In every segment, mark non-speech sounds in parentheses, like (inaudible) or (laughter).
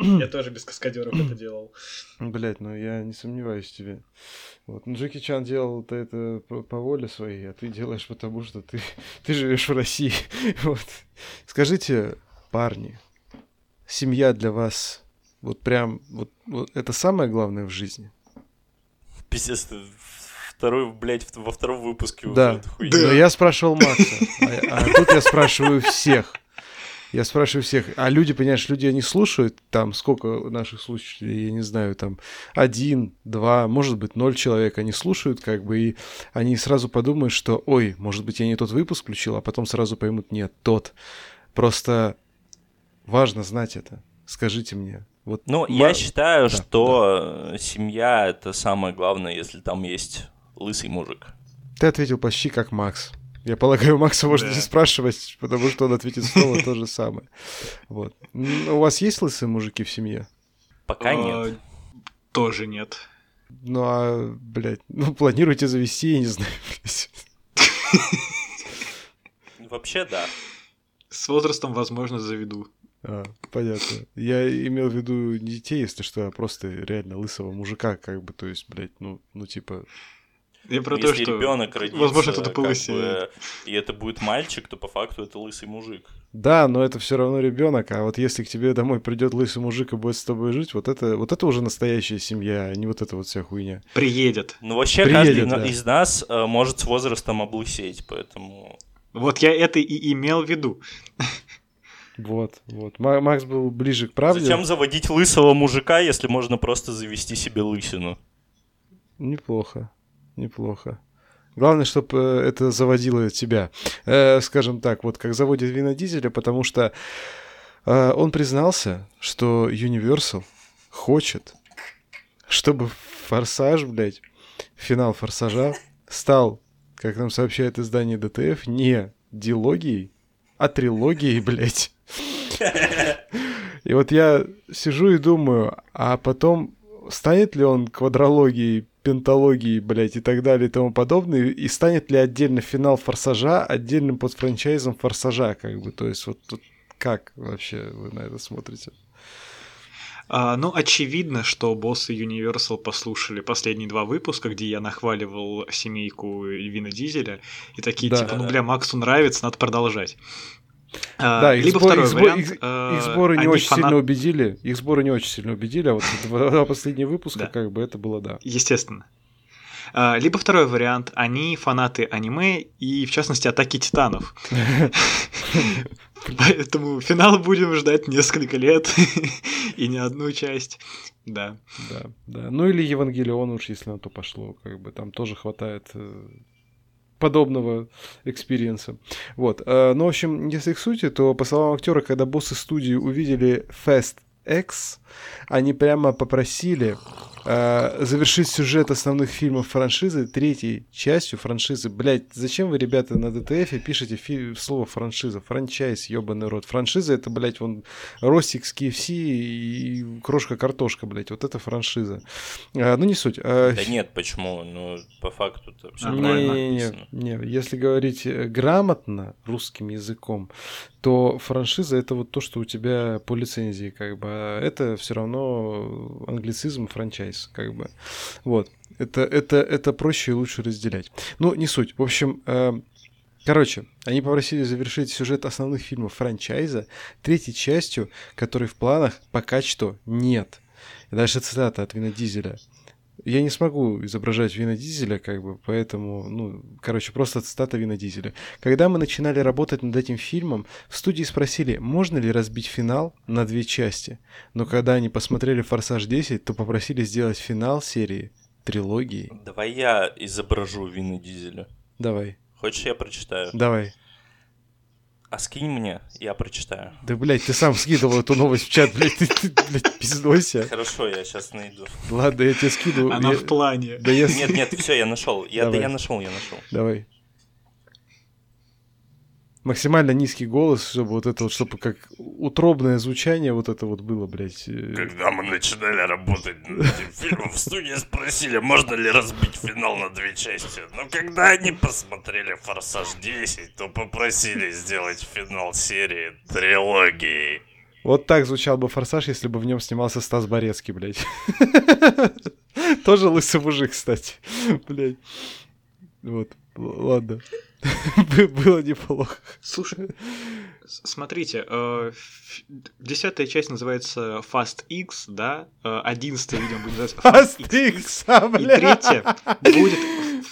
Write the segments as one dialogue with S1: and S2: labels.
S1: (clears throat) Я тоже без каскадеров это делал.
S2: Блять, ну я не сомневаюсь в тебе. Вот. Ну, Джеки Чан делал -то это по, по воле своей, а ты делаешь потому, что ты, (laughs) ты живешь в России. (laughs) Вот. Скажите, парни, семья для вас вот прям вот, вот это самое главное в жизни?
S3: Пиздец, ты второй, блядь, во втором выпуске
S2: да. уже да. Но я спрашивал Макса, а, а тут я спрашиваю всех. Я спрашиваю всех, а люди, понимаешь, люди, они слушают, там, сколько наших слушателей, я не знаю, там, один, два, может быть, ноль человек, они слушают, как бы, и они сразу подумают, что, ой, может быть, я не тот выпуск включил, а потом сразу поймут, нет, тот. Просто важно знать это. Скажите мне. Вот
S3: ну, ма... я считаю, да, что да. семья это самое главное, если там есть лысый мужик.
S2: Ты ответил почти как Макс. Я полагаю, Макса можно да. не спрашивать, потому что он ответит снова то же самое. Вот. У вас есть лысые мужики в семье?
S3: Пока а, нет.
S1: Тоже нет.
S2: Ну, а, блядь, ну, планируете завести, я не знаю,
S3: Вообще, да.
S1: С возрастом, возможно, заведу.
S2: А, понятно. Я имел в виду не детей, если что, а просто реально лысого мужика, как бы, то есть, блядь, ну, ну типа,
S1: я про Если то, что
S3: ребенок родится, возможно, кто-то полысеет. и это будет мальчик, то по факту это лысый мужик.
S2: Да, но это все равно ребенок. А вот если к тебе домой придет лысый мужик и будет с тобой жить, вот это, вот это уже настоящая семья, а не вот эта вот вся хуйня.
S1: Приедет.
S3: Ну вообще Приедет, каждый да. из нас э, может с возрастом облысеть, поэтому.
S1: Вот я это и имел в виду.
S2: Вот, вот. Макс был ближе к правде.
S3: Зачем заводить лысого мужика, если можно просто завести себе лысину?
S2: Неплохо неплохо. Главное, чтобы э, это заводило тебя. Э, скажем так, вот как заводит Вина Дизеля, потому что э, он признался, что Universal хочет, чтобы Форсаж, блядь, финал Форсажа стал, как нам сообщает издание ДТФ, не дилогией, а трилогией, блядь. И вот я сижу и думаю, а потом станет ли он квадрологией, пентологией, блядь, и так далее и тому подобное, и станет ли отдельно финал Форсажа отдельным под франчайзом Форсажа, как бы, то есть вот тут как вообще вы на это смотрите?
S1: А, ну, очевидно, что боссы Universal послушали последние два выпуска, где я нахваливал семейку Вина Дизеля, и такие, да, типа, ну, бля, Максу нравится, надо продолжать.
S2: А, да, их, Либо сбор, второй их, вариант, их, э, их сборы не очень фанат... сильно убедили. Их сборы не очень сильно убедили, а вот (laughs) два последние выпуска, как бы это было да.
S1: Естественно. А, либо второй вариант, они фанаты аниме и, в частности, атаки титанов. (laughs) Поэтому финал будем ждать несколько лет (laughs) и не одну часть. Да.
S2: Да, да. Ну или Евангелион уж, если на то пошло, как бы там тоже хватает э, подобного experience а. Вот. Э, ну, в общем, если к сути, то, по словам актера, когда боссы студии увидели Fast X, они прямо попросили завершить сюжет основных фильмов франшизы третьей частью франшизы. Блять, зачем вы, ребята, на ДТФ пишете фи- слово франшиза? Франчайз, ебаный рот. Франшиза это, блядь, вон Ростик с KFC и крошка-картошка, блядь. Вот это франшиза. А, ну, не суть. А,
S3: да нет, почему? Ну, по факту это все
S2: правильно не, не, не, не, если говорить э, грамотно русским языком, то франшиза это вот то, что у тебя по лицензии, как бы. А это все равно англицизм франчайз прайс, как бы. Вот. Это, это, это проще и лучше разделять. Ну, не суть. В общем, э, короче, они попросили завершить сюжет основных фильмов франчайза третьей частью, которой в планах пока что нет. И дальше цитата от Вина Дизеля я не смогу изображать Вина Дизеля, как бы, поэтому, ну, короче, просто цитата Вина Дизеля. Когда мы начинали работать над этим фильмом, в студии спросили, можно ли разбить финал на две части. Но когда они посмотрели «Форсаж 10», то попросили сделать финал серии трилогии.
S3: Давай я изображу Вина Дизеля.
S2: Давай.
S3: Хочешь, я прочитаю?
S2: Давай.
S3: А скинь мне, я прочитаю.
S2: Да, блядь, ты сам скидывал эту новость в чат, блядь, ты, ты блядь, пиздойся.
S3: Хорошо, я сейчас найду.
S2: Ладно, я тебе скину.
S1: Она
S2: я...
S1: в плане.
S3: Да я... Нет, нет, все, я нашел. Я, да я нашел, я нашел.
S2: Давай максимально низкий голос, чтобы вот это вот, чтобы как утробное звучание вот это вот было, блядь.
S3: Э. Когда мы начинали работать над этим фильмом, в студии спросили, можно ли разбить финал на две части. Но когда они посмотрели «Форсаж 10», то попросили сделать финал серии трилогии.
S2: Вот так звучал бы «Форсаж», если бы в нем снимался Стас Борецкий, блядь. (laughs) Тоже лысый мужик, кстати. Блядь. Вот, ладно. (laughs) Было неплохо.
S1: Слушай, смотрите, э, десятая часть называется Fast X, да? Э, одиннадцатая, видимо, будет называться Fast X, а, И третья будет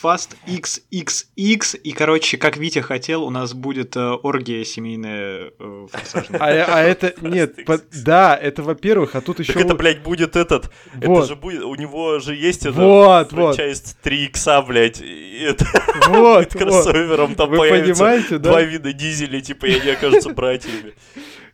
S1: Fast XXX, и, короче, как Витя хотел, у нас будет э, оргия семейная
S2: форсажная. А, а это, нет, по, да, это во-первых, а тут еще... Так
S3: это, блядь, будет этот, вот. это же будет, у него же есть это, вот, вот. часть 3 икса, блядь, и это вот, (laughs) кроссовером там Вы появится понимаете, да? два вида дизелей, типа, и они окажутся братьями.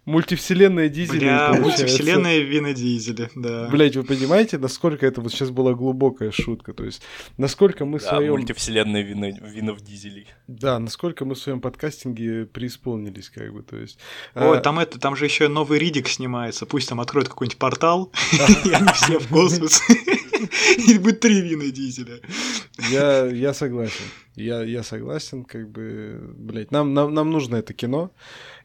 S2: Мультивселенная Дизеля.
S1: Бля, мультивселенная Вина Дизеля, да.
S2: Блять, вы понимаете, насколько это вот сейчас была глубокая шутка? То есть, насколько мы да, своем...
S3: мультивселенная Вина, Вина в Дизеле.
S2: Да, насколько мы в своем подкастинге преисполнились, как бы, то есть...
S1: Ой, а... там это, там же еще новый Ридик снимается, пусть там откроют какой-нибудь портал, (laughs) (laughs) и они все в космос. (laughs) И будет три Вина Дизеля.
S2: Я, я согласен. Я, я согласен, как бы, блядь, нам, нам, нам нужно это кино.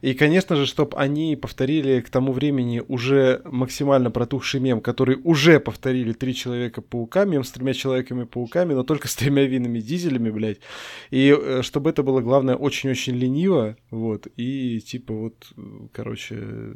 S2: И, конечно же, чтобы они повторили к тому времени уже максимально протухший мем, который уже повторили три Человека-паука, мем с тремя Человеками-пауками, но только с тремя винами дизелями, блядь. И э, чтобы это было, главное, очень-очень лениво, вот, и типа вот, короче,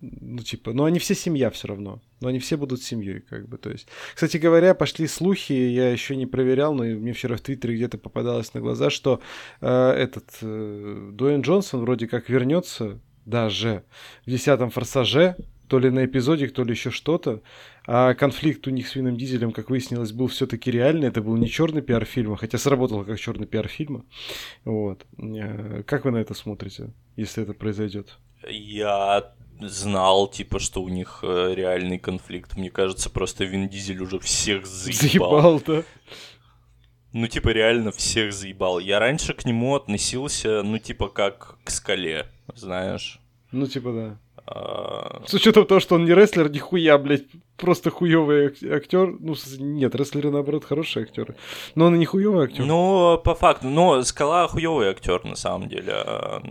S2: ну, типа, ну, они все семья все равно. Но они все будут семьей, как бы, то есть. Кстати говоря, пошли слухи, я еще не проверял, но мне вчера в Твиттере где-то попадалось на глаза, что э, этот э, Дуэйн Джонсон вроде как вернется даже в десятом форсаже, то ли на эпизодик, то ли еще что-то. А конфликт у них с Вином Дизелем, как выяснилось, был все-таки реальный. Это был не черный пиар фильма, хотя сработал как черный пиар фильма. Вот. Э, как вы на это смотрите, если это произойдет?
S3: Я знал, типа, что у них э, реальный конфликт. Мне кажется, просто Вин Дизель уже всех заебал. Заебал, да? Ну, типа, реально всех заебал. Я раньше к нему относился, ну, типа, как к скале, знаешь.
S2: Ну, типа, да. А... С учетом того, что он не рестлер, нихуя, блядь, просто хуёвый актер. Ну, нет, рестлеры, наоборот, хорошие актеры. Но он и не хуёвый актер.
S3: Ну, по факту. Но Скала хуёвый актер, на самом деле. А,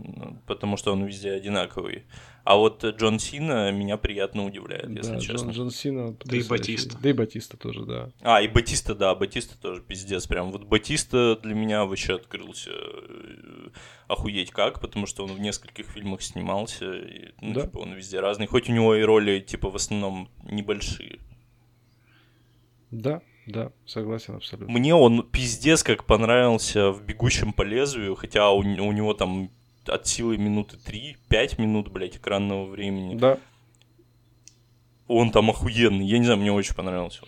S3: потому что он везде одинаковый. А вот Джон Сина меня приятно удивляет, если да, честно.
S2: Джон, Джон Сина.
S1: Да и Батиста.
S2: Да и Батиста тоже, да.
S3: А, и Батиста, да, Батиста тоже пиздец. Прям вот Батиста для меня вообще открылся э, охуеть как, потому что он в нескольких фильмах снимался. И, ну, да. типа, он везде разный. Хоть у него и роли, типа, в основном небольшие.
S2: Да, да, согласен абсолютно.
S3: Мне он пиздец как понравился в «Бегущем по лезвию», хотя у, у него там от силы минуты 3-5 минут, блядь, экранного времени.
S2: Да.
S3: Он там охуенный. Я не знаю, мне очень понравился.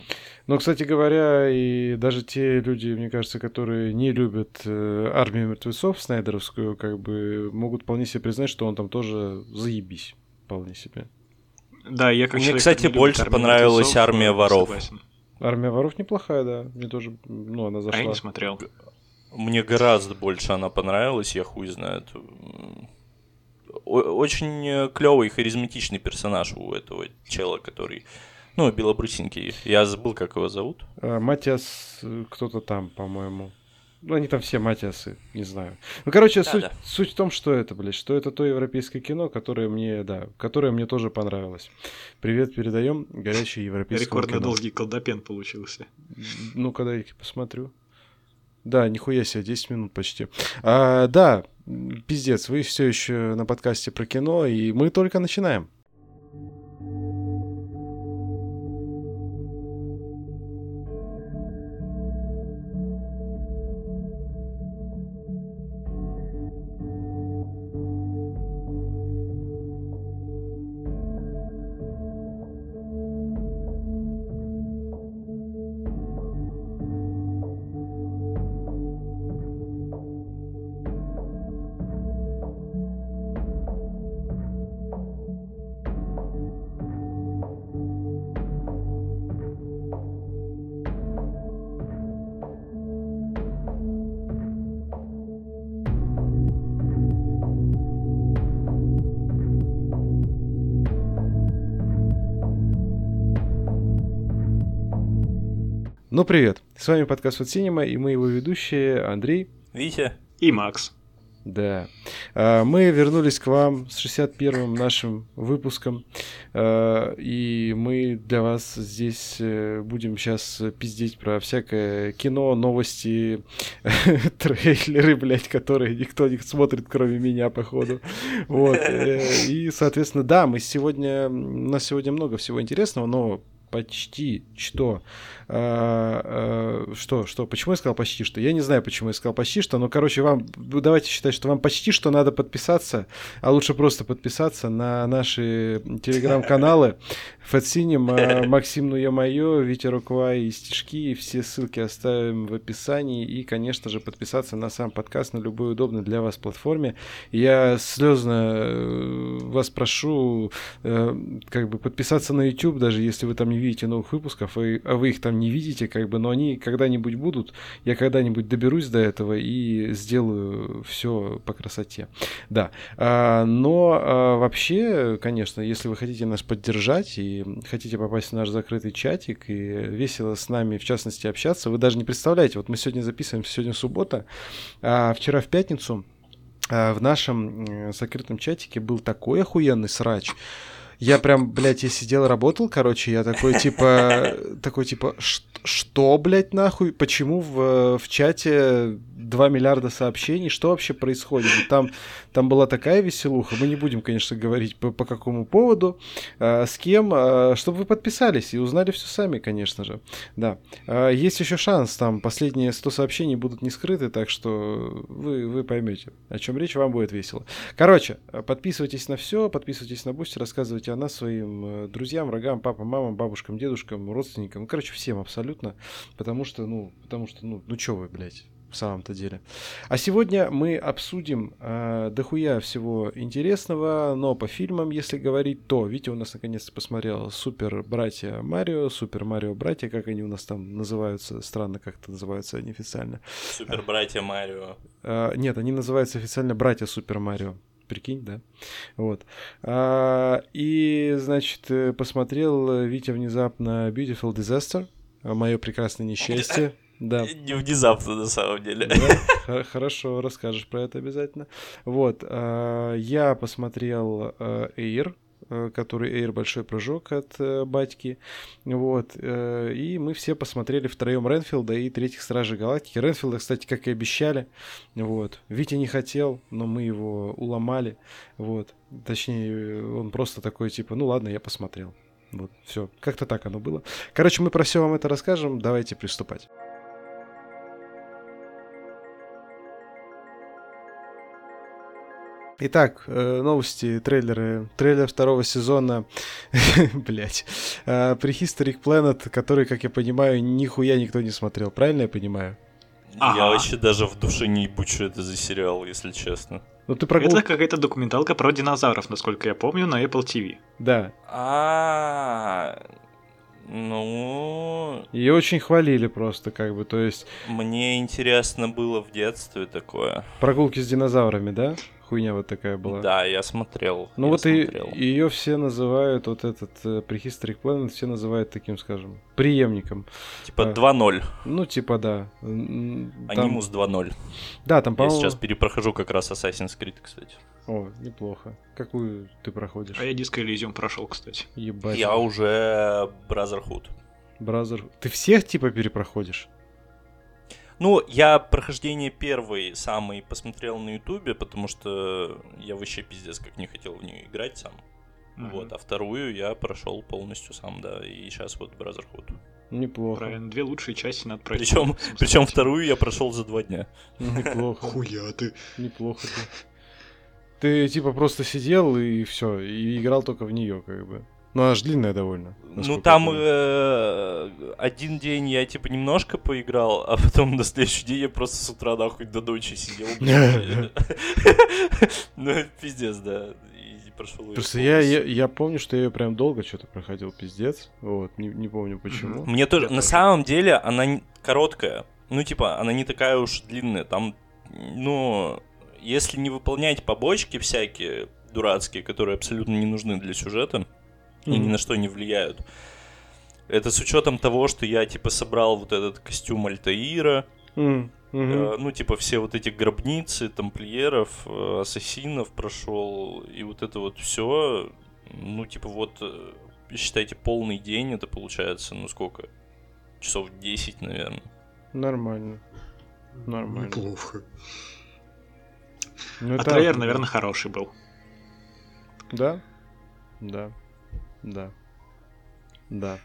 S2: Но, кстати говоря, и даже те люди, мне кажется, которые не любят э, армию мертвецов снайдеровскую, как бы могут вполне себе признать, что он там тоже заебись. Вполне себе.
S1: Да, я как
S3: Мне, кстати, больше понравилась армия воров. Согласен.
S2: Армия воров неплохая, да. Мне тоже, ну, она зашла. А
S1: я не смотрел.
S3: Мне гораздо больше она понравилась, я хуй знает. Очень клевый, харизматичный персонаж у этого чела, который... Ну, белобрусенький. Я забыл, как его зовут.
S2: А, Матиас э, кто-то там, по-моему. Ну, они там все Матиасы, не знаю. Ну, короче, да, суть, да. суть в том, что это, блядь, что это то европейское кино, которое мне, да, которое мне тоже понравилось. Привет передаем, горячий европейский
S1: Рекордно кино. долгий колдопен получился.
S2: Ну, когда я посмотрю. Да, нихуя себе, 10 минут почти. А, да, пиздец, вы все еще на подкасте про кино, и мы только начинаем. Ну, привет. С вами подкаст от Синема, и мы его ведущие Андрей.
S3: Витя.
S1: И Макс.
S2: Да. А, мы вернулись к вам с 61-м нашим выпуском. А, и мы для вас здесь э, будем сейчас пиздеть про всякое кино, новости, (laughs) трейлеры, блядь, которые никто не смотрит, кроме меня, походу. Вот. Э, и, соответственно, да, мы сегодня... У нас сегодня много всего интересного, но почти что а, а, что, что, почему я сказал почти что? Я не знаю, почему я сказал почти что, но, короче, вам, давайте считать, что вам почти что надо подписаться, а лучше просто подписаться на наши телеграм-каналы Фэтсинем, а, (laughs) Максим Ну Я Моё, Витя Руквай и Стишки, все ссылки оставим в описании, и, конечно же, подписаться на сам подкаст на любой удобной для вас платформе. Я слезно э, вас прошу, э, как бы подписаться на YouTube, даже если вы там не видите новых выпусков, а вы их там не видите, как бы, но они когда-нибудь будут. Я когда-нибудь доберусь до этого и сделаю все по красоте. Да. А, но а, вообще, конечно, если вы хотите нас поддержать и хотите попасть в наш закрытый чатик и весело с нами, в частности, общаться, вы даже не представляете, вот мы сегодня записываем, сегодня суббота, а вчера в пятницу а, в нашем закрытом чатике был такой охуенный срач. Я прям, блядь, я сидел, работал, короче, я такой, типа, (laughs) такой, типа, что, блядь, нахуй? Почему в, в чате 2 миллиарда сообщений? Что вообще происходит? Там, там была такая веселуха. Мы не будем, конечно, говорить по, по какому поводу, а, с кем, а, чтобы вы подписались и узнали все сами, конечно же. Да. А, есть еще шанс, там последние 100 сообщений будут не скрыты, так что вы, вы поймете, о чем речь, вам будет весело. Короче, подписывайтесь на все, подписывайтесь на Бусти, рассказывайте о нас своим э, друзьям, врагам, папам, мамам, бабушкам, дедушкам, родственникам, короче, всем абсолютно, потому что, ну, потому что, ну, ну чё вы, блядь, в самом-то деле. А сегодня мы обсудим э, дохуя всего интересного, но по фильмам, если говорить, то Витя у нас наконец-то посмотрел Супер Братья Марио, Супер Марио Братья, как они у нас там называются, странно как-то называются они официально.
S3: Супер Братья Марио.
S2: Э, нет, они называются официально Братья Супер Марио прикинь, да? Вот. А, и, значит, э, посмотрел Витя внезапно Beautiful Disaster, мое прекрасное несчастье. (laughs) Да.
S3: Не внезапно, на самом деле.
S2: Да, хорошо, расскажешь про это обязательно. Вот, а, я посмотрел э, Air, Э, который Air большой прыжок от э, батьки. Вот. И мы все посмотрели втроем Ренфилда и третьих Стражей Галактики. Ренфилда, кстати, как и обещали. Вот. Витя не хотел, но мы его уломали. Вот. Точнее, он просто такой, типа, ну ладно, я посмотрел. Вот, все. Как-то так оно было. Короче, мы про все вам это расскажем. Давайте приступать. Итак, э, новости, трейлеры. Трейлер второго сезона, (laughs) блять, Prehistoric Planet, который, как я понимаю, нихуя никто не смотрел. Правильно я понимаю?
S3: Ага. Я вообще даже в душе не ебучу это за сериал, если честно.
S1: Ну, ты прогул... Это какая-то документалка про динозавров, насколько я помню, на Apple TV.
S2: Да.
S3: А, ну...
S2: Ее очень хвалили просто, как бы, то есть...
S3: Мне интересно было в детстве такое.
S2: Прогулки с динозаврами, да? Хуйня вот такая была.
S3: Да, я смотрел.
S2: Ну
S3: я
S2: вот смотрел. и ее все называют, вот этот э, Prehistoric Planet, все называют таким, скажем, преемником.
S3: Типа а, 2.0.
S2: Ну, типа, да.
S3: Там... Анимус 2.0.
S2: Да, там,
S3: по Я сейчас перепрохожу как раз Assassin's Creed, кстати.
S2: О, неплохо. Какую ты проходишь?
S1: А я Disco Elysium прошел, кстати.
S2: Ебать.
S3: Я уже Brotherhood.
S2: Brother... Ты всех типа перепроходишь?
S3: Ну, я прохождение первый самый посмотрел на Ютубе, потому что я вообще пиздец как не хотел в нее играть сам. Mm-hmm. Вот, а вторую я прошел полностью сам, да, и сейчас вот Brotherhood.
S2: Неплохо.
S1: Правильно, две лучшие части надо пройти.
S3: Причем, причем вторую я прошел за два дня.
S2: Неплохо.
S1: Хуя ты.
S2: Неплохо ты. Ты типа просто сидел и все, и играл только в нее, как бы. Ну, она же длинная довольно.
S3: Ну, там э, один день я, типа, немножко поиграл, а потом на следующий день я просто с утра нахуй до ночи сидел. (laughs) Ну, пиздец, да.
S2: Просто я, я, я помню, что я ее прям долго что-то проходил, пиздец. Вот, не, не помню почему.
S3: Мне тоже, на самом деле, она короткая. Ну, типа, она не такая уж длинная. Там, ну, если не выполнять побочки всякие дурацкие, которые абсолютно не нужны для сюжета, и ни на что не влияют. Это с учетом того, что я типа собрал вот этот костюм Альтаира,
S2: Mm.
S3: Угу. Ну, типа, все вот эти гробницы, тамплиеров, э, ассасинов прошел, и вот это вот все, ну, типа, вот, э, считайте, полный день, это получается, ну, сколько? Часов 10, наверное.
S2: Нормально. Нормально.
S1: Неплохо. Ну, а трейлер, наверное, хороший был.
S2: Да? Да. Да. Да.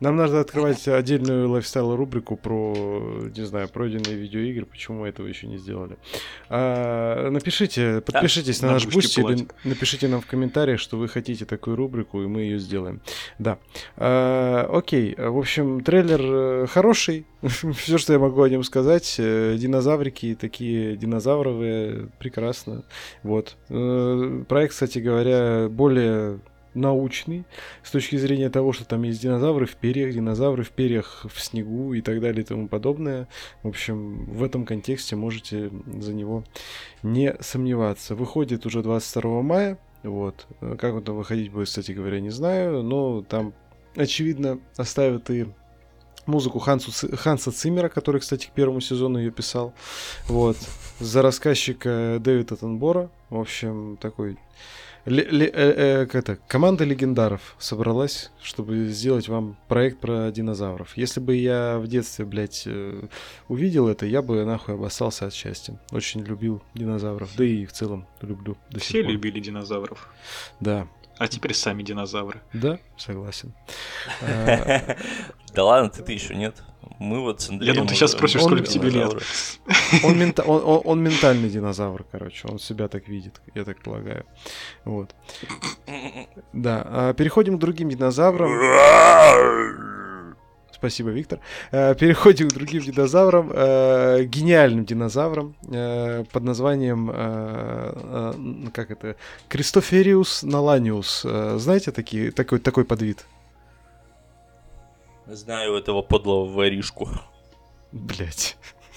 S2: Нам надо открывать отдельную лайфстайл-рубрику про, не знаю, пройденные видеоигры, почему мы этого еще не сделали. А, напишите, подпишитесь да, на наш Бусти или напишите нам в комментариях, что вы хотите такую рубрику, и мы ее сделаем. Да. А, окей, в общем, трейлер э, хороший, (laughs) все, что я могу о нем сказать. Э, динозаврики такие динозавровые, прекрасно. Вот. Э, проект, кстати говоря, более научный с точки зрения того, что там есть динозавры в перьях, динозавры в перьях в снегу и так далее и тому подобное. В общем, в этом контексте можете за него не сомневаться. Выходит уже 22 мая. Вот. Как он там выходить будет, кстати говоря, не знаю. Но там, очевидно, оставят и музыку Хансу, Ханса Циммера, который, кстати, к первому сезону ее писал. Вот. За рассказчика Дэвида Танбора. В общем, такой Ле, ле, э, э, это, команда легендаров собралась, чтобы сделать вам проект про динозавров. Если бы я в детстве, блядь, э, увидел это, я бы нахуй обоссался от счастья. Очень любил динозавров, да и в целом люблю.
S1: До Все любили динозавров.
S2: Да.
S1: А теперь сами динозавры.
S2: Да, согласен. (laughs)
S3: Да ладно, ты еще нет. Мы вот с
S1: Андреем... Я думаю, ты сейчас спросишь, сколько тебе лет. (laughs)
S2: Он, мента... он, он, он ментальный динозавр, короче. Он себя так видит, я так полагаю. Вот. Да. А переходим к другим динозаврам. Спасибо, Виктор. А, переходим к другим динозаврам. А, гениальным динозаврам под названием, как это, Кристофериус наланиус. Знаете такие, такой, такой подвид?
S3: Знаю этого подлого воришку.
S2: Блять.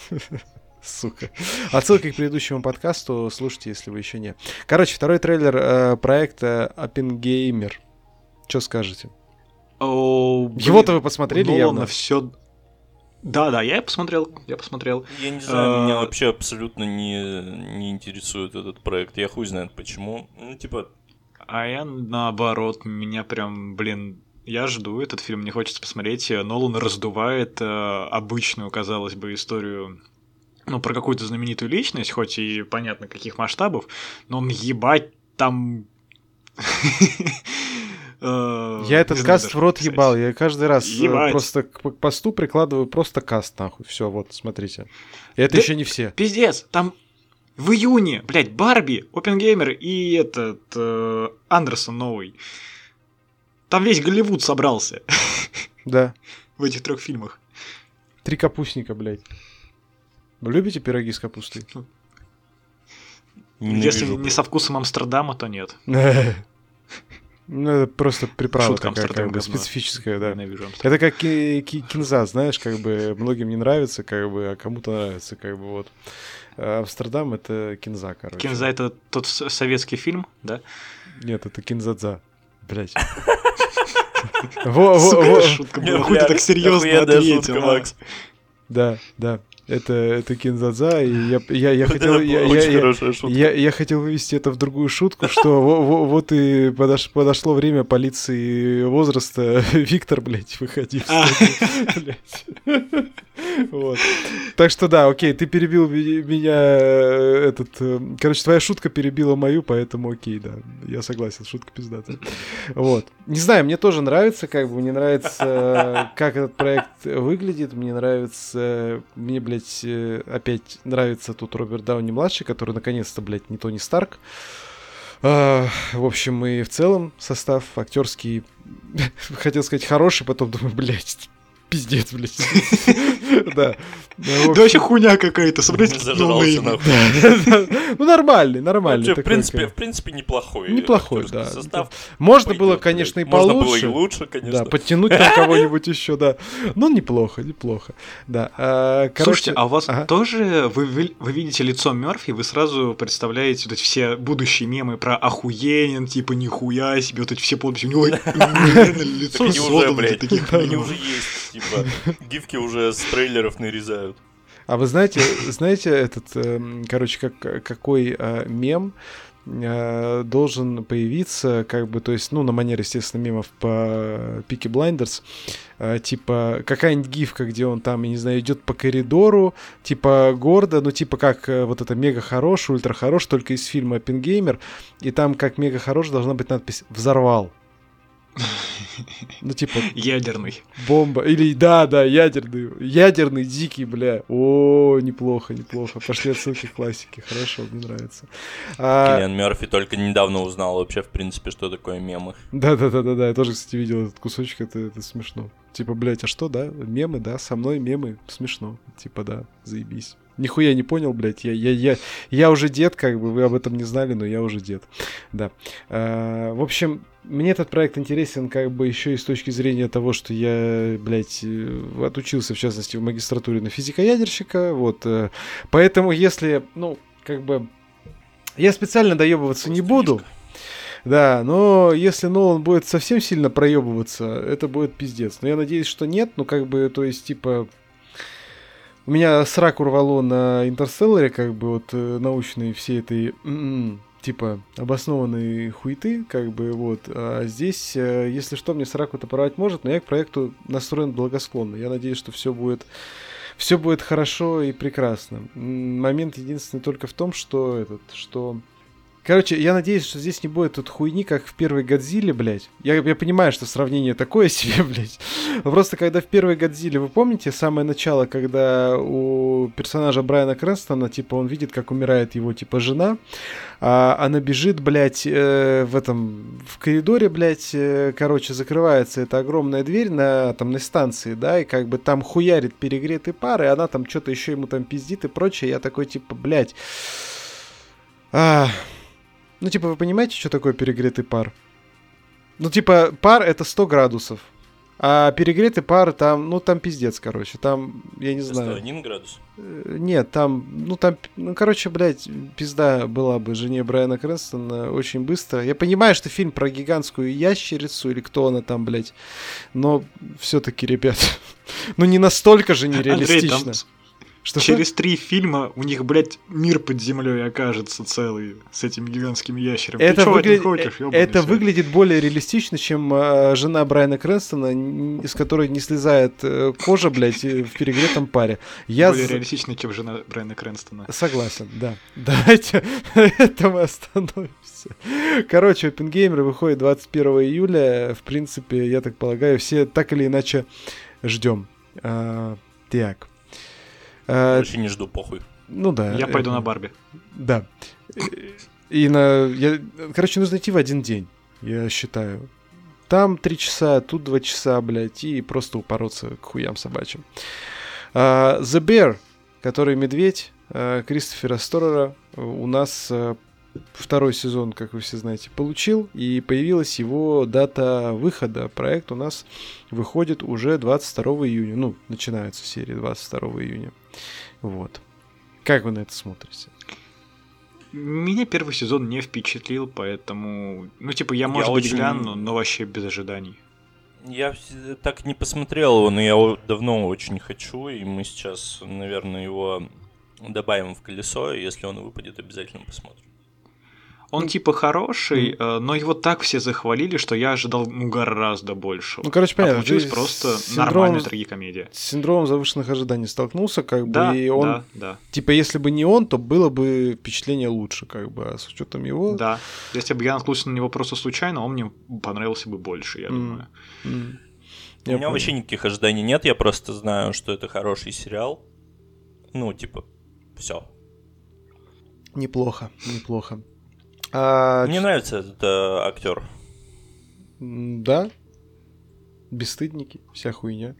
S2: (laughs) Сука. Отсылка к предыдущему подкасту, слушайте, если вы еще не. Короче, второй трейлер э, проекта Oppenheimer. Что скажете? Его-то вы посмотрели
S1: явно. все да, да, я посмотрел, я посмотрел.
S3: Я не знаю, меня а, вообще абсолютно не, не интересует этот проект. Я хуй знает почему. Ну, типа.
S1: А я наоборот, меня прям, блин, я жду этот фильм, мне хочется посмотреть. Нолан раздувает э, обычную, казалось бы, историю ну, про какую-то знаменитую личность, хоть и понятно каких масштабов, но он ебать там... (laughs)
S2: Э, я этот каст в рот ебал, я каждый раз э, просто к посту прикладываю просто каст, нахуй. Все, вот, смотрите. И это еще не все.
S1: Пиздец, там в июне, блядь, Барби, Опенгеймер и этот э, Андерсон новый. Там весь Голливуд собрался.
S2: Да.
S1: В этих трех фильмах.
S2: Три капустника, блядь. Вы любите пироги с капустой?
S1: Если не со вкусом Амстердама, то нет. (laughs)
S2: Ну, это просто приправа Шутка такая, как бы, специфическая, да. Это как кинза, знаешь, как бы многим не нравится, как бы, а кому-то нравится, как бы, вот. А Амстердам — это кинза, короче.
S1: Кинза — это тот советский фильм, да?
S2: Нет, это кинзадза. Блять. (laughs)
S1: Сука, шутка была. Хуй ты так серьезно ответил, Макс.
S2: Да, да. Это, это Кинзадза, и я, я, я (laughs) хотел... Я, я, я, я хотел вывести это в другую шутку, что вот и подош, подошло время полиции возраста. (laughs) Виктор, блядь, выходи. А. Вот. Так что да, окей, ты перебил меня э, этот... Э, короче, твоя шутка перебила мою, поэтому окей, да. Я согласен, шутка пиздатая. Вот. Не знаю, мне тоже нравится, как бы, мне нравится, как этот проект выглядит, мне нравится... Мне, блядь, э, опять нравится тут Роберт Дауни-младший, который наконец-то, блядь, не Тони Старк. Uh, в общем, и в целом состав актерский, (laughs) хотел сказать хороший, потом думаю, блядь, пиздец, блядь. (laughs)
S1: Да. Да вообще хуйня какая-то, смотрите,
S2: Ну, нормальный, нормальный.
S3: В принципе, в принципе, неплохой.
S2: Неплохой, да. Состав. Можно было, конечно, и получше. Можно было и
S3: лучше, конечно.
S2: Да, подтянуть там кого-нибудь еще, да. Ну, неплохо, неплохо. Да.
S1: А, Слушайте, а у вас тоже, вы видите лицо Мерфи, вы сразу представляете вот эти все будущие мемы про охуенен, типа нихуя себе, вот эти все подписи, у него (laughs) лицо
S3: создано для таких Они уже есть, типа, гифки уже с трейлеров нарезают.
S2: А вы знаете, знаете этот, эм, короче, как, какой э, мем э, должен появиться, как бы, то есть, ну, на манер, естественно, мемов по Peaky Blinders, э, типа, какая-нибудь гифка, где он там, я не знаю, идет по коридору, типа, гордо, ну, типа, как вот это мега хорош, ультра хорош, только из фильма Оппенгеймер, и там, как мега хорош, должна быть надпись «Взорвал».
S1: Ну, типа... Ядерный.
S2: Бомба. Или, да, да, ядерный. Ядерный, дикий, бля. О, неплохо, неплохо. Пошли отсылки к классике. Хорошо, мне нравится.
S3: А... Киллиан Мерфи только недавно узнал вообще, в принципе, что такое мемы.
S2: Да-да-да-да-да. Я тоже, кстати, видел этот кусочек. Это, это смешно. Типа, блядь, а что, да? Мемы, да? Со мной мемы. Смешно. Типа, да, заебись. Нихуя не понял, блядь. Я, я, я, я уже дед, как бы, вы об этом не знали, но я уже дед. Да. А, в общем, мне этот проект интересен как бы еще и с точки зрения того, что я, блядь, э, отучился, в частности, в магистратуре на физико-ядерщика, вот. Э, поэтому если, ну, как бы... Я специально доебываться не буду, да, но если Нолан будет совсем сильно проебываться, это будет пиздец. Но я надеюсь, что нет, ну как бы, то есть, типа, у меня срак урвало на Интерстелларе, как бы, вот, э, научной всей этой м-м, типа обоснованные хуйты, как бы вот. А здесь, э, если что, мне сраку-то порвать может, но я к проекту настроен благосклонно. Я надеюсь, что все будет все будет хорошо и прекрасно. Момент единственный только в том, что этот, что Короче, я надеюсь, что здесь не будет тут хуйни, как в первой Годзилле, блядь. Я, я понимаю, что сравнение такое (laughs) себе, блядь. Просто когда в первой Годзилле, вы помните, самое начало, когда у персонажа Брайана Крэнстона, типа, он видит, как умирает его, типа, жена, а она бежит, блядь, э, в этом, в коридоре, блядь, э, короче, закрывается эта огромная дверь на атомной станции, да, и как бы там хуярит перегретый пар, и она там что-то еще ему там пиздит и прочее. Я такой, типа, блядь... А, ну, типа, вы понимаете, что такое перегретый пар? Ну, типа, пар это 100 градусов. А перегретый пар там, ну, там пиздец, короче. Там, я не знаю.
S3: 101 градус?
S2: Э, нет, там, ну, там, ну, короче, блядь, пизда была бы жене Брайана Крэнстона очень быстро. Я понимаю, что фильм про гигантскую ящерицу или кто она там, блядь. Но все-таки, ребят, (laughs) ну, не настолько же нереалистично. Андрей, там
S1: что Через три фильма у них, блядь, мир под землей окажется целый с этими гигантскими ящерами.
S2: Это, Ты выгля... хочешь, это выглядит более реалистично, чем э, жена Брайана Крэнстона, из которой не слезает э, кожа, блядь, в перегретом паре.
S1: Я более реалистично, чем жена Брайана Крэнстона.
S2: Согласен, да. (laughs) Давайте на этом остановимся. Короче, Опенгеймер выходит 21 июля. В принципе, я так полагаю, все так или иначе ждем. А, так.
S3: А, Вообще не жду, похуй.
S2: Ну да.
S1: Я пойду на Барби.
S2: Да. И на... Я... Короче, нужно идти в один день, я считаю. Там три часа, тут два часа, блядь, и просто упороться к хуям собачьим. Uh, The Bear, который медведь, uh, Кристофера Сторера, у нас второй сезон, как вы все знаете, получил, и появилась его дата выхода. Проект у нас выходит уже 22 июня. Ну, начинается серия 22 июня. Вот. Как вы на это смотрите?
S1: Меня первый сезон не впечатлил, поэтому... Ну, типа, я, может я быть, очень... гляну, но вообще без ожиданий.
S3: Я так не посмотрел его, но я его давно очень хочу, и мы сейчас, наверное, его добавим в колесо, и если он выпадет, обязательно посмотрим.
S1: Он ну, типа хороший, mm. но его так все захвалили, что я ожидал ну гораздо больше.
S2: Ну, короче, понятно. А
S1: получилось просто синдром, нормальная трагикомедия.
S2: С синдромом завышенных ожиданий столкнулся, как
S1: да,
S2: бы, и он...
S1: Да, да.
S2: Типа, если бы не он, то было бы впечатление лучше, как бы, а с учетом его...
S1: Да. Если бы я наткнулся на него просто случайно, он мне понравился бы больше, я mm. думаю. Mm.
S3: У меня понял. вообще никаких ожиданий нет, я просто знаю, что это хороший сериал. Ну, типа, все.
S2: Неплохо, неплохо.
S3: А... Мне нравится этот э, актер.
S2: Да. Бесстыдники, вся хуйня.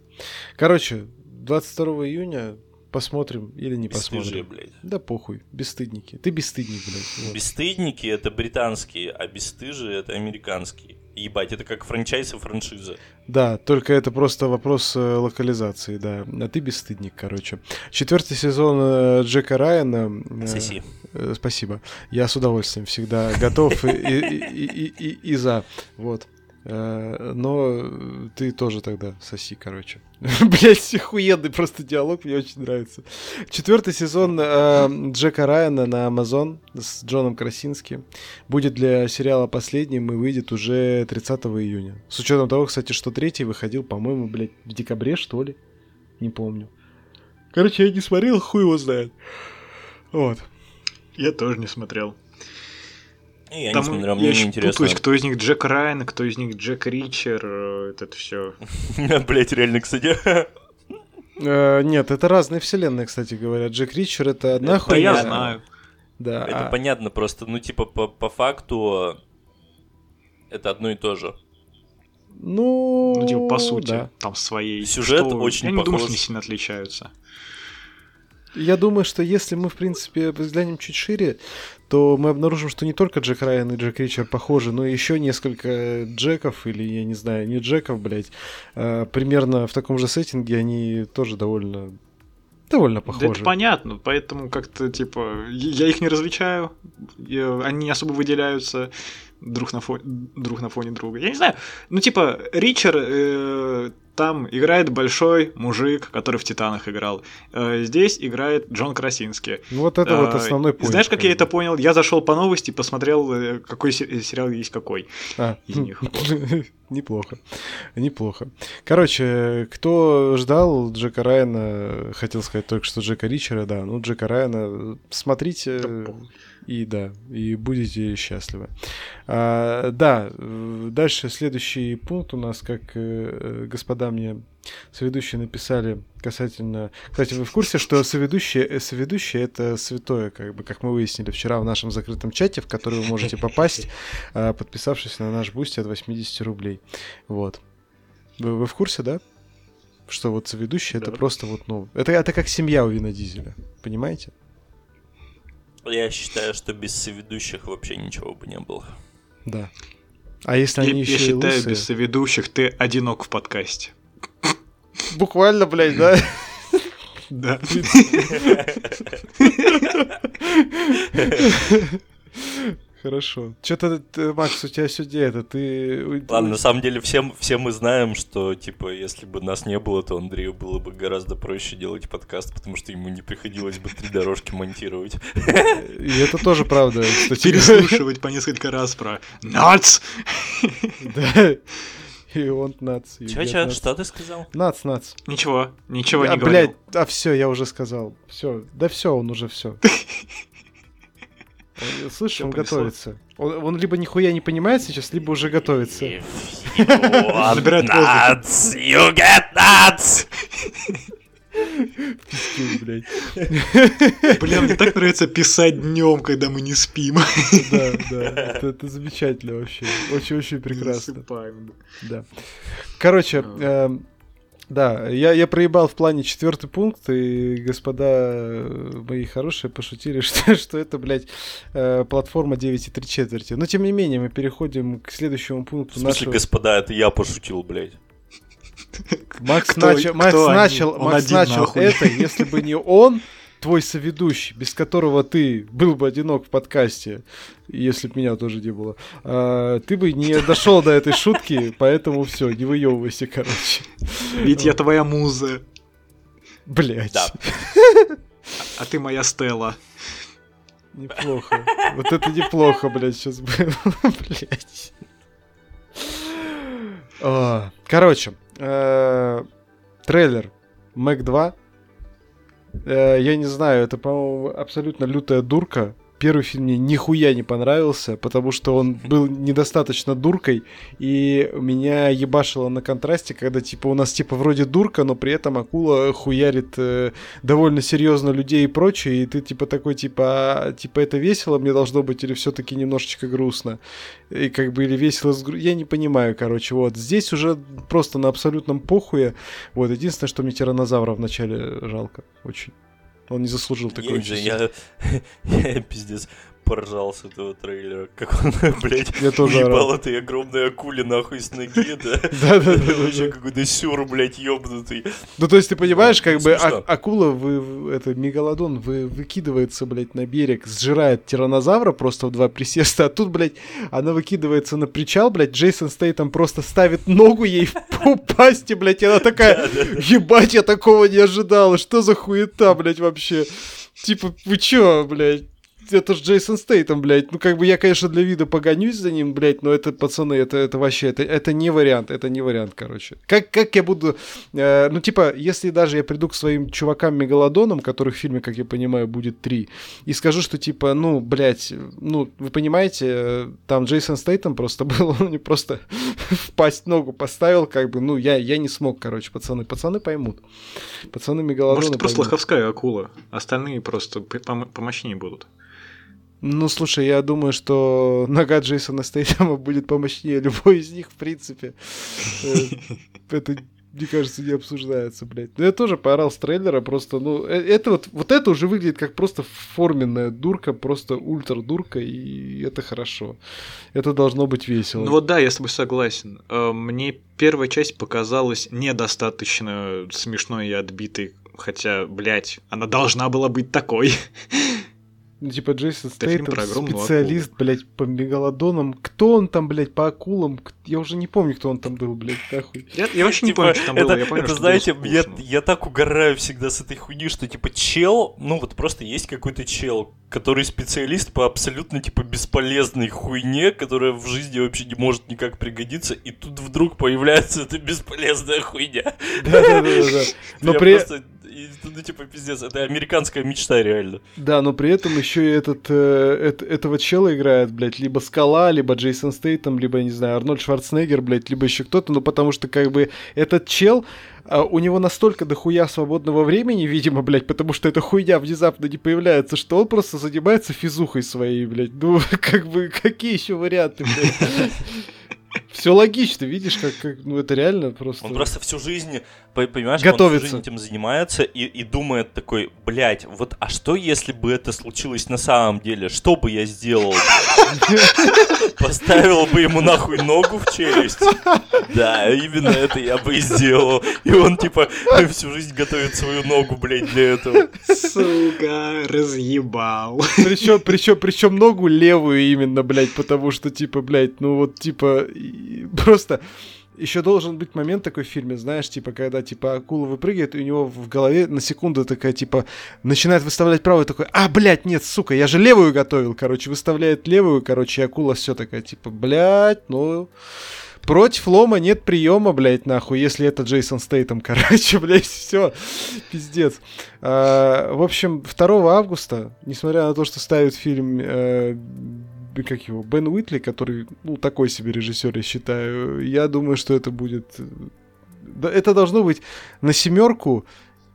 S2: Короче, 22 июня посмотрим или не Бесстыжие, посмотрим. блядь. Да похуй, бесстыдники. Ты бесстыдник, блядь.
S3: Вот. Бесстыдники это британские, а бесстыжие это американские. Ебать, это как франчайз и франшиза.
S2: Да, только это просто вопрос э, локализации, да. А ты бесстыдник, короче. Четвертый сезон э, Джека Райана.
S3: Э, Соси.
S2: Спасибо. Я с удовольствием всегда готов и, и, и, и, и за. Вот. Э, но ты тоже тогда соси, короче. (laughs) Блять, охуенный просто диалог, мне очень нравится. Четвертый сезон э, Джека Райана на Amazon с Джоном Красински будет для сериала последним и выйдет уже 30 июня. С учетом того, кстати, что третий выходил, по-моему, блядь, в декабре, что ли? Не помню. Короче, я не смотрел, хуй его знает. Вот.
S1: Я тоже не смотрел.
S3: Я Там не смотрел, мне не интересно.
S1: Путаюсь, кто из них Джек Райан, кто из них Джек Ричер, э, это все. (laughs)
S3: Блять, реально, кстати.
S2: Э, нет, это разные вселенные, кстати говоря. Джек Ричер это одна
S1: хуйня. Да я знаю.
S2: Да.
S3: Это а понятно, просто, ну, типа, по, по факту это одно и то же.
S2: Ну,
S1: ну типа, по сути, да. там своей.
S3: Сюжет что... очень
S1: Я
S3: не
S1: думаю, что они сильно отличаются.
S2: Я думаю, что если мы, в принципе, взглянем чуть шире, то мы обнаружим, что не только Джек Райан и Джек Ричер похожи, но еще несколько Джеков, или, я не знаю, не Джеков, блядь, а, примерно в таком же сеттинге они тоже довольно довольно похожи. Да
S1: это понятно, поэтому как-то, типа, я их не различаю, они не особо выделяются друг на, фоне, друг на фоне друга. Я не знаю, ну, типа, Ричер э, там играет большой мужик, который в «Титанах» играл. Э, здесь играет Джон Красинский.
S2: Ну вот это вот э, основной
S1: point. Знаешь, как я это понял? Я зашел по новости, посмотрел, э, какой сериал есть какой. А. (laughs)
S2: Неплохо. Неплохо. Короче, кто ждал Джека Райана, хотел сказать только что Джека Ричера, да, ну Джека Райана, смотрите и да, и будете счастливы. А, да, дальше следующий пункт у нас, как э, господа мне соведущие написали касательно... Кстати, вы в курсе, что соведущие, э, соведущие это святое, как бы, как мы выяснили вчера в нашем закрытом чате, в который вы можете попасть, а, подписавшись на наш бусти от 80 рублей. Вот. Вы, вы в курсе, да? Что вот соведущие да. это просто вот, ну... Это, это как семья у Вина Дизеля, понимаете?
S3: Я считаю, что без соведущих вообще ничего бы не было.
S2: Да. А если они я, еще
S1: я считаю,
S2: лысые?
S1: без соведущих ты одинок в подкасте.
S2: Буквально, блядь, да?
S1: Да. (laughs)
S2: Хорошо. Что-то, Макс, у тебя сегодня это, ты...
S3: Ладно, на самом деле все, все мы знаем, что, типа, если бы нас не было, то Андрею было бы гораздо проще делать подкаст, потому что ему не приходилось бы три дорожки монтировать.
S2: И это тоже правда.
S1: Переслушивать по несколько раз про «Nuts!»
S2: Да. И он нац.
S3: Чё, чё, что ты сказал?
S2: Нац, нац.
S1: Ничего, ничего не говорил. Блядь,
S2: а все, я уже сказал. Все, да все, он уже все. Слышишь, он готовится. Он, он либо нихуя не понимает сейчас, либо уже готовится.
S3: Набирает nuts, you get nuts!
S2: Пиздец, блядь.
S1: Бля, мне так нравится писать днем, когда мы не спим.
S2: Да, да. Это, это замечательно вообще. Очень-очень прекрасно.
S1: Засыпаем.
S2: Да. Короче, э, да, я, я проебал в плане четвертый пункт, и господа э, мои хорошие пошутили, (laughs) что, что это, блядь, э, платформа 9,3 четверти. Но тем не менее, мы переходим к следующему пункту. В
S3: смысле, нашего... господа, это я пошутил, блядь.
S2: Макс, кто, начал, кто Макс начал, Макс начал это, если бы не он, твой соведущий, без которого ты был бы одинок в подкасте, если бы меня тоже не было, а, ты бы не (laughs) дошел до этой шутки, поэтому все, не выебывайся, короче.
S1: Ведь я твоя муза.
S2: Блять. Да.
S1: А ты моя Стелла.
S2: Неплохо. Вот это неплохо, блядь, сейчас было. (laughs) блядь. А, короче, э, трейлер Мэг 2 Э, я не знаю, это, по-моему, абсолютно лютая дурка. Первый фильм мне нихуя не понравился, потому что он был недостаточно дуркой, и меня ебашило на контрасте, когда, типа, у нас, типа, вроде дурка, но при этом акула хуярит э, довольно серьезно людей и прочее, и ты, типа, такой, типа, а, типа, это весело мне должно быть, или все таки немножечко грустно? И как бы, или весело с. Я не понимаю, короче, вот. Здесь уже просто на абсолютном похуе. Вот, единственное, что мне тиранозавра вначале жалко, очень. Он не заслужил такой
S3: же, я, (laughs) я, пиздец, поржал с этого трейлера. Как он, (laughs) блядь, Я тоже уебал этой огромной акуле нахуй с ноги, (laughs) да? Да-да-да. Вообще какой-то сюр, блядь, ёбнутый.
S2: Ну, то есть, ты понимаешь, как бы акула, вы, это, мегалодон, вы, выкидывается, блядь, на берег, сжирает тиранозавра просто в два присеста, а тут, блядь, она выкидывается на причал, блядь, Джейсон Стейтом просто ставит ногу ей в (laughs) пасти, блядь, и она такая, ебать, я такого не ожидала, что за хуета, блядь, вообще? Типа, вы чё, блядь? Это же Джейсон Стейтом, блядь. Ну, как бы я, конечно, для вида погонюсь за ним, блядь, но это, пацаны, это, это вообще, это, это не вариант, это не вариант, короче. Как, как я буду, э, ну, типа, если даже я приду к своим чувакам-мегалодонам, которых в фильме, как я понимаю, будет три, и скажу, что, типа, ну, блядь, ну, вы понимаете, там Джейсон Стейтом просто (laughs) был, он мне просто (laughs) в пасть ногу поставил, как бы, ну, я, я не смог, короче, пацаны. Пацаны поймут. Пацаны мегалодоны
S1: Может, это просто лоховская акула, остальные просто помощнее будут.
S2: Ну, слушай, я думаю, что (laughs) нога Джейсона Стейтема будет помощнее любой из них, в принципе. Э, это, мне кажется, не обсуждается, блядь. Но я тоже поорал с трейлера, просто, ну, э, это вот, вот это уже выглядит как просто форменная дурка, просто ультра-дурка, и это хорошо. Это должно быть весело.
S1: Ну вот да, я с тобой согласен. Э, мне первая часть показалась недостаточно смешной и отбитой, хотя, блядь, она должна была быть такой. (laughs)
S2: Ну, типа Джейсон Стейтем, специалист, акулу. блядь, по мегалодонам. Кто он там, блядь, по акулам? Я уже не помню, кто он там был, блядь, нахуй.
S3: Я, я вообще типа, не помню, что там это, было. Я помню, это, что знаете, я, я так угораю всегда с этой хуйни, что, типа, чел, ну, вот просто есть какой-то чел, который специалист по абсолютно, типа, бесполезной хуйне, которая в жизни вообще не может никак пригодиться, и тут вдруг появляется эта бесполезная хуйня. Да-да-да. (laughs) Но при и, ну, типа, пиздец, это американская мечта, реально.
S2: Да, но при этом еще и этот, э, э, этого чела играет, блядь, либо Скала, либо Джейсон Стейтом, либо, не знаю, Арнольд Шварценеггер, блядь, либо еще кто-то, ну, потому что, как бы, этот чел, а у него настолько дохуя свободного времени, видимо, блядь, потому что эта хуйня внезапно не появляется, что он просто занимается физухой своей, блядь. Ну, (laughs) как бы, какие еще варианты, блядь? (laughs) Все логично, видишь, как, как ну это реально просто.
S3: Он просто всю жизнь, понимаешь, Готовится. он всю жизнь этим занимается и, и думает такой, блядь, вот а что если бы это случилось на самом деле? Что бы я сделал? (laughs) Поставил бы ему нахуй ногу в челюсть. Да, именно это я бы и сделал. И он типа всю жизнь готовит свою ногу, блядь, для этого.
S1: Сука, разъебал.
S2: Причем, причем, причем ногу левую именно, блядь, потому что типа, блядь, ну вот типа просто еще должен быть момент такой в фильме, знаешь, типа, когда, типа, акула выпрыгивает, и у него в голове на секунду такая, типа, начинает выставлять правую, такой, а, блядь, нет, сука, я же левую готовил, короче, выставляет левую, короче, и акула все такая, типа, блядь, ну... Против лома нет приема, блядь, нахуй, если это Джейсон Стейтом, (laughs) короче, блядь, все, пиздец. А, в общем, 2 августа, несмотря на то, что ставит фильм э, как его, Бен Уитли, который, ну, такой себе режиссер, я считаю, я думаю, что это будет... Это должно быть на семерку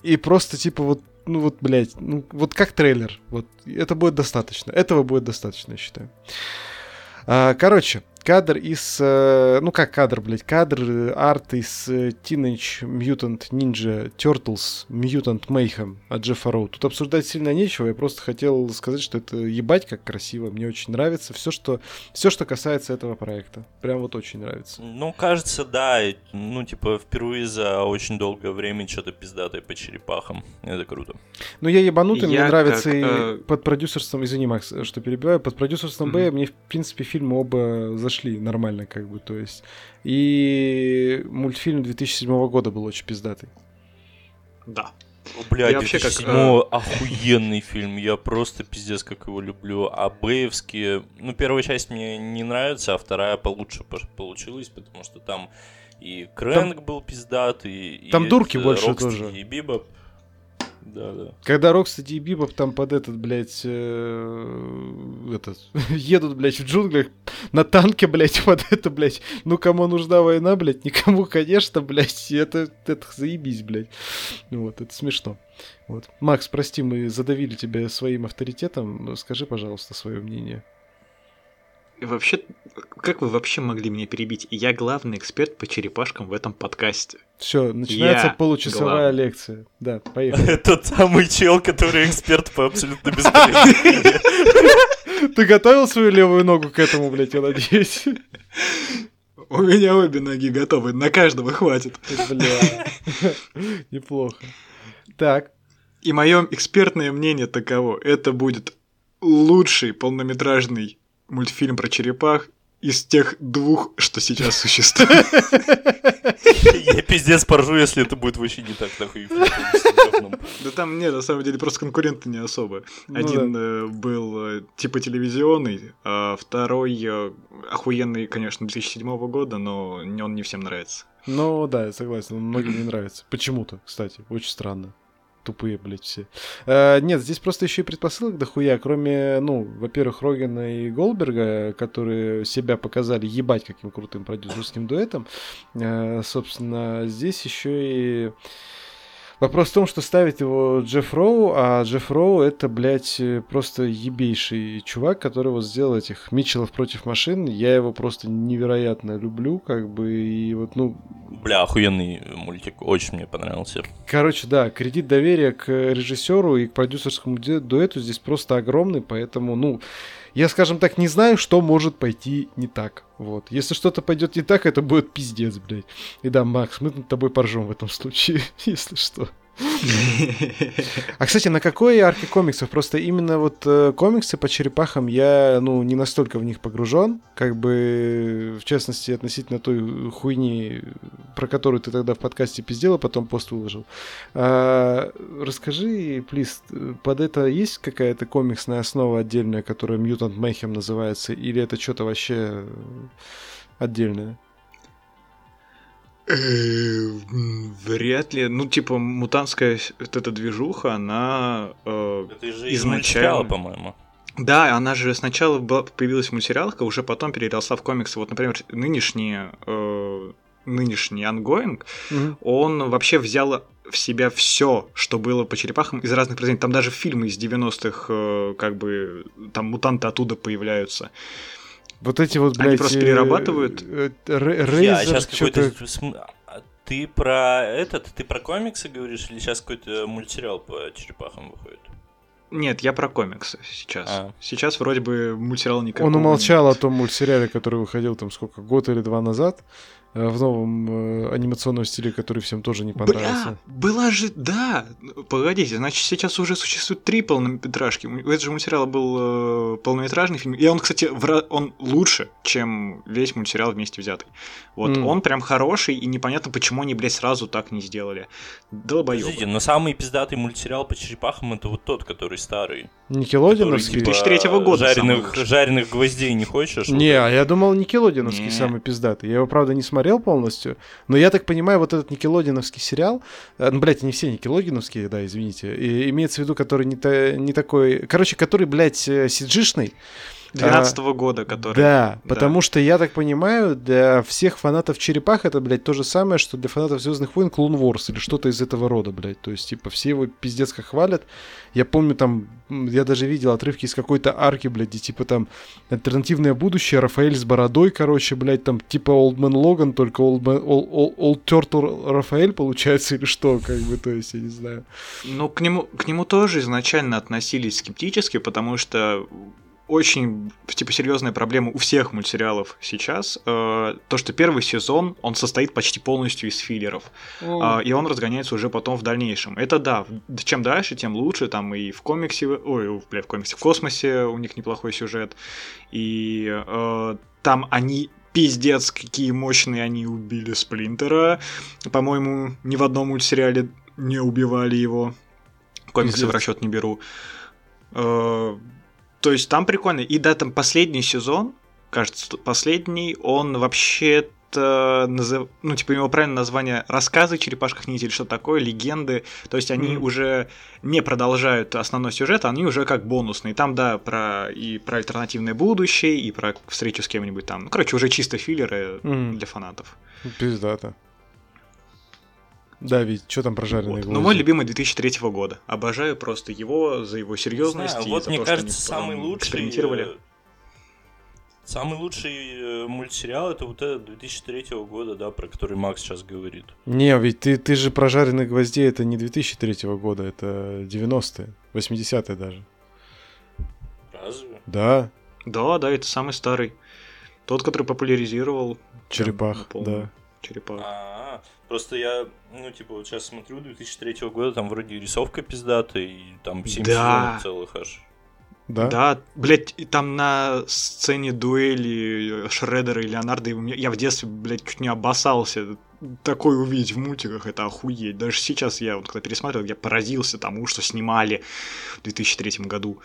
S2: и просто типа вот, ну вот, блядь, ну вот как трейлер. Вот это будет достаточно. Этого будет достаточно, я считаю. А, короче, кадр из... Э, ну как кадр, блядь? Кадр, э, арт из э, Teenage Mutant Ninja Turtles Mutant Mayhem от Джеффа Роу. Тут обсуждать сильно нечего, я просто хотел сказать, что это ебать как красиво, мне очень нравится все, что, все, что касается этого проекта. Прям вот очень нравится.
S3: Ну, кажется, да, ну, типа, впервые за очень долгое время что-то пиздатое по черепахам. Это круто.
S2: Ну, я ебанутый, я мне нравится как, и э... под продюсерством, извини, Макс, что перебиваю, под продюсерством mm-hmm. Б мне, в принципе, фильмы оба за зашли нормально, как бы, то есть. И мультфильм 2007 года был очень пиздатый.
S1: Да.
S3: Блядь, вообще как э... охуенный фильм, я просто пиздец как его люблю. А Бэевские, ну первая часть мне не нравится, а вторая получше получилась, потому что там и Крэнк там... был пиздатый,
S2: там и дурки больше тоже.
S3: И Бибоп. Да, да.
S2: Когда Рокстеди и Бибоп там под этот, блядь, э, этот, (laughs) едут, блядь, в джунглях на танке, блядь, (laughs) под это, блядь, ну кому нужна война, блядь, никому, конечно, блядь, это, это заебись, блядь. Вот, это смешно. Вот. Макс, прости, мы задавили тебя своим авторитетом, скажи, пожалуйста, свое мнение.
S1: Вообще, как вы вообще могли меня перебить? Я главный эксперт по черепашкам в этом подкасте.
S2: Все, начинается Я получасовая главный. лекция. Да, (laughs) поехали.
S3: Тот самый чел, который эксперт по абсолютно (laughs) бесполезной
S2: Ты готовил свою левую ногу к этому, блядь, я надеюсь?
S1: У меня обе ноги готовы, на каждого хватит.
S2: Бля, (laughs) неплохо. Так.
S1: И мое экспертное мнение таково. Это будет лучший полнометражный мультфильм про черепах из тех двух, что сейчас существует.
S3: Я пиздец поржу, если это будет вообще не так, нахуй.
S1: Да там нет, на самом деле, просто конкуренты не особо. Ну Один э, был э, типа телевизионный, а второй э, охуенный, конечно, 2007 года, но он не всем нравится.
S2: Ну да, я согласен, многим не нравится. Почему-то, кстати, очень странно тупые, блядь, все. А, нет, здесь просто еще и предпосылок дохуя, кроме, ну, во-первых, Рогина и Голберга, которые себя показали ебать каким крутым продюсерским дуэтом. А, собственно, здесь еще и Вопрос в том, что ставит его Джефф Роу, а Джефф Роу это, блядь, просто ебейший чувак, который вот сделал этих Митчеллов против машин. Я его просто невероятно люблю, как бы, и вот, ну...
S3: Бля, охуенный мультик, очень мне понравился.
S2: Короче, да, кредит доверия к режиссеру и к продюсерскому дуэту здесь просто огромный, поэтому, ну, я, скажем так, не знаю, что может пойти не так. Вот. Если что-то пойдет не так, это будет пиздец, блядь. И да, Макс, мы над тобой поржем в этом случае, (laughs) если что. А, кстати, на какой арке комиксов? Просто именно вот э, комиксы по черепахам я, ну, не настолько в них погружен, как бы, в частности, относительно той хуйни, про которую ты тогда в подкасте пиздел, а потом пост выложил. А, расскажи, плиз, под это есть какая-то комиксная основа отдельная, которая Mutant Mayhem называется, или это что-то вообще отдельное?
S1: Э, вряд ли. Ну, типа, мутантская вот эта движуха, она э,
S3: Это же изначально... по-моему.
S1: Да, она же сначала была, появилась в мультсериалах, а уже потом переросла в комиксы. Вот, например, нынешний, э, нынешний ongoing, mm он вообще взял в себя все, что было по черепахам из разных произведений. Там даже фильмы из 90-х, э, как бы, там мутанты оттуда появляются.
S2: Вот эти вот, блядь...
S1: Они просто перерабатывают?
S3: Э, Рейзер, а сейчас какой-то... А ты про этот, ты про комиксы говоришь, или сейчас какой-то мультсериал по черепахам выходит?
S1: Нет, я про комиксы сейчас. А. Сейчас вроде бы мультсериал никакого
S2: Он умолчал нет. о том мультсериале, который выходил там сколько, год или два назад. Э, в новом э, анимационном стиле, который всем тоже не понравился.
S1: Бля, была же, да, погодите, значит, сейчас уже существует три полнометражки. У этого же мультсериала был э, полнометражный фильм, и он, кстати, в, он лучше, чем весь мультсериал вместе взятый. Вот, mm. он прям хороший, и непонятно, почему они, блядь, сразу так не сделали. Долбоёбы. Подождите,
S3: но самый пиздатый мультсериал по черепахам это вот тот, который старый.
S2: Никелодиновский?
S1: Который, типа, 2003 года.
S3: Жареных, жареных гвоздей не хочешь?
S2: Не, а я думал Никелодиновский не. самый пиздатый. Я его, правда, не смотрел полностью. Но я так понимаю, вот этот Никелодиновский сериал, э, ну, блядь, не все Никелодиновские, да, извините, и, имеется в виду, который не, та, не такой, короче, который, блядь, э, сиджишный,
S1: 12 -го года, который...
S2: Да, да, потому что, я так понимаю, для всех фанатов Черепах это, блядь, то же самое, что для фанатов Звездных войн Клун Ворс или что-то из этого рода, блядь. То есть, типа, все его пиздец как хвалят. Я помню, там, я даже видел отрывки из какой-то арки, блядь, где, типа, там, альтернативное будущее, Рафаэль с бородой, короче, блядь, там, типа, Олдмен Логан, только Олдмен, Олд Turtle Рафаэль, получается, (laughs) или что, как бы, то есть, я не знаю.
S1: Ну, к нему, к нему тоже изначально относились скептически, потому что очень, типа, серьезная проблема у всех мультсериалов сейчас. Э, то, что первый сезон, он состоит почти полностью из филлеров. Mm. Э, и он разгоняется уже потом в дальнейшем. Это да, чем дальше, тем лучше. Там и в комиксе, ой, бля, в комиксе, в космосе у них неплохой сюжет. И э, там они пиздец, какие мощные они убили Сплинтера. По-моему, ни в одном мультсериале не убивали его. Комиксы пиздец. в расчет не беру. Э, то есть там прикольно. И да, там последний сезон, кажется, последний, он вообще назыв... ну, типа, его правильное название рассказы черепашках ниндзя или что такое, легенды. То есть они mm-hmm. уже не продолжают основной сюжет, они уже как бонусные. Там, да, про и про альтернативное будущее, и про встречу с кем-нибудь там. Ну, короче, уже чисто филлеры mm-hmm. для фанатов.
S2: Пиздата. Да, ведь что там про жареные вот.
S1: Ну, мой любимый 2003 года. Обожаю просто его за его серьезность.
S3: Знаю,
S1: и
S3: вот
S1: за
S3: мне
S1: то,
S3: кажется,
S1: что
S3: самый лучший...
S1: экспериментировали. Э,
S3: самый лучший э, мультсериал это вот этот 2003 года, да, про который Макс сейчас говорит.
S2: Не, ведь ты, ты же про жареных гвоздей это не 2003 года, это 90-е, 80-е даже.
S3: Разве?
S2: Да.
S1: Да, да, это самый старый. Тот, который популяризировал.
S2: Черепах, да.
S1: Черепах.
S3: А, просто я, ну, типа, вот сейчас смотрю 2003 года, там вроде рисовка пиздатая, и там 7 да. сезонов целых аж.
S1: Да? Да, блядь, там на сцене дуэли Шредера и Леонардо, я в детстве, блядь, чуть не обоссался. Такой увидеть в мультиках, это охуеть. Даже сейчас я, вот когда пересматривал, я поразился тому, что снимали в 2003 году.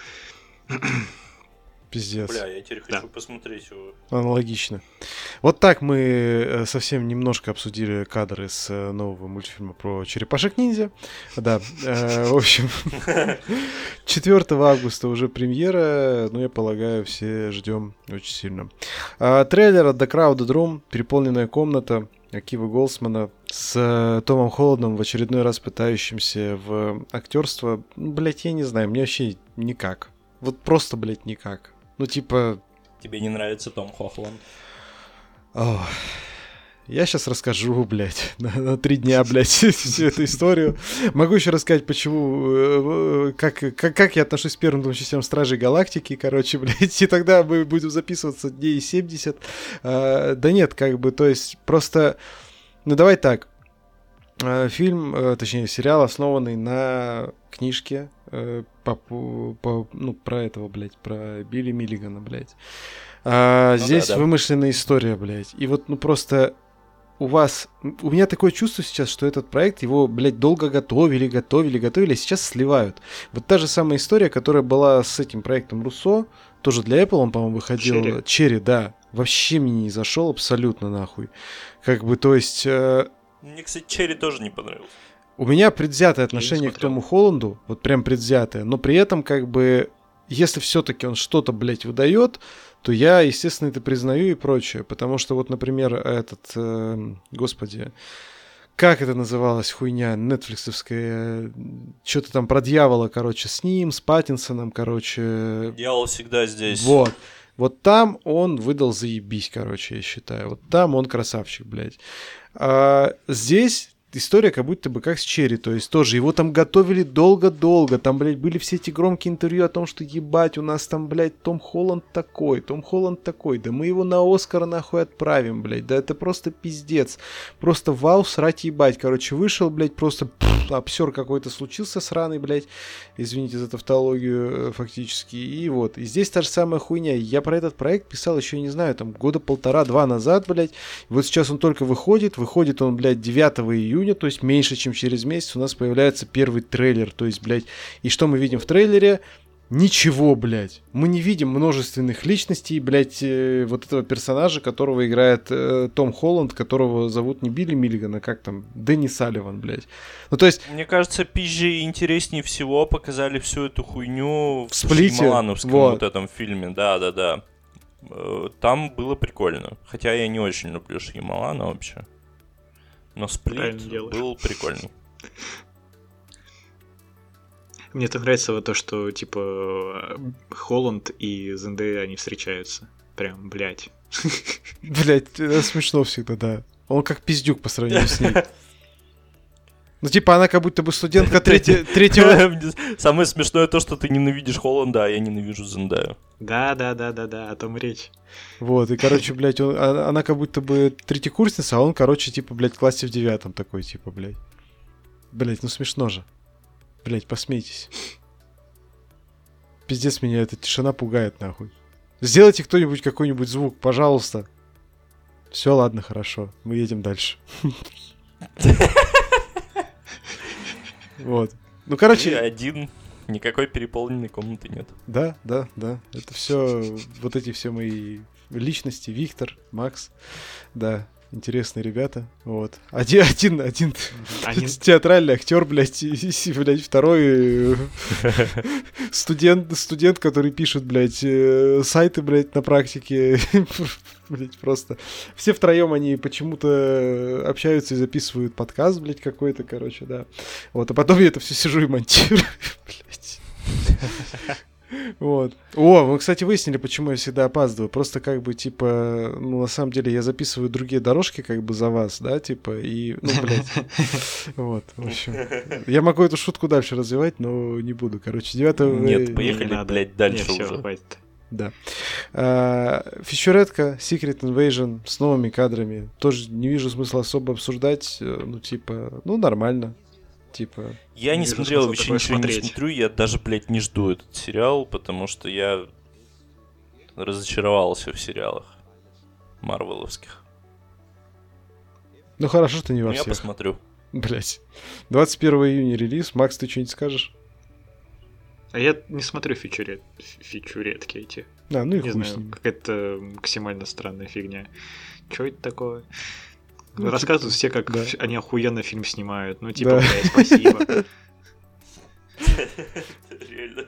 S2: Пиздец.
S3: Бля, я теперь хочу да. посмотреть его.
S2: Аналогично. Вот так мы э, совсем немножко обсудили кадры с э, нового мультфильма про черепашек-ниндзя. Да, э, в общем, (laughs) 4 августа уже премьера, ну, я полагаю, все ждем очень сильно. А, трейлер от The Crowded Room, переполненная комната, Акива Голсмана с Томом Холодом в очередной раз пытающимся в актерство. Блять, я не знаю, мне вообще никак. Вот просто, блядь, никак. Ну, типа...
S3: Тебе не нравится Том Хохланд?
S2: О, я сейчас расскажу, блядь, (laughs) на, на три дня, блядь, (laughs) всю эту историю. Могу еще рассказать, почему, э, как, как, как я отношусь к первым двум частям Стражей Галактики, короче, (laughs) блядь, и тогда мы будем записываться дней 70. А, да нет, как бы, то есть, просто, ну давай так, фильм, э, точнее, сериал, основанный на книжке э, по, по, ну, про этого, блядь, про Билли Миллигана, блядь. А, ну, здесь да, да. вымышленная история, блядь. И вот, ну, просто у вас... У меня такое чувство сейчас, что этот проект, его, блядь, долго готовили, готовили, готовили, а сейчас сливают. Вот та же самая история, которая была с этим проектом Руссо, тоже для Apple он, по-моему, выходил. Черри. Черри, да. Вообще мне не зашел абсолютно нахуй. Как бы, то есть... Э...
S3: Мне, кстати, Черри тоже не понравился.
S2: У меня предвзятое отношение к Тому Холланду, вот прям предвзятое, но при этом как бы, если все-таки он что-то, блядь, выдает, то я, естественно, это признаю и прочее. Потому что вот, например, этот, э, господи, как это называлось, хуйня, нетфликсовская, что-то там про дьявола, короче, с ним, с Паттинсоном, короче.
S3: Дьявол всегда здесь.
S2: Вот. Вот там он выдал заебись, короче, я считаю. Вот там он красавчик, блядь. А здесь история как будто бы как с Черри, то есть тоже его там готовили долго-долго, там, блядь, были все эти громкие интервью о том, что ебать, у нас там, блядь, Том Холланд такой, Том Холланд такой, да мы его на Оскар нахуй отправим, блядь, да это просто пиздец, просто вау, срать ебать, короче, вышел, блядь, просто обсер какой-то случился сраный, блядь, извините за тавтологию э, фактически, и вот, и здесь та же самая хуйня, я про этот проект писал еще, не знаю, там, года полтора-два назад, блядь, вот сейчас он только выходит, выходит он, блядь, 9 июня, июня, то есть меньше, чем через месяц, у нас появляется первый трейлер. То есть, блядь, и что мы видим в трейлере? Ничего, блядь. Мы не видим множественных личностей, блядь, э, вот этого персонажа, которого играет э, Том Холланд, которого зовут не Билли Миллиган, а как там, Дэнни Салливан, блядь. Ну, то есть...
S3: Мне кажется, пизже интереснее всего показали всю эту хуйню
S2: в, в Сплите.
S3: Малановском вот. вот этом фильме, да-да-да. Э, там было прикольно. Хотя я не очень люблю Шьямалана вообще. Но сплит был прикольный.
S1: Мне так нравится вот то, что, типа, Холланд и Зендея, они встречаются. Прям, блядь.
S2: Блядь, это смешно всегда, да. Он как пиздюк по сравнению с ней. (laughs) Ну, типа, она как будто бы студентка третьего... (laughs)
S3: Самое смешное то, что ты ненавидишь Холланда, а я ненавижу Зендаю.
S1: Да, да, да, да, да, о том речь.
S2: Вот, и, короче, блядь, он, а, она как будто бы третьекурсница, а он, короче, типа, блядь, в классе в девятом такой, типа, блядь. Блядь, ну смешно же. Блядь, посмейтесь. Пиздец, меня эта тишина пугает, нахуй. Сделайте кто-нибудь какой-нибудь звук, пожалуйста. Все, ладно, хорошо. Мы едем дальше. (laughs) Вот. Ну, короче...
S3: один. Никакой переполненной комнаты нет.
S2: Да, да, да. Это все, вот эти все мои личности, Виктор, Макс, да, интересные ребята, вот. Один, один, один, один... (laughs) театральный актер, блядь, и, и, блядь, второй э, (laughs) студент, студент, который пишет, блядь, э, сайты, блядь, на практике, (laughs) блядь, просто. Все втроем они почему-то общаются и записывают подкаст, блядь, какой-то, короче, да. Вот, а потом я это все сижу и монтирую, блядь. Вот. О, вы, кстати, выяснили, почему я всегда опаздываю. Просто как бы, типа, ну, на самом деле, я записываю другие дорожки как бы за вас, да, типа, и, ну, блядь. (laughs) Вот, в общем. Я могу эту шутку дальше развивать, но не буду. Короче, 9
S3: Нет, поехали, блядь, дальше уже.
S2: Да. А, фичуретка Secret Invasion с новыми кадрами. Тоже не вижу смысла особо обсуждать. Э, ну, типа, ну, нормально. Типа...
S3: Я не, не смотрел, вообще ничего смотреть. не смотрю. Я даже, блядь, не жду этот сериал, потому что я разочаровался в сериалах марвеловских.
S2: Ну, хорошо, что не во
S3: ну,
S2: всех.
S3: я посмотрю.
S2: Блять. 21 июня релиз. Макс, ты что-нибудь скажешь?
S1: А я не смотрю фичурет, фичуретки эти.
S2: Да, ну и
S1: Не знаю, какая-то максимально странная фигня. Что это такое? Ну, Рассказывают типа, все, как да. они охуенно фильм снимают. Ну, типа, да. блядь, спасибо. (laughs)
S2: Реально.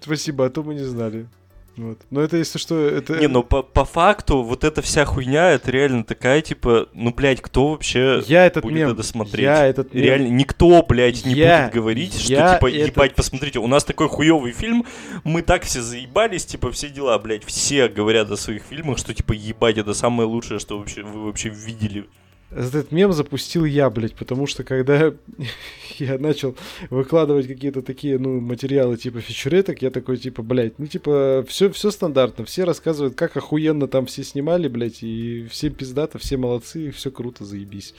S2: Спасибо, а то мы не знали. Вот. Но это если что, это...
S3: Не, ну по, по факту вот эта вся хуйня, это реально такая, типа, ну, блядь, кто вообще
S2: я этот
S3: будет
S2: мем,
S3: это смотреть?
S2: Я этот
S3: мем. Реально, никто, блядь, не я, будет говорить, что, типа, этот... ебать, посмотрите, у нас такой хуёвый фильм, мы так все заебались, типа, все дела, блядь, все говорят о своих фильмах, что, типа, ебать, это самое лучшее, что вообще вы вообще видели
S2: этот мем запустил я, блядь, потому что когда (laughs) я начал выкладывать какие-то такие, ну, материалы типа фичуреток, я такой, типа, блядь, ну, типа, все, все стандартно, все рассказывают, как охуенно там все снимали, блядь, и все пиздато, все молодцы, все круто, заебись.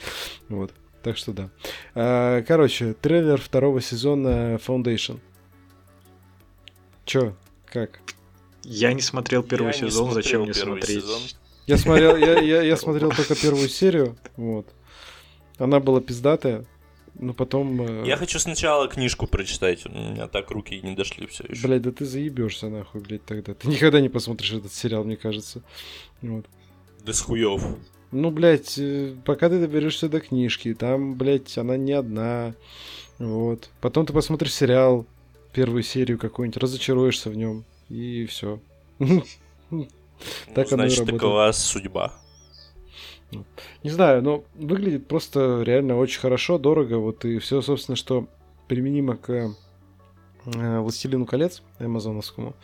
S2: Вот. Так что да. А, короче, трейлер второго сезона Foundation. Чё? Как?
S1: Я не смотрел первый я сезон, зачем мне смотреть? Сезон.
S2: Я смотрел, я, я, я смотрел только первую серию, вот. Она была пиздатая, но потом...
S3: Э... Я хочу сначала книжку прочитать, у меня так руки не дошли все еще.
S2: Блядь, да ты заебешься нахуй, блядь, тогда. Ты никогда не посмотришь этот сериал, мне кажется. Вот.
S3: Да с хуев.
S2: Ну, блядь, э, пока ты доберешься до книжки, там, блядь, она не одна. Вот. Потом ты посмотришь сериал, первую серию какую-нибудь, разочаруешься в нем, и все. (laughs)
S3: Ну, так значит, оно и такова судьба.
S2: Не знаю, но выглядит просто реально очень хорошо, дорого. Вот и все, собственно, что применимо к э, Властелину колец амазоновскому,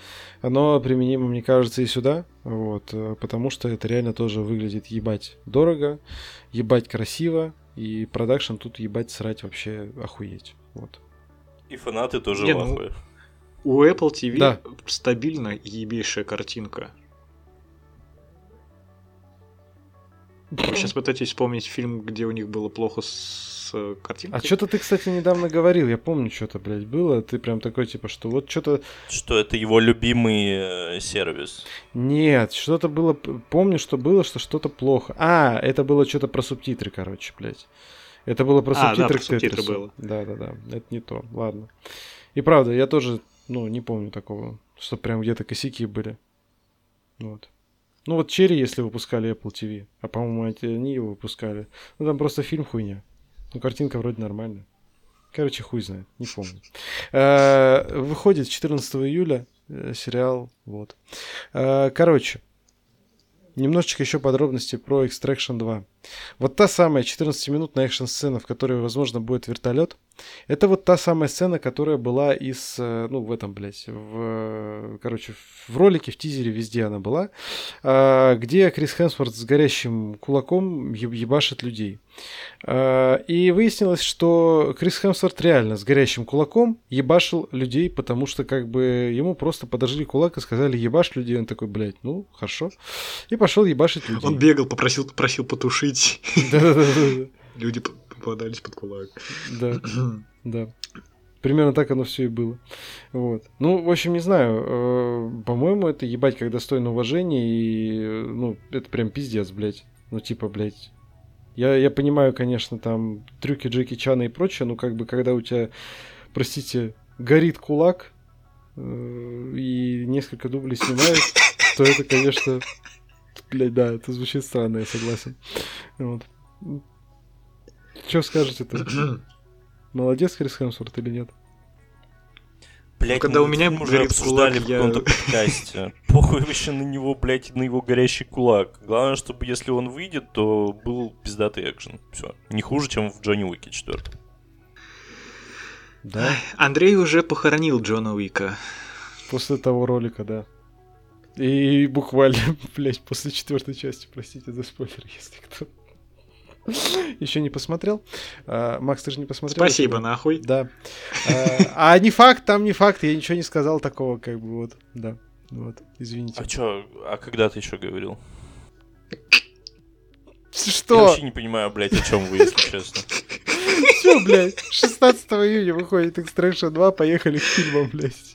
S2: оно применимо, мне кажется, и сюда, вот, э, потому что это реально тоже выглядит ебать дорого, ебать красиво, и продакшн тут ебать срать вообще охуеть, вот.
S3: И фанаты тоже Не, в
S1: ну, у Apple TV да. стабильно ебейшая картинка. Вы сейчас пытаетесь вспомнить фильм, где у них было плохо с э, картинкой?
S2: А что-то ты, кстати, недавно говорил, я помню, что-то, блядь, было. Ты прям такой, типа, что вот что-то...
S3: Что это его любимый э, сервис?
S2: Нет, что-то было... Помню, что было, что что-то плохо. А, это было что-то про субтитры, короче, блядь. Это было про а, субтитры да, про субтитры было. Да-да-да, это не то, ладно. И правда, я тоже, ну, не помню такого, что прям где-то косяки были. Вот. Ну вот Черри, если выпускали Apple TV, а по-моему они его выпускали. Ну там просто фильм хуйня. Ну картинка вроде нормальная. Короче, хуй знает, не помню. Э, выходит 14 июля э, сериал, вот. Э, короче, немножечко еще подробностей про Extraction 2. Вот та самая 14-минутная экшн-сцена, в которой, возможно, будет вертолет, это вот та самая сцена, которая была из, э, ну, в этом, блядь, в, короче, в ролике, в тизере, везде она была, а, где Крис Хемсворт с горящим кулаком ебашит людей. А, и выяснилось, что Крис Хемсворт реально с горящим кулаком ебашил людей, потому что как бы ему просто подожгли кулак и сказали ебашь людей. Он такой, блядь, ну, хорошо. И пошел ебашить людей.
S1: Он бегал, попросил, просил потушить. Да-да-да. Люди попадались под кулак.
S2: Да, (clears throat) да. Примерно так оно все и было. Вот. Ну, в общем, не знаю. Э, по-моему, это ебать как достойно уважения. И, ну, это прям пиздец, блядь. Ну, типа, блядь. Я, я понимаю, конечно, там трюки Джеки Чана и прочее, но как бы когда у тебя, простите, горит кулак э, и несколько дублей снимают, то это, конечно, блядь, да, это звучит странно, я согласен. Вот. Что скажете-то? (clears throat) Молодец Крис Хемсворт или нет?
S3: Блять, ну, когда у меня уже обсуждали кулак, в каком-то я... подкасте. (laughs) Похуй вообще на него, блять, на его горящий кулак. Главное, чтобы если он выйдет, то был пиздатый экшен. Все. Не хуже, чем в Джонни Уике 4.
S1: Да. Андрей уже похоронил Джона Уика.
S2: После того ролика, да. И буквально, (laughs) блять, после четвертой части, простите за спойлер, если кто (laughs) Еще не посмотрел. А, Макс, ты же не посмотрел?
S1: Спасибо, еще? нахуй.
S2: Да. А, а не факт, там не факт, я ничего не сказал такого, как бы вот, да. Вот, извините.
S3: А чё, а когда ты еще говорил?
S2: Что?
S3: Я вообще не понимаю, блядь, о чем вы, если честно. (laughs)
S2: Все, блядь, 16 июня выходит Extraction 2, поехали к фильмам, блядь.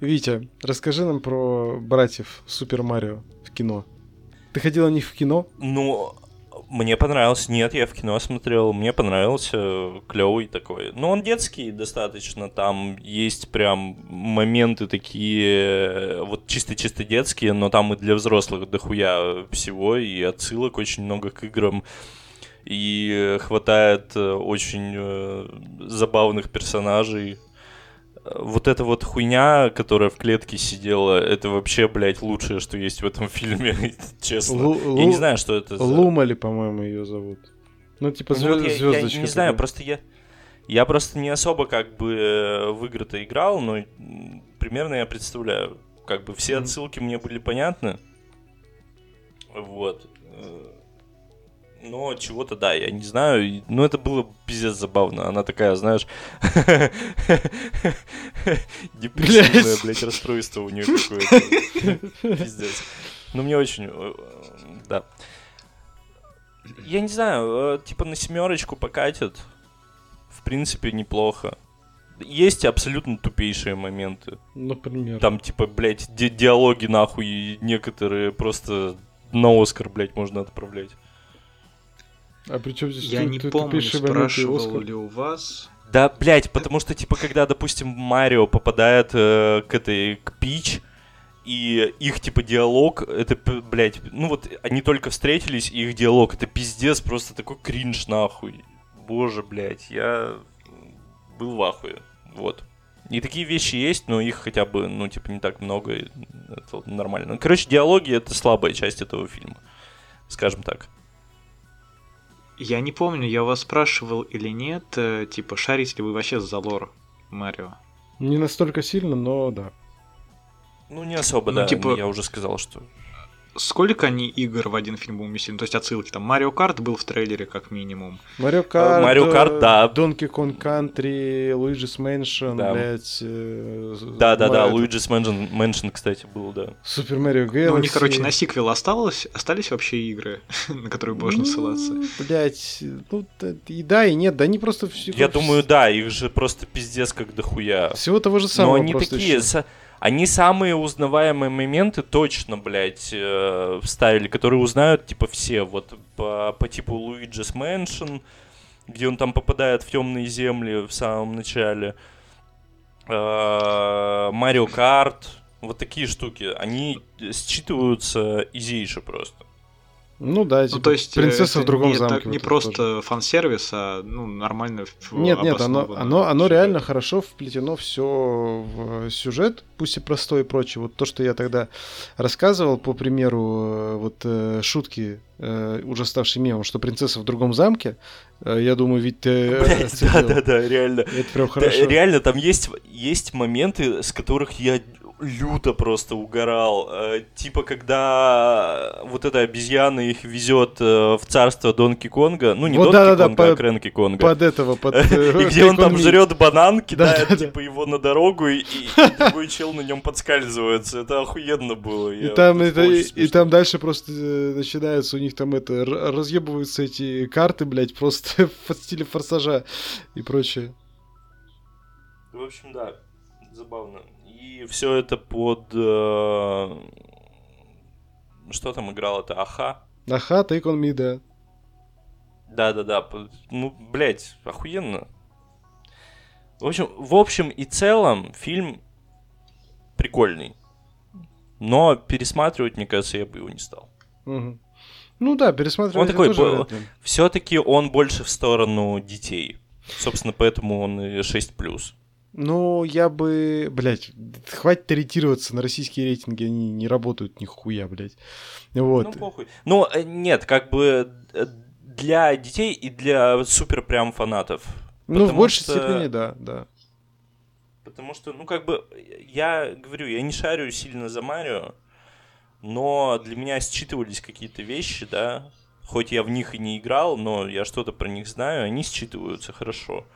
S2: Витя, расскажи нам про братьев Супер Марио в кино. Ты ходил на них в кино?
S3: Ну, мне понравился. Нет, я в кино смотрел. Мне понравился. Клевый такой. Ну, он детский достаточно. Там есть прям моменты такие, вот чисто-чисто детские, но там и для взрослых дохуя всего, и отсылок очень много к играм. И хватает э, очень э, забавных персонажей вот эта вот хуйня, которая в клетке сидела, это вообще, блядь, лучшее, что есть в этом фильме, (laughs) честно. Лу- я не знаю, что это
S2: за... Лумали, по-моему, ее зовут. Ну, типа звезд... ну, вот
S3: я, я не знаю, просто я... Я просто не особо как бы э, в игры-то играл, но примерно я представляю. Как бы все отсылки мне были понятны. Вот. Э, но чего-то, да, я не знаю. Но это было пиздец забавно. Она такая, знаешь, (laughs) депрессивное, блядь, расстройство у нее какое-то. (laughs) Пиздец. Ну, мне очень... Э, да. Я не знаю, э, типа на семерочку покатит. В принципе, неплохо. Есть абсолютно тупейшие моменты.
S2: Например.
S3: Там, типа, блядь, ди диалоги нахуй некоторые просто на Оскар, блядь, можно отправлять.
S2: А при чем здесь
S1: Я ты, не ты, помню, ты спрашивал ли у вас.
S3: Да, блядь, потому что, типа, когда, допустим, Марио попадает э, к этой, к Пич, и их, типа, диалог, это, блядь, ну вот, они только встретились, и их диалог, это пиздец, просто такой кринж, нахуй. Боже, блядь, я был в ахуе, вот. И такие вещи есть, но их хотя бы, ну, типа, не так много, это нормально. Короче, диалоги — это слабая часть этого фильма, скажем так.
S1: Я не помню, я вас спрашивал или нет, э, типа, шарите ли вы вообще за лор Марио?
S2: Не настолько сильно, но да.
S3: Ну, не особо, ну, да. Типа... Я уже сказал, что
S1: сколько они игр в один фильм уместили? То есть отсылки там Mario Kart был в трейлере как минимум.
S2: Mario Kart, Mario Kart, да. Donkey Kong Country, Luigi's Mansion, да. блядь.
S3: Э, да, да, да, Luigi's Mansion, кстати, был, да.
S2: Super Mario Galaxy.
S1: Ну, у них, короче, на сиквел осталось, остались вообще игры, (laughs) на которые можно ну, ссылаться?
S2: Блять, ну, и да, и нет, да они просто...
S3: Я думаю, да, их же просто пиздец как дохуя.
S2: Всего того же самого
S3: Но они такие... Они самые узнаваемые моменты точно, блядь, э, вставили, которые узнают, типа, все. Вот по, по типу Luigi's Mansion, где он там попадает в темные земли в самом начале. Э, Mario Kart. Вот такие штуки. Они считываются изейше просто.
S2: Ну да, типа, ну, то есть принцесса в другом
S1: не,
S2: замке.
S1: не вот просто тоже. фан-сервис, а ну, нормально
S2: Нет, нет, оно, оно, оно реально хорошо вплетено все в сюжет, пусть и простой и прочее. Вот то, что я тогда рассказывал, по примеру, э, вот э, шутки, э, уже ставшие мемом, что принцесса в другом замке, я думаю, ведь ты...
S3: да, да, да, реально.
S2: Это прям хорошо.
S3: Да, реально, там есть, есть моменты, с которых я люто просто угорал. Э, типа, когда вот эта обезьяна их везет э, в царство Донки Конга. Ну, не вот, Донки да, да, Конга, да, а Крэнки Конга.
S2: Под этого, под... (laughs)
S3: Э, и где он там жрет банан, кидает, типа, его на дорогу, и другой чел на нем подскальзывается. Это охуенно было.
S2: И там, и там дальше просто начинается у них там это, разъебываются эти карты, блядь, просто (laughs) в стиле форсажа и прочее.
S3: В общем, да, забавно все это под... Э, что там играл это? Аха?
S2: Аха, Take On Me, да.
S3: Да-да-да. Ну, блядь, охуенно. В общем, в общем и целом фильм прикольный. Но пересматривать, мне кажется, я бы его не стал.
S2: Угу. Ну да, пересматривать
S3: он такой, тоже Все-таки он больше в сторону детей. Собственно, поэтому он и 6+.
S2: Ну, я бы, блядь, хватит ориентироваться на российские рейтинги, они не работают нихуя, блядь. Вот.
S3: Ну, похуй. Ну, э, нет, как бы э, для детей и для супер прям фанатов.
S2: Ну, в большей что... степени, да, да.
S3: Потому что, ну, как бы, я говорю, я не шарю сильно за Марио, но для меня считывались какие-то вещи, да, хоть я в них и не играл, но я что-то про них знаю, они считываются хорошо.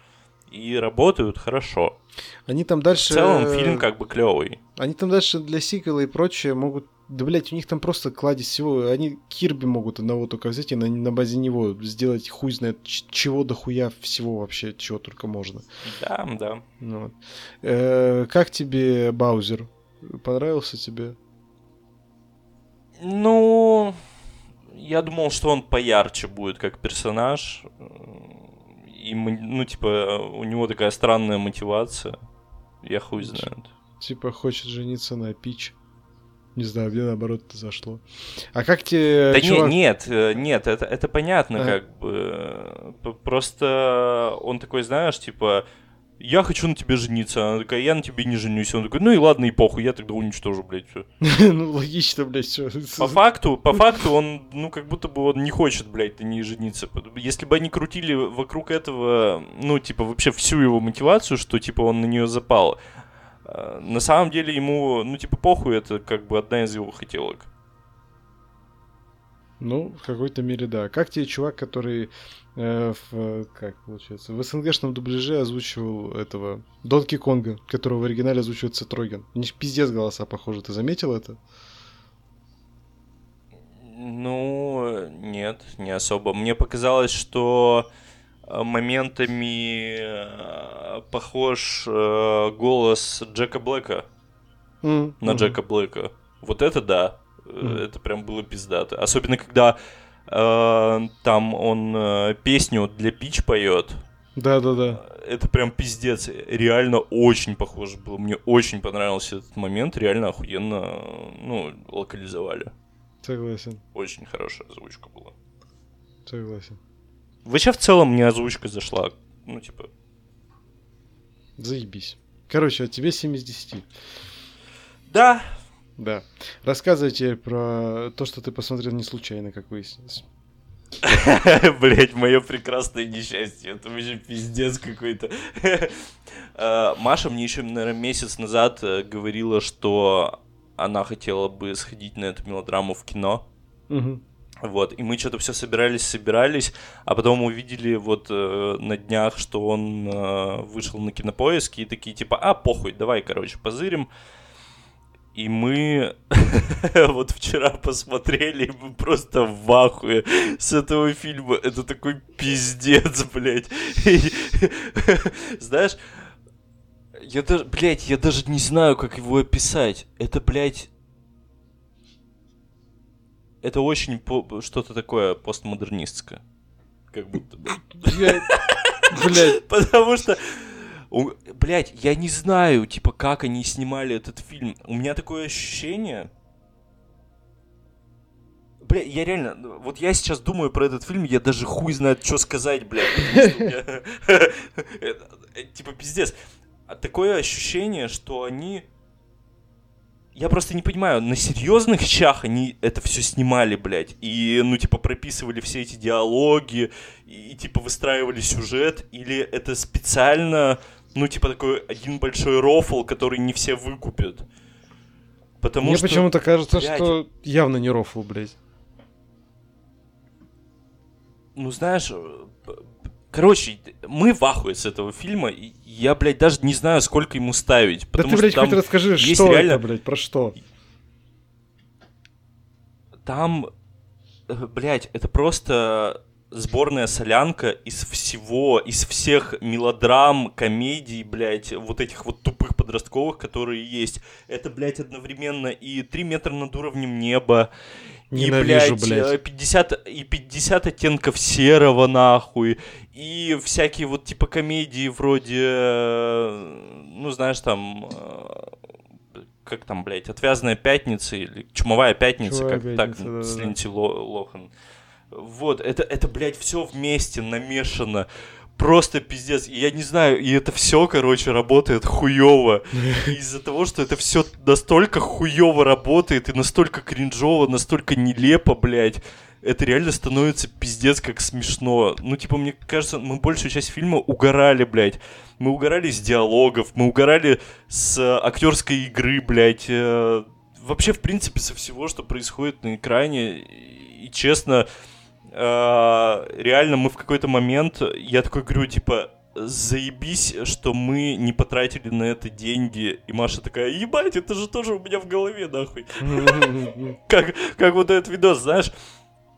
S3: И работают хорошо.
S2: Они там дальше...
S3: В целом фильм как бы клевый.
S2: Они там дальше для сиквела и прочее могут да, блядь, у них там просто кладезь всего. Они Кирби могут одного только взять и на, на базе него сделать хуй знает чего до хуя всего вообще, чего только можно.
S3: Да, да.
S2: Ну, вот. э, как тебе Баузер? Понравился тебе?
S3: Ну, я думал, что он поярче будет как персонаж. И, ну, типа, у него такая странная мотивация. Я хуй знает.
S2: Типа, хочет жениться на Пич. Не знаю, мне наоборот это зашло. А как тебе...
S3: Да чувак... не, нет, э, нет, это, это понятно, а. как бы. Просто он такой, знаешь, типа, я хочу на тебе жениться. Она такая, я на тебе не женюсь. Он такой, ну и ладно, и похуй, я тогда уничтожу, блядь, все. (laughs)
S2: Ну, логично, блядь, все.
S3: По факту, по факту он, ну, как будто бы он не хочет, блядь, не жениться. Если бы они крутили вокруг этого, ну, типа, вообще всю его мотивацию, что, типа, он на нее запал, Э, на самом деле ему, ну, типа, похуй, это как бы одна из его хотелок.
S2: Ну, в какой-то мере, да. Как тебе чувак, который э, в, как получается, в СНГшном дубляже озвучивал этого Донки Конга, которого в оригинале озвучивает Сетроген. У них пиздец голоса похожи, ты заметил это?
S3: Ну, нет, не особо. Мне показалось, что Э, моментами э, похож э, голос Джека Блэка mm-hmm. на Джека Блэка. Вот это да, mm-hmm. это прям было пиздато. Особенно когда э, там он э, песню для Пич поет.
S2: Да, да, да.
S3: Это прям пиздец. Реально очень похоже было. Мне очень понравился этот момент. Реально охуенно, ну, локализовали.
S2: Согласен.
S3: Очень хорошая озвучка была.
S2: Согласен.
S3: Вообще в целом мне озвучка зашла. Ну, типа...
S2: Заебись. Короче, а тебе 7 из 10.
S3: Да.
S2: Да. Рассказывайте про то, что ты посмотрел не случайно, как выяснилось. (laughs)
S3: Блять, мое прекрасное несчастье. Это вообще пиздец какой-то. А, (laughs) Маша мне еще, наверное, месяц назад э, говорила, что она хотела бы сходить на эту мелодраму в кино. Вот, и мы что-то все собирались, собирались, а потом увидели вот э, на днях, что он э, вышел на кинопоиски и такие типа, а, похуй, давай, короче, позырим. И мы (laughs) вот вчера посмотрели, и мы просто в ахуе с этого фильма. Это такой пиздец, блядь. (laughs) Знаешь, я даже, блядь, я даже не знаю, как его описать. Это, блядь, это очень по- что-то такое постмодернистское. Как будто бы. Блять. (laughs) Потому что Блять, я не знаю, типа, как они снимали этот фильм. У меня такое ощущение... Бля, я реально... Вот я сейчас думаю про этот фильм, я даже хуй знает, что сказать, блядь. (laughs) Типа, пиздец. Такое ощущение, что они я просто не понимаю, на серьезных щах они это все снимали, блядь, и, ну, типа, прописывали все эти диалоги, и типа, выстраивали сюжет, или это специально, ну, типа, такой один большой рофл, который не все выкупят.
S2: Потому Мне что... почему-то кажется, блядь, что явно не рофл, блядь.
S3: Ну, знаешь, Короче, мы в ахуе с этого фильма. И я, блядь, даже не знаю, сколько ему ставить.
S2: Потому да ты, блядь, что хоть расскажи, что реально... это, блядь, про что?
S3: Там, э, блядь, это просто сборная солянка из всего, из всех мелодрам, комедий, блядь, вот этих вот тупых подростковых, которые есть. Это, блядь, одновременно и «Три метра над уровнем неба»,
S2: Ненавижу, и, блядь,
S3: блядь. 50, и 50 оттенков серого, нахуй. И всякие вот типа комедии вроде, э, ну, знаешь, там, э, как там, блядь, «Отвязная пятница» или «Чумовая пятница», Чумовая как пятница, так, да, с Линси Лохан. Вот, это, это, блядь, все вместе намешано просто пиздец. Я не знаю, и это все, короче, работает хуево. (laughs) Из-за того, что это все настолько хуево работает и настолько кринжово, настолько нелепо, блядь. Это реально становится пиздец как смешно. Ну, типа, мне кажется, мы большую часть фильма угорали, блядь. Мы угорали с диалогов, мы угорали с актерской игры, блядь. Э, вообще, в принципе, со всего, что происходит на экране. И честно, Э, реально мы в какой-то момент, я такой говорю, типа, заебись, что мы не потратили на это деньги. И Маша такая, ебать, это же тоже у меня в голове, нахуй. (laughs) Как, как вот этот видос, знаешь,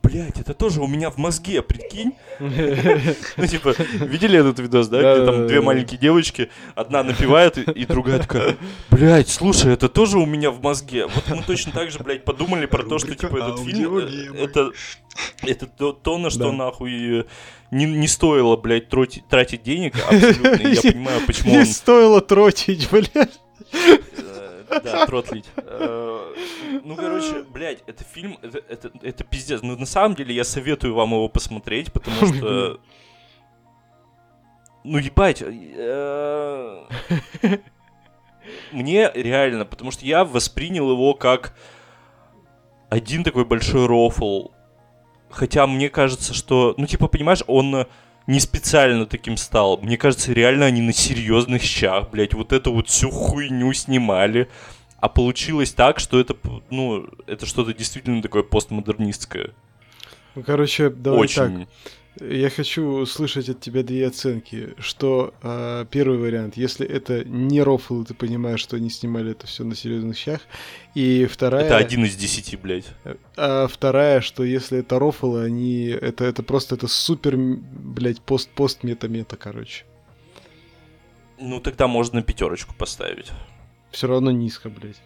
S3: блядь, это тоже у меня в мозге, прикинь. (laughs) Ну, типа, видели этот видос, да? Где там две маленькие девочки, одна напевает, и другая такая, блядь, слушай, это тоже у меня в мозге. Вот мы точно так же, блядь, подумали про то, что, типа, этот фильм, э, это, это то, на что, нахуй, не, не стоило, блядь, тратить денег, абсолютно. Я (laughs) понимаю, почему
S2: Не стоило тратить, блядь.
S3: Да, тротлить. Э, ну, короче, блядь, это фильм, это, это, это пиздец. Ну, на самом деле, я советую вам его посмотреть, потому что... Ну, ебать. Э, мне реально, потому что я воспринял его как один такой большой рофл. Хотя мне кажется, что, ну, типа, понимаешь, он не специально таким стал. Мне кажется, реально они на серьезных щах, блядь, вот эту вот всю хуйню снимали. А получилось так, что это, ну, это что-то действительно такое постмодернистское.
S2: Ну, короче, давай Очень. так. Я хочу услышать от тебя две оценки. Что э, первый вариант, если это не рофл, ты понимаешь, что они снимали это все на серьезных щах. И вторая...
S3: Это один из десяти, блядь.
S2: А вторая, что если это рофл, они... Это, это просто это супер, блядь, пост-пост мета-мета, короче.
S3: Ну, тогда можно пятерочку поставить.
S2: Все равно низко, блядь.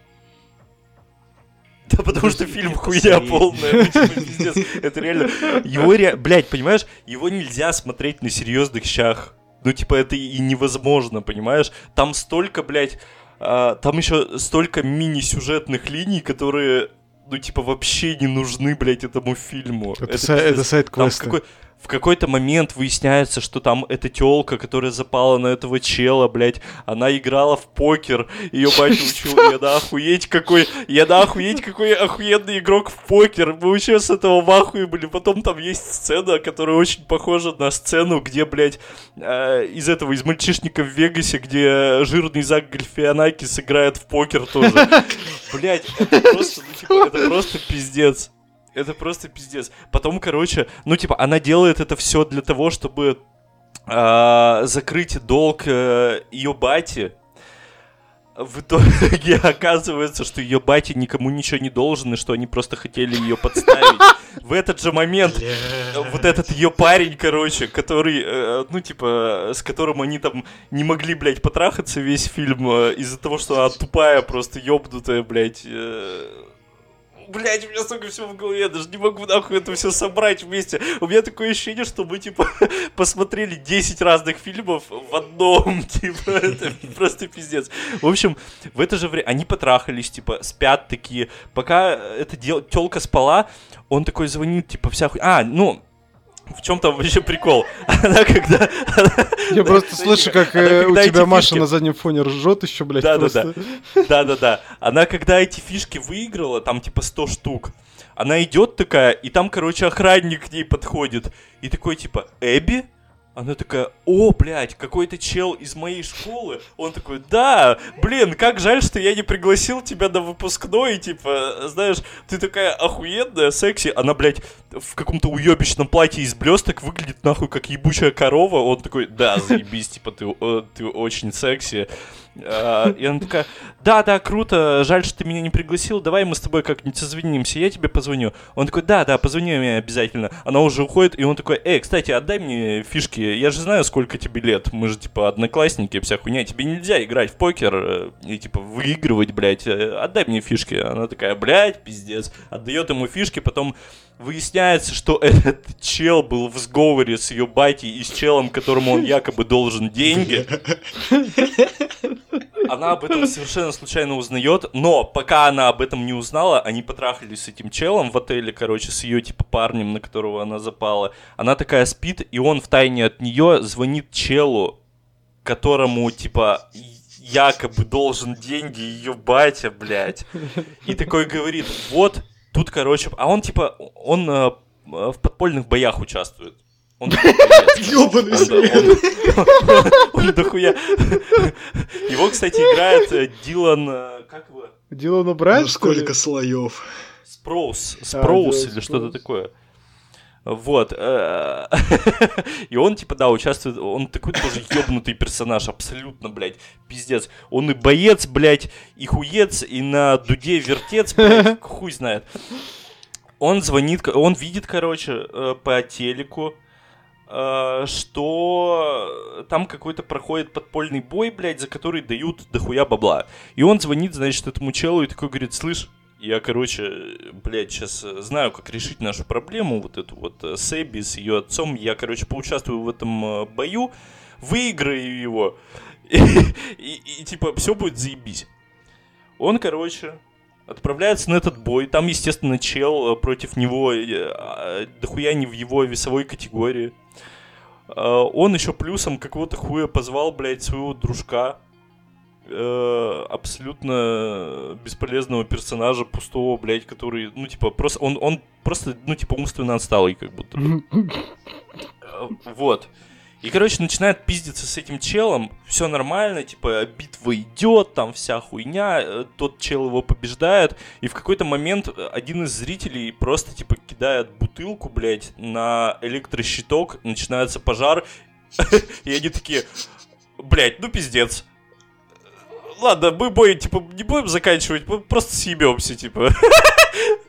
S2: (laughs)
S3: Да потому что фильм хуйня полная. Ну, типа, это реально... Его, ре... блядь, понимаешь, его нельзя смотреть на серьезных щах. Ну, типа, это и невозможно, понимаешь? Там столько, блядь, а, там еще столько мини-сюжетных линий, которые, ну, типа, вообще не нужны, блядь, этому фильму.
S2: Это, это, са- это сайт-квесты. Какой
S3: в какой-то момент выясняется, что там эта телка, которая запала на этого чела, блядь, она играла в покер, ее (laughs) батя учил, я да охуеть какой, я да охуеть какой охуенный игрок в покер, мы вообще с этого в ахуе были, потом там есть сцена, которая очень похожа на сцену, где, блядь, э, из этого, из мальчишника в Вегасе, где жирный Зак Гальфианакис играет в покер тоже. (laughs) Блядь, это просто, ну, типа, это просто пиздец. Это просто пиздец. Потом, короче, ну, типа, она делает это все для того, чтобы э, закрыть долг э, ее бати. В итоге (laughs) оказывается, что ее батя никому ничего не должен, и что они просто хотели ее подставить. В этот же момент вот этот ее парень, короче, который, э, ну, типа, с которым они там не могли, блядь, потрахаться весь фильм э, из-за того, что она тупая, просто ёбнутая, блядь, э, блядь, у меня столько всего в голове, я даже не могу нахуй это все собрать вместе. У меня такое ощущение, что мы, типа, (laughs) посмотрели 10 разных фильмов в одном, (laughs) типа, это просто пиздец. В общем, в это же время они потрахались, типа, спят такие. Пока эта дел... телка спала, он такой звонит, типа, вся хуй... А, ну, в чем там вообще прикол? (laughs) Она когда...
S2: Я просто слышу, как э, у тебя Маша на заднем фоне ржет еще, блядь,
S3: да, просто. Да, да, да. Да, да, Она когда эти фишки выиграла, там типа 100 штук, она идет такая, и там, короче, охранник к ней подходит. И такой типа, Эбби? Она такая, о, блядь, какой-то чел из моей школы. Он такой, да, блин, как жаль, что я не пригласил тебя на выпускной, типа, знаешь, ты такая охуенная, секси. Она, блядь, в каком-то уебищном платье из блесток выглядит нахуй как ебучая корова. Он такой, да, заебись, типа, ты, ты очень секси. А, и она такая, да, да, круто, жаль, что ты меня не пригласил, давай мы с тобой как-нибудь созвонимся, я тебе позвоню. Он такой, да, да, позвони мне обязательно. Она уже уходит, и он такой, эй, кстати, отдай мне фишки, я же знаю, сколько тебе лет, мы же, типа, одноклассники, вся хуйня, тебе нельзя играть в покер э, и, типа, выигрывать, блядь, э, отдай мне фишки. Она такая, блядь, пиздец, отдает ему фишки, потом выясняется, что (laughs) этот чел был в сговоре с ее батей и с челом, которому он якобы должен деньги. Она об этом совершенно случайно узнает, но пока она об этом не узнала, они потрахались с этим челом в отеле, короче, с ее типа парнем, на которого она запала. Она такая спит, и он в тайне от нее звонит челу, которому типа якобы должен деньги ее батя, блядь. И такой говорит, вот, тут, короче, а он типа, он э, в подпольных боях участвует. Он (laughs) Ёбаный (laughs) Он дохуя. Его, кстати, играет э, Дилан... Э, как его?
S2: Дилан Брайан,
S1: Сколько слоев?
S3: Спроус. А, Спроус или что-то такое. Вот. Э, (laughs) и он, типа, да, участвует... Он такой тоже ёбнутый персонаж, абсолютно, блядь, пиздец. Он и боец, блядь, и хуец, и на дуде вертец, блядь, (laughs) хуй знает. Он звонит, он видит, короче, э, по телеку, э, что там какой-то проходит подпольный бой, блядь, за который дают дохуя бабла. И он звонит, значит, этому челу и такой говорит, слышь, я, короче, блядь, сейчас э, знаю, как решить нашу проблему, вот эту вот э, с Эбби, с ее отцом. Я, короче, поучаствую в этом э, бою, выиграю его, (laughs) и, и, и типа, все будет заебись. Он, короче, отправляется на этот бой. Там, естественно, чел против него, а, дохуя не в его весовой категории. Он еще плюсом какого-то хуя позвал, блядь, своего дружка, э, абсолютно бесполезного персонажа, пустого, блядь, который, ну, типа, просто, он, он просто, ну, типа, умственно отсталый, как будто бы. Э, вот. И, короче, начинает пиздиться с этим челом, все нормально, типа, битва идет, там вся хуйня, э, тот чел его побеждает, и в какой-то момент один из зрителей просто, типа, кидает бутылку, блядь, на электрощиток, начинается пожар, (laughs) и они такие, блядь, ну пиздец, ладно, мы бой, типа, не будем заканчивать, мы просто съебемся, типа.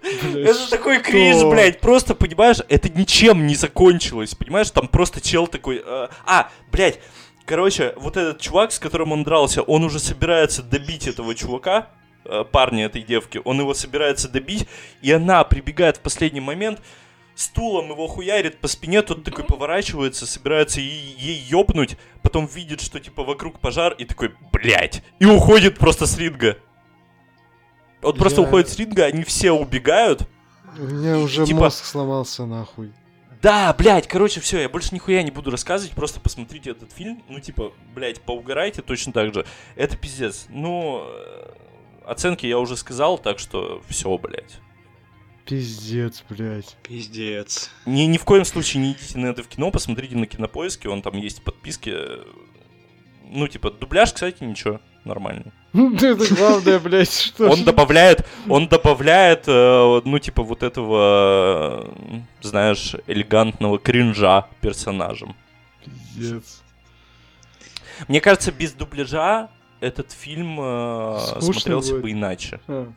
S3: Это такой кринж, блядь, просто, понимаешь, это ничем не закончилось, понимаешь, там просто чел такой, э, а, блядь, короче, вот этот чувак, с которым он дрался, он уже собирается добить этого чувака, э, парня этой девки, он его собирается добить, и она прибегает в последний момент, стулом его хуярит по спине, тот такой поворачивается, собирается ей, ей ёбнуть, потом видит, что типа вокруг пожар, и такой, блядь, и уходит просто с ринга. Он Я... просто уходит с ринга, они все убегают.
S2: У меня уже типа... мозг сломался нахуй.
S3: Да, блядь, короче, все, я больше нихуя не буду рассказывать, просто посмотрите этот фильм, ну, типа, блядь, поугарайте точно так же. Это пиздец. Ну, э, оценки я уже сказал, так что все, блядь.
S2: Пиздец, блядь.
S1: Пиздец.
S3: Ни, ни в коем случае не идите на это в кино, посмотрите на кинопоиске, он там есть подписки. Ну, типа, дубляж, кстати, ничего, нормальный. (laughs)
S2: Это главное, блядь, что
S3: Он добавляет, он добавляет, э, ну, типа, вот этого, знаешь, элегантного кринжа персонажам.
S2: Пиздец.
S3: Мне кажется, без дубляжа этот фильм э, смотрелся бы иначе. А.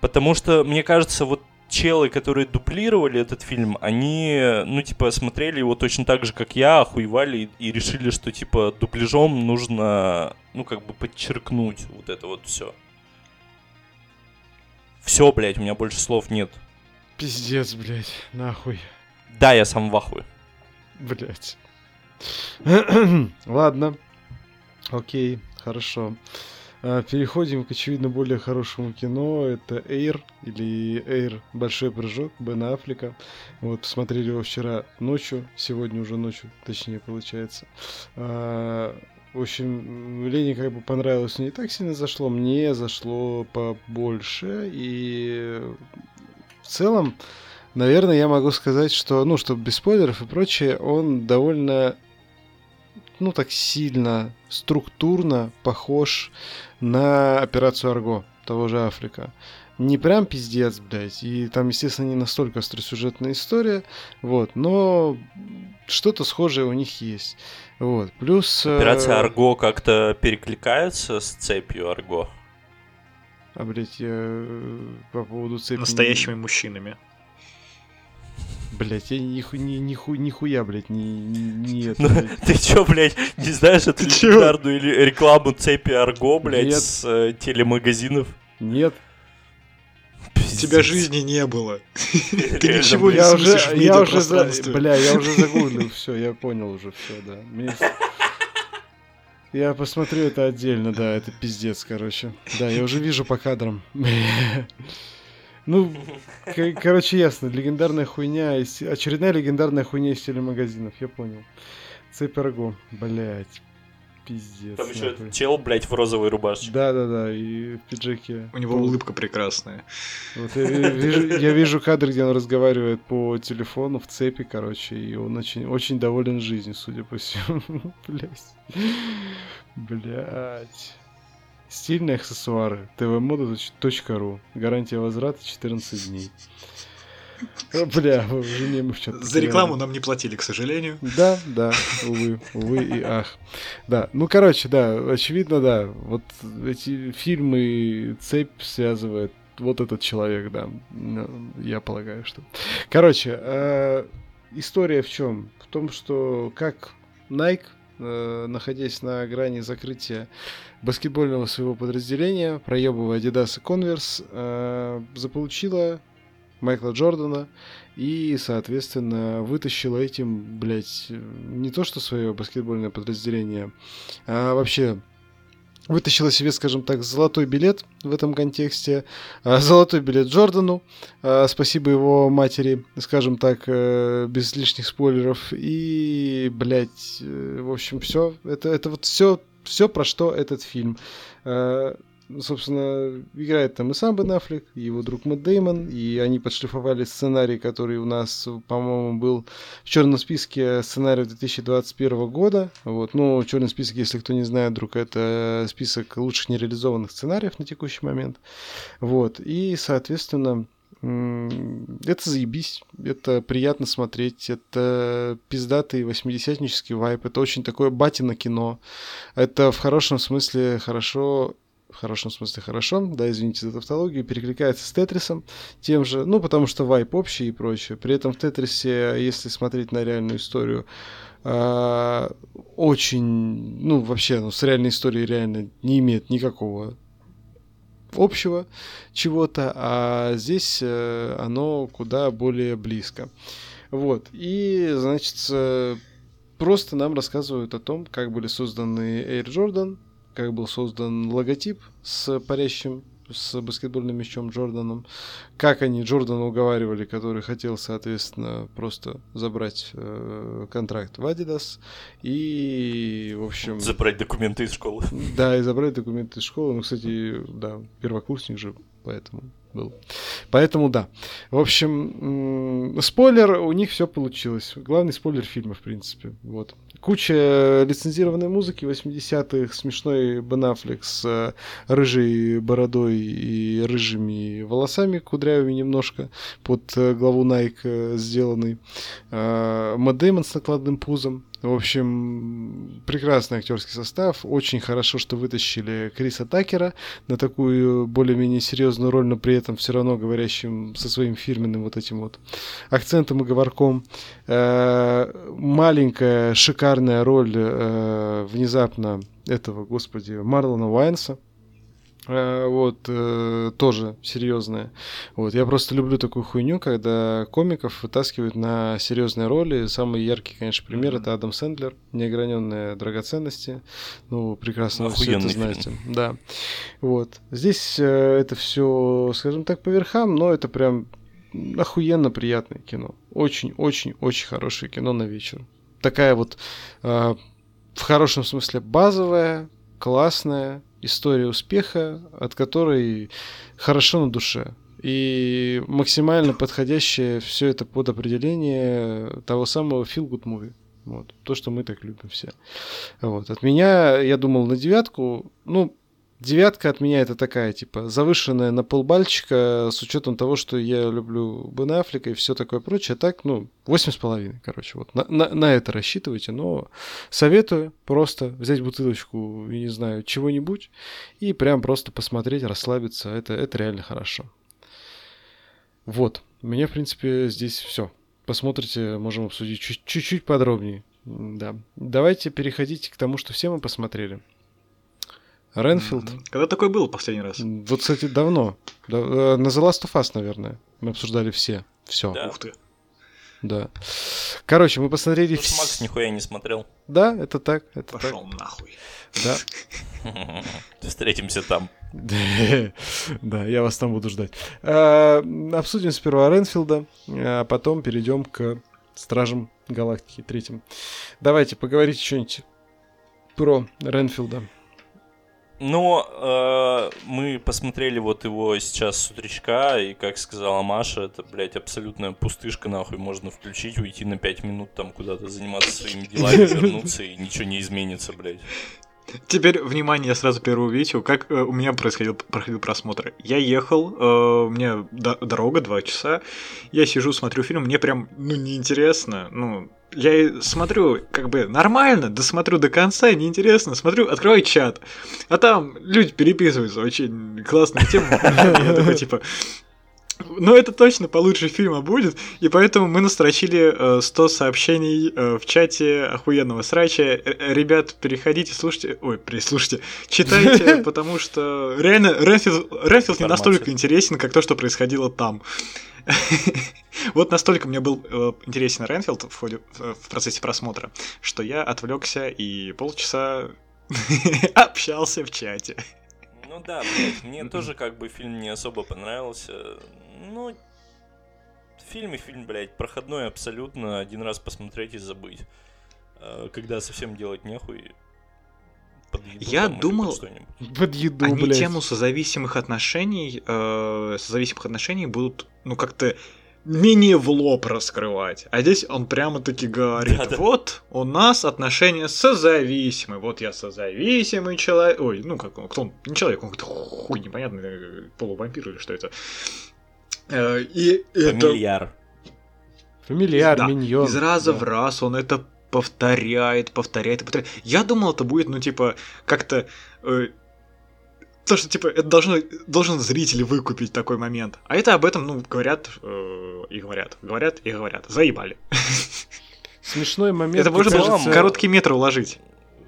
S3: Потому что, мне кажется, вот челы, которые дублировали этот фильм, они, ну, типа, смотрели его точно так же, как я, охуевали и, и решили, что, типа, дубляжом нужно, ну, как бы подчеркнуть вот это вот все. Все, блядь, у меня больше слов нет.
S2: Пиздец, блядь, нахуй.
S3: Да, я сам в ахуе.
S2: Блядь. (clears throat) Ладно. Окей, хорошо. А, переходим к, очевидно, более хорошему кино. Это Эйр или Эйр Большой прыжок Бена Аффлека. Вот, посмотрели его вчера ночью, сегодня уже ночью, точнее, получается. А, в общем, Лене как бы понравилось, но не так сильно зашло. Мне зашло побольше. И в целом, наверное, я могу сказать, что, ну, чтобы без спойлеров и прочее, он довольно ну, так сильно, структурно похож на операцию Арго того же Африка. Не прям пиздец, блядь. И там, естественно, не настолько остросюжетная история. Вот. Но что-то схожее у них есть. Вот. Плюс...
S3: Э, Операция Арго как-то перекликается с цепью Арго?
S2: А, блядь, я э, по поводу цепи...
S1: Настоящими мужчинами.
S2: Блять, я ниху, ни, ниху, нихуя, блядь, не, не это,
S3: ну, (laughs) Ты чё, блядь, не знаешь эту легендарную или рекламу цепи Арго, блядь, Нет. с э, телемагазинов?
S2: Нет.
S1: У тебя жизни не было. (laughs) Ты
S2: ничего не я уже, я уже за... Бля, я уже (laughs) загуглил, все, я понял уже все, да. Я посмотрю это отдельно, да, это пиздец, короче. Да, я уже вижу по кадрам. Ну, короче, ясно. Легендарная хуйня, из... очередная легендарная хуйня из телемагазинов, я понял. Цепарго, блять. Пиздец.
S3: Там еще нахуй. чел, блядь, в розовой рубашке.
S2: Да, да, да, и в пиджаке.
S1: У него улыбка прекрасная.
S2: Вот я вижу, я вижу кадр, где он разговаривает по телефону в цепи, короче, и он очень, очень доволен жизнью, судя по всему. (laughs) Блять. Блять. Стильные аксессуары. tvmoda.ru. Гарантия возврата 14 дней. Бля, жене мы что-то...
S1: За рекламу нам не платили, к сожалению.
S2: Да, да, увы, увы и ах. Да, ну, короче, да, очевидно, да, вот эти фильмы цепь связывает вот этот человек, да, ну, я полагаю, что... Короче, э, история в чем? В том, что как Nike, находясь на грани закрытия баскетбольного своего подразделения, проебывая Adidas и Converse, э, заполучила Майкла Джордана и, соответственно, вытащила этим, блядь, не то что свое баскетбольное подразделение, а вообще вытащила себе, скажем так, золотой билет в этом контексте, а, золотой билет Джордану, а, спасибо его матери, скажем так, э, без лишних спойлеров, и, блядь, э, в общем, все, это, это вот все, все, про что этот фильм. А, собственно, играет там и сам Бен Аффлек, и его друг Мэтт Деймон, и они подшлифовали сценарий, который у нас, по-моему, был в черном списке сценария 2021 года. Вот. Ну, черный список, если кто не знает, друг, это список лучших нереализованных сценариев на текущий момент. Вот. И, соответственно, это заебись, это приятно смотреть, это пиздатый восьмидесятнический вайп, это очень такое батино кино, это в хорошем смысле хорошо в хорошем смысле хорошо, да, извините за тавтологию, перекликается с Тетрисом тем же, ну, потому что вайп общий и прочее. При этом в Тетрисе, если смотреть на реальную историю, э, очень, ну, вообще, ну, с реальной историей реально не имеет никакого общего чего-то, а здесь э, оно куда более близко. Вот, и, значит, просто нам рассказывают о том, как были созданы Air Jordan, как был создан логотип с парящим с баскетбольным мячом Джорданом. Как они Джордана уговаривали, который хотел, соответственно, просто забрать э, контракт в Adidas. И, в общем...
S3: Забрать документы из школы.
S2: Да, и забрать документы из школы. Ну, кстати, да, первокурсник же, поэтому был. Поэтому да. В общем, спойлер, у них все получилось. Главный спойлер фильма, в принципе. Вот. Куча лицензированной музыки 80-х, смешной Бен Аффлек с э, рыжей бородой и рыжими волосами, кудрявыми немножко, под э, главу Nike э, сделанный. Мэтт Дэймон с накладным пузом. В общем, прекрасный актерский состав. Очень хорошо, что вытащили Криса Такера на такую более-менее серьезную роль, но при этом все равно говорящим со своим фирменным вот этим вот акцентом и говорком. Э, маленькая шикарная роль э, внезапно этого, господи, Марлона Уайнса вот, э, тоже серьезная. Вот, я просто люблю такую хуйню, когда комиков вытаскивают на серьезные роли. Самый яркий, конечно, пример mm-hmm. это Адам Сэндлер, неограненные драгоценности. Ну, прекрасно вы все это знаете. Фильм. Да. Вот. Здесь э, это все, скажем так, по верхам, но это прям охуенно приятное кино. Очень-очень-очень хорошее кино на вечер. Такая вот э, в хорошем смысле базовая, классная, история успеха, от которой хорошо на душе. И максимально подходящее все это под определение того самого feel good movie. Вот. То, что мы так любим все. Вот. От меня, я думал, на девятку, ну, Девятка от меня это такая, типа, завышенная на полбальчика, с учетом того, что я люблю Бен Аффлека и все такое прочее. Так, ну, восемь с половиной, короче, вот. На, на, на это рассчитывайте, но советую просто взять бутылочку, не знаю, чего-нибудь и прям просто посмотреть, расслабиться. Это, это реально хорошо. Вот. У меня, в принципе, здесь все. Посмотрите, можем обсудить чуть-чуть подробнее. Да. Давайте переходить к тому, что все мы посмотрели. Ренфилд.
S1: Когда такой был последний раз?
S2: Вот, кстати, давно. Э, на The Last of Us, наверное. Мы обсуждали все. Все.
S3: Да. Ух ты.
S2: Да. Короче, мы посмотрели...
S3: Тут Макс нихуя не смотрел.
S2: Да, это так. Это
S1: Пошел
S2: так.
S1: нахуй.
S2: Да. (laughs)
S3: Встретимся там. (laughs)
S2: Да, я вас там буду ждать. Э, обсудим сперва Ренфилда, а потом перейдем к Стражам Галактики третьим. Давайте поговорите что-нибудь про Ренфилда.
S3: Но э, мы посмотрели вот его сейчас с утречка, и, как сказала Маша, это, блядь, абсолютная пустышка, нахуй, можно включить, уйти на 5 минут там куда-то заниматься своими делами, (laughs) вернуться, и ничего не изменится, блядь.
S1: Теперь, внимание, я сразу первую как э, у меня происходил, проходил просмотр. Я ехал, э, у меня до, дорога, два часа, я сижу, смотрю фильм, мне прям, ну, неинтересно, ну, я смотрю, как бы, нормально, досмотрю до конца, неинтересно, смотрю, открываю чат, а там люди переписываются, очень классная тема, (laughs) я такой, типа, ну, это точно получше фильма будет, и поэтому мы настрочили э, 100 сообщений э, в чате охуенного срача. Э, ребят, переходите, слушайте, ой, прислушайте, читайте, (laughs) потому что реально Ренфилд, не настолько интересен, как то, что происходило там. (laughs) Вот настолько мне был э, интересен Ренфилд в, ходе, в процессе просмотра, что я отвлекся и полчаса (laughs) общался в чате.
S3: Ну да, блядь, мне тоже как бы фильм не особо понравился. Ну, фильм и фильм, блядь, проходной абсолютно. Один раз посмотреть и забыть. А, когда совсем делать нехуй,
S1: под еду, Я думал, под еду, они блядь. тему созависимых отношений, э, созависимых отношений будут, ну, как-то менее в лоб раскрывать. А здесь он прямо-таки говорит, да, да. вот у нас отношения созависимые. Вот я созависимый человек. Ой, ну как он, кто он? Не человек, он какой-то хуй непонятный, э, полувампир или что это. Э, и
S3: Фамильяр.
S1: Это...
S2: Фамильяр, да, миньон.
S1: Из раза да. в раз он это повторяет, повторяет и повторяет. Я думал, это будет, ну, типа, как-то э, то, что, типа, это должно, должен зритель выкупить такой момент. А это об этом, ну, говорят э, и говорят. Говорят и говорят. Заебали.
S2: Смешной момент.
S1: Это можно целом, короткий метр уложить.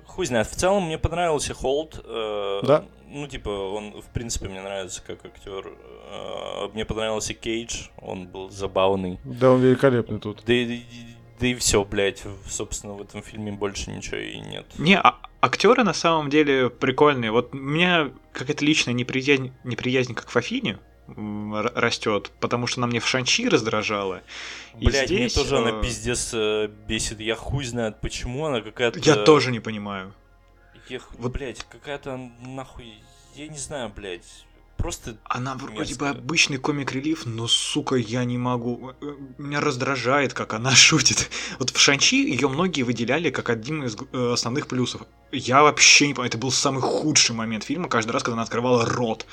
S3: Хуй знает. В целом мне понравился Холд. Э,
S2: да.
S3: Ну, типа, он, в принципе, мне нравится как актер. Э, мне понравился Кейдж. Он был забавный.
S2: Да, он великолепный тут.
S3: Да, да и все, блядь, собственно, в этом фильме больше ничего и нет.
S1: Не, а актеры на самом деле прикольные. Вот у меня какая-то личная неприязнь, неприязнь к Фафине растет, потому что она мне в Шанчи раздражала.
S3: Блять, мне тоже э... она пиздец э, бесит. Я хуй знает, почему она какая-то...
S1: Я тоже не понимаю.
S3: Я, вот... блядь, какая-то нахуй... Я не знаю, блядь просто...
S1: Она вроде бы обычный комик-релив, но, сука, я не могу... Э, меня раздражает, как она (laughs) шутит. Вот в Шанчи ее многие выделяли как один из э, основных плюсов. Я вообще не понимаю, это был самый худший момент фильма, каждый раз, когда она открывала рот.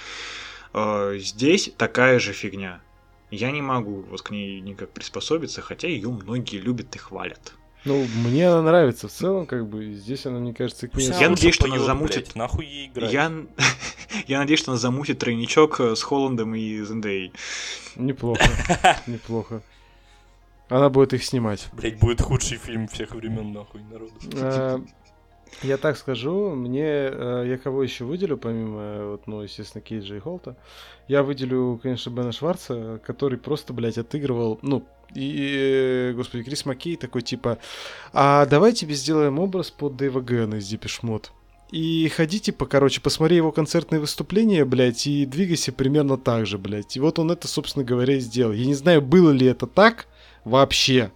S1: Э, здесь такая же фигня. Я не могу вот к ней никак приспособиться, хотя ее многие любят и хвалят.
S2: Ну, мне она нравится в целом, как бы, здесь она, мне кажется,
S1: к Я надеюсь, что она замутит...
S3: Блядь, нахуй ей играть?
S1: Я... (laughs) Я надеюсь, что она замутит тройничок э, с Холландом и Зендей.
S2: Неплохо, (laughs) неплохо. Она будет их снимать.
S3: Блять, будет худший фильм всех времен, нахуй, народу.
S2: Я так скажу, мне, э, я кого еще выделю, помимо, вот, ну, естественно, Кейджа и Холта, я выделю, конечно, Бена Шварца, который просто, блядь, отыгрывал, ну, и, господи, Крис Маккей такой, типа, а давай тебе сделаем образ под Дэйва Гэна из Mode. И ходи, типа, короче, посмотри его концертные выступления, блядь, и двигайся примерно так же, блядь. И вот он это, собственно говоря, и сделал. Я не знаю, было ли это так вообще,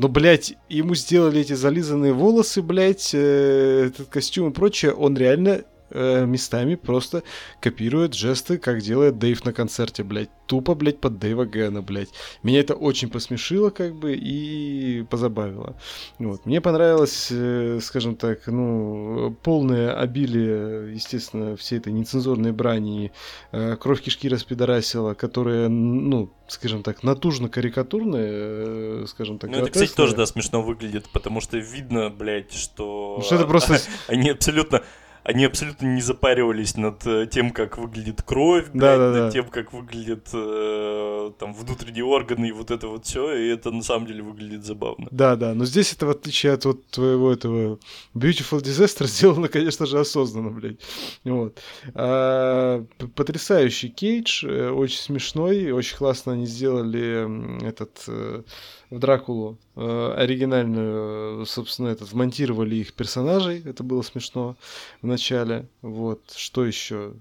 S2: но, блядь, ему сделали эти зализанные волосы, блядь, э, этот костюм и прочее. Он реально э, местами просто копирует жесты, как делает Дэйв на концерте, блядь. Тупо, блядь, под Дэйва Гэна, блядь. Меня это очень посмешило, как бы, и позабавило. Вот. Мне понравилось, э, скажем так, ну, полное обилие, естественно, всей этой нецензурной брани, э, кровь кишки распидорасила, которая, ну, скажем так, натужно-карикатурная, э, скажем так,
S3: Ну, это, кстати, тоже, да, смешно выглядит, потому что видно, блядь, что...
S2: Ну, что это просто... (laughs)
S3: Они абсолютно они абсолютно не запаривались над э, тем, как выглядит кровь, блядь, да, над да. тем, как выглядят э, там внутренние органы и вот это вот все, и это на самом деле выглядит забавно.
S2: Да, да, но здесь это в отличие от вот твоего этого Beautiful Disaster (laughs) сделано, конечно же, осознанно, блядь. Вот. А, потрясающий Кейдж, э, очень смешной, очень классно они сделали этот э, в Дракулу э, оригинальную, собственно, этот, вмонтировали их персонажей, это было смешно в начале, вот, что еще?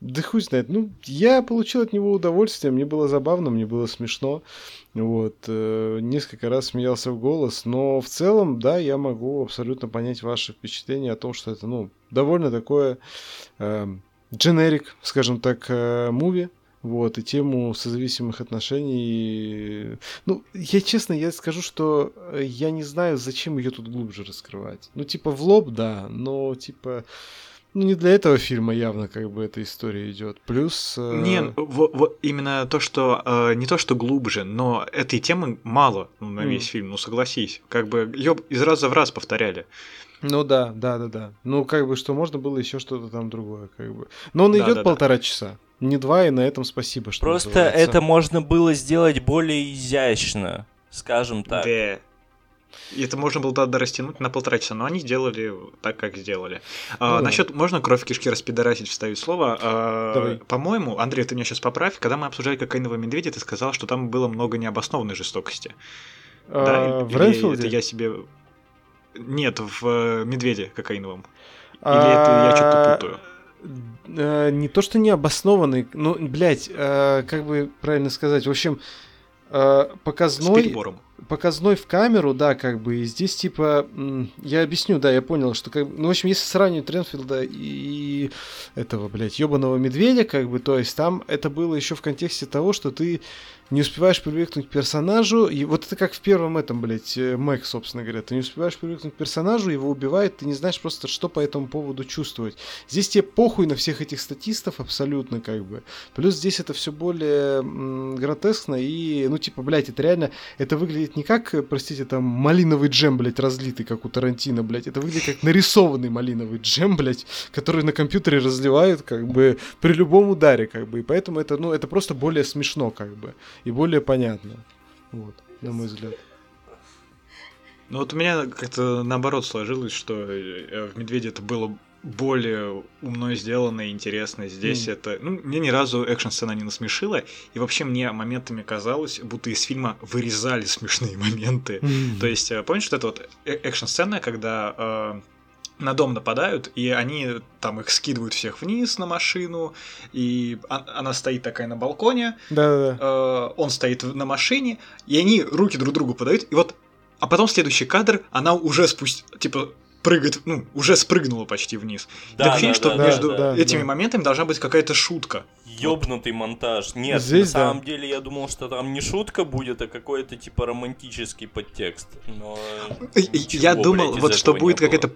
S2: Да хуй знает, ну, я получил от него удовольствие, мне было забавно, мне было смешно, вот, э, несколько раз смеялся в голос, но в целом, да, я могу абсолютно понять ваши впечатления о том, что это, ну, довольно такое э, дженерик, скажем так, э, муви, вот, и тему созависимых отношений. Ну, я честно, я скажу, что я не знаю, зачем ее тут глубже раскрывать. Ну, типа, в лоб, да, но, типа, ну, не для этого фильма явно как бы эта история идет. Плюс...
S1: Э... Не, в, в, именно то, что... Э, не то, что глубже, но этой темы мало ну, на весь mm. фильм, ну согласись. Как бы ее из раза в раз повторяли.
S2: Ну да, да, да, да. Ну, как бы, что можно было еще что-то там другое, как бы. Но он да, идет да, полтора да. часа не два, и на этом спасибо, что
S3: Просто называется. это можно было сделать более изящно, скажем так. Да.
S1: И это можно было тогда растянуть на полтора часа, но они сделали так, как сделали. А, ну, насчет можно кровь кишки распидорасить, вставить слово. А, по-моему, Андрей, ты меня сейчас поправь, когда мы обсуждали кокаинового медведя, ты сказал, что там было много необоснованной жестокости. А, да? В Ренфилде? Это я себе... Нет, в э, медведе кокаиновом. Или это я что-то путаю?
S2: Э, не то, что не обоснованный, ну, блядь, э, как бы правильно сказать, в общем, э, показной... Показной в камеру, да, как бы, и здесь, типа, я объясню, да, я понял, что, как ну, в общем, если сравнивать Тренфилда и этого, блядь, ебаного медведя, как бы, то есть там это было еще в контексте того, что ты не успеваешь привыкнуть к персонажу, и вот это как в первом этом, блядь, э, Мэг, собственно говоря, ты не успеваешь привыкнуть к персонажу, его убивает, ты не знаешь просто, что по этому поводу чувствовать. Здесь тебе похуй на всех этих статистов абсолютно, как бы. Плюс здесь это все более м, гротескно и, ну, типа, блядь, это реально, это выглядит не как, простите, там, малиновый джем, блядь, разлитый, как у Тарантино, блядь, это выглядит как нарисованный малиновый джем, блядь, который на компьютере разливают, как бы, при любом ударе, как бы, и поэтому это, ну, это просто более смешно, как бы и более понятно. Вот, на мой взгляд.
S1: Ну вот у меня как-то наоборот сложилось, что э, в Медведе это было более умно сделано и интересно. Здесь mm. это... Ну, мне ни разу экшн-сцена не насмешила, и вообще мне моментами казалось, будто из фильма вырезали смешные моменты. Mm. То есть, э, помнишь, вот эта вот э, экшн-сцена, когда э, на дом нападают, и они там их скидывают всех вниз на машину, и она стоит такая на балконе,
S2: да-да-да.
S1: Э, он стоит на машине, и они руки друг другу подают, и вот, а потом следующий кадр, она уже спусть, типа, прыгает, ну, уже спрыгнула почти вниз. Да, так ощущение, да, что да, между да, этими да. моментами должна быть какая-то шутка.
S3: Ёбнутый вот. монтаж. Нет, Здесь, на самом деле я думал, что там не шутка будет, а какой-то типа романтический подтекст. Но
S1: я думал, блядь, вот что будет какая-то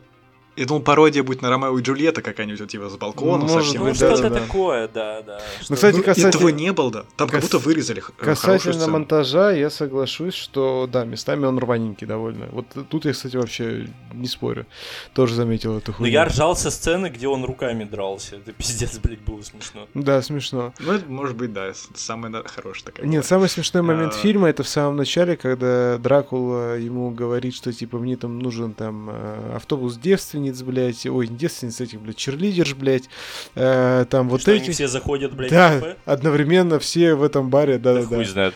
S1: я думал, пародия будет на Ромео и Джульетта какая-нибудь, типа, с балкона
S3: Может совсем.
S1: Ну,
S3: что-то да, такое, да, да.
S1: Ну, кстати, ну, касательно... Этого не было, да. Там как будто вырезали
S2: Касательно монтажа, я соглашусь, что, да, местами он рваненький довольно. Вот тут я, кстати, вообще не спорю. Тоже заметил эту хуйню.
S3: Но я ржал со сцены, где он руками дрался. Это пиздец, блядь, было смешно.
S2: Да, смешно.
S1: Ну, это может быть, да, самая хорошая такая.
S2: Нет, самый смешной момент а. фильма, это в самом начале, когда Дракула ему говорит, что, типа, мне там нужен там э, автобус девственниц, блядь, ой, не девственниц этих, блядь, черлидерш, блядь, э, там вот эти.
S3: они все заходят, блядь,
S2: да, в кафе? одновременно все в этом баре, да-да-да.
S3: Хуй знает.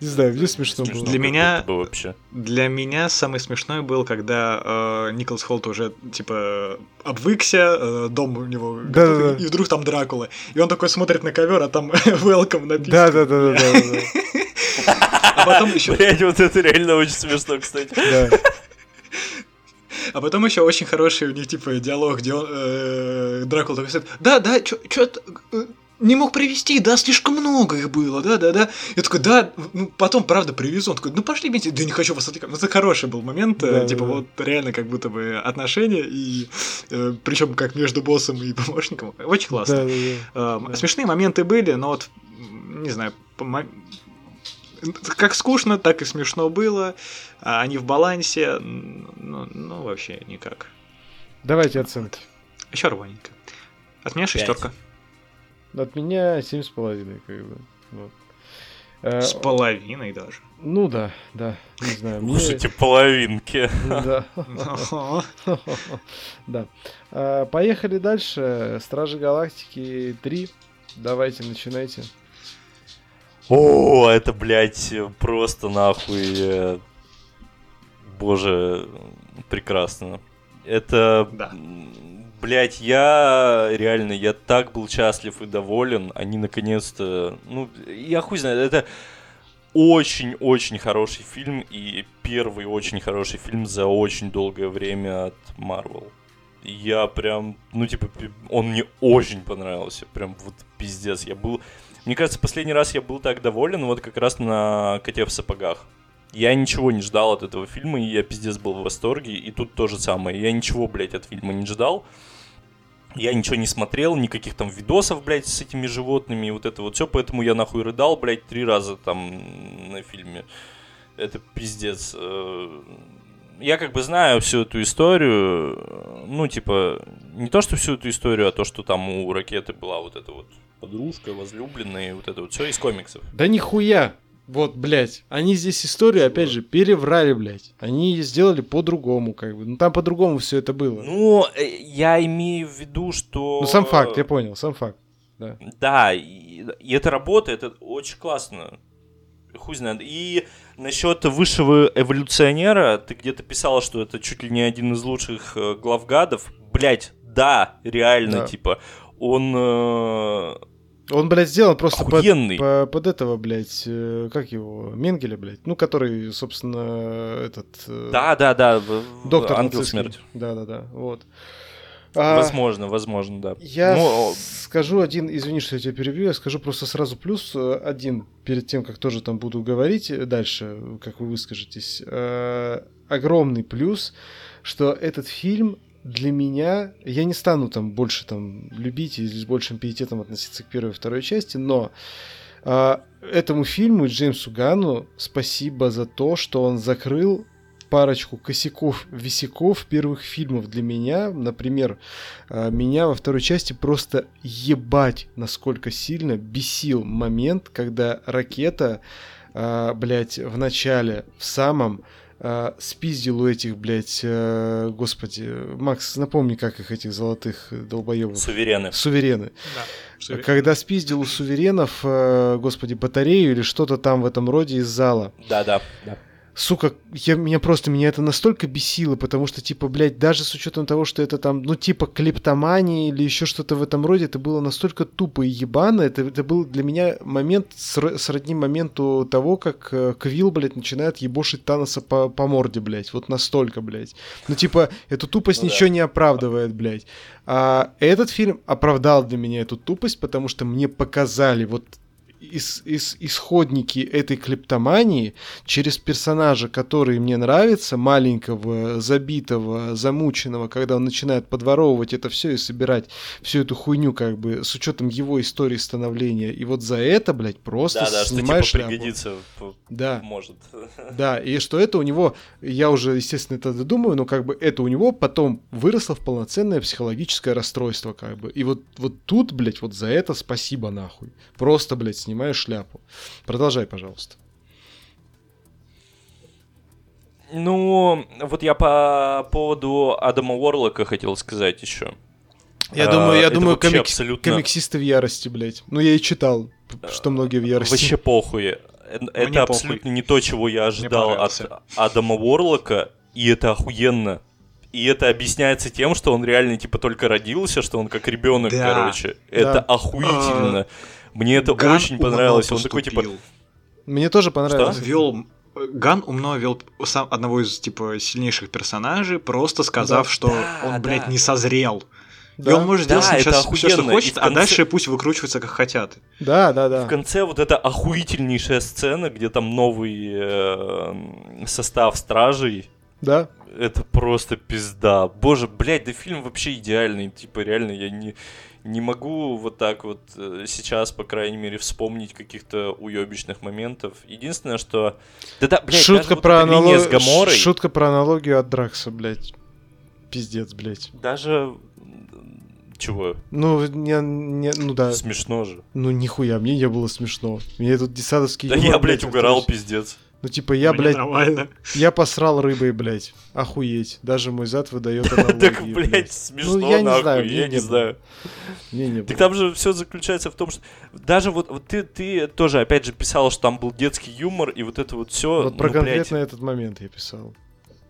S2: Не знаю, мне смешно, смешно было.
S1: Для меня, вообще. для меня самый смешной был, когда э, Николас Холт уже, типа, обвыкся, э, дом у него, да, да, да. и вдруг там Дракула. И он такой смотрит на ковер, а там (laughs) welcome написано.
S2: Да-да-да.
S3: А потом еще... Блять, вот это реально очень смешно, кстати. Да.
S1: А потом еще очень хороший у них, типа, диалог, где он, э, Дракула такой говорит, да, да, что-то э, не мог привезти, да, слишком много их было, да, да, да. Я такой, да, ну, потом, правда, привезу. Он такой, ну, пошли вместе. Да, не хочу вас отвлекать. Ну, это хороший был момент, э, да, типа, да. вот реально как будто бы отношения, и э, причем как между боссом и помощником. Очень классно. Да, да, да. Э, да. Смешные моменты были, но вот, не знаю, как скучно, так и смешно было. А они в балансе. Ну, ну вообще никак.
S2: Давайте оценки.
S1: Еще рваненько. От меня шестерка.
S2: От меня семь с половиной, как бы. Вот.
S1: С половиной даже.
S2: Ну да, да, не знаю.
S3: Слушайте, половинки.
S2: Да. (laughs) (laughs) Да. А, поехали дальше. Стражи Галактики 3. Давайте, начинайте.
S3: О, это, блядь, просто нахуй. Э, боже, прекрасно. Это, да. блядь, я реально, я так был счастлив и доволен. Они наконец-то, ну, я хуй знаю, это очень-очень хороший фильм и первый очень хороший фильм за очень долгое время от Marvel. Я прям, ну, типа, он мне очень понравился. Прям вот пиздец. Я был Мне кажется, последний раз я был так доволен вот как раз на «Коте в сапогах». Я ничего не ждал от этого фильма, и я пиздец был в восторге. И тут то же самое. Я ничего, блядь, от фильма не ждал. Я ничего не смотрел, никаких там видосов, блядь, с этими животными и вот это вот все, поэтому я нахуй рыдал, блядь, три раза там на фильме. Это пиздец. Э, я как бы знаю всю эту историю, ну, типа, не то, что всю эту историю, а то, что там у ракеты была вот эта вот подружка, возлюбленная, и вот это вот все из комиксов.
S2: Да нихуя! Вот, блядь, они здесь историю, опять же, переврали, блядь. Они сделали по-другому, как бы. Ну, там по-другому все это было.
S3: Ну, э, я имею в виду, что...
S2: Ну, сам факт, я понял, сам факт. Да,
S3: да и, и это работает, это очень классно. Хуй знает. И насчет высшего эволюционера, ты где-то писала, что это чуть ли не один из лучших э, главгадов. Блять, да, реально, да. типа, он э,
S2: он, блядь, сделан просто под, по, под этого, блядь, э, как его, Менгеля, блядь, ну, который, собственно, этот...
S3: Э, да, да, да,
S2: доктор Ангел нацистский. смерти. Да, да, да, вот.
S3: А, возможно, возможно, да.
S2: Я ну, скажу один, извини, что я тебя перебью, я скажу просто сразу плюс э, один перед тем, как тоже там буду говорить дальше, как вы выскажетесь. Огромный плюс, что этот фильм для меня, я не стану там больше там любить и с большим пиететом относиться к первой и второй части, но э, этому фильму Джеймсу Гану спасибо за то, что он закрыл парочку косяков, висяков первых фильмов для меня. Например, э, меня во второй части просто ебать, насколько сильно бесил момент, когда ракета, э, блядь, в начале, в самом э, спиздил у этих, блядь, э, господи, Макс, напомни, как их, этих золотых долбоебов.
S3: Суверены.
S2: Суверены. Да, суверены. Когда спиздил у суверенов, э, господи, батарею или что-то там в этом роде из зала.
S3: Да, да, да
S2: сука, я, меня просто, меня это настолько бесило, потому что, типа, блядь, даже с учетом того, что это там, ну, типа, клептомания или еще что-то в этом роде, это было настолько тупо и ебано, это, это был для меня момент, сродни моменту того, как э, Квилл, блядь, начинает ебошить Таноса по, по морде, блядь, вот настолько, блядь. Ну, типа, эту тупость ну, ничего да. не оправдывает, блядь. А этот фильм оправдал для меня эту тупость, потому что мне показали вот ис, ис, исходники этой клептомании через персонажа, который мне нравится, маленького, забитого, замученного, когда он начинает подворовывать это все и собирать всю эту хуйню, как бы, с учетом его истории становления. И вот за это, блядь, просто да, да, снимаешь что, типа,
S3: пригодится,
S2: да.
S3: может. (laughs)
S2: Да, и что это у него, я уже, естественно, это додумаю, но как бы это у него потом выросло в полноценное психологическое расстройство, как бы. И вот, вот тут, блядь, вот за это спасибо нахуй. Просто, блядь, с снимаю шляпу. Продолжай, пожалуйста.
S3: Ну, вот я по поводу Адама Уорлока хотел сказать еще.
S2: Я а, думаю, я думаю, комик... абсолютно... комиксисты в ярости, блядь. Ну, я и читал, что многие в ярости.
S3: Вообще похуй. Это абсолютно похуй. не то, чего я ожидал от Адама Уорлока, и это охуенно. И это объясняется тем, что он реально типа только родился, что он как ребенок, да, короче. Да. Это охуительно. А, мне это Ган очень понравилось. Он такой типа.
S2: Мне тоже понравилось.
S1: Что? Вел Ган умно вел сам одного из типа сильнейших персонажей, просто сказав, да, что да, он, блядь, да. не созрел. Да. И он может да, сделать сейчас все, что хочет, а конце... а дальше пусть выкручиваются как хотят.
S2: Да, да, да.
S3: В конце вот эта охуительнейшая сцена, где там новый э, состав стражей.
S2: Да.
S3: Это просто пизда. Боже, блядь, да фильм вообще идеальный. Типа, реально, я не не могу вот так вот э, сейчас, по крайней мере, вспомнить каких-то уебищных моментов. Единственное, что...
S2: Да-да, блядь, шутка про вот аналог... с Гаморой... Шутка про аналогию от Дракса, блядь. Пиздец, блядь.
S3: Даже... Чего?
S2: Ну, не, не, ну да.
S3: Смешно же.
S2: Ну, нихуя, мне не было смешно. Мне этот десадовский
S3: Да юмор, я, блядь, угорал, пиздец.
S2: Ну, типа, я, Мне блядь, нормально. я посрал рыбой, блядь. Охуеть. Даже мой зад выдает
S3: аналогии, Так, блядь, смешно, ну, я не знаю, я не знаю.
S2: Не, не
S3: так там же все заключается в том, что даже вот, вот ты, ты тоже, опять же, писал, что там был детский юмор, и вот это вот все.
S2: Вот про ну, конкретно этот момент я писал.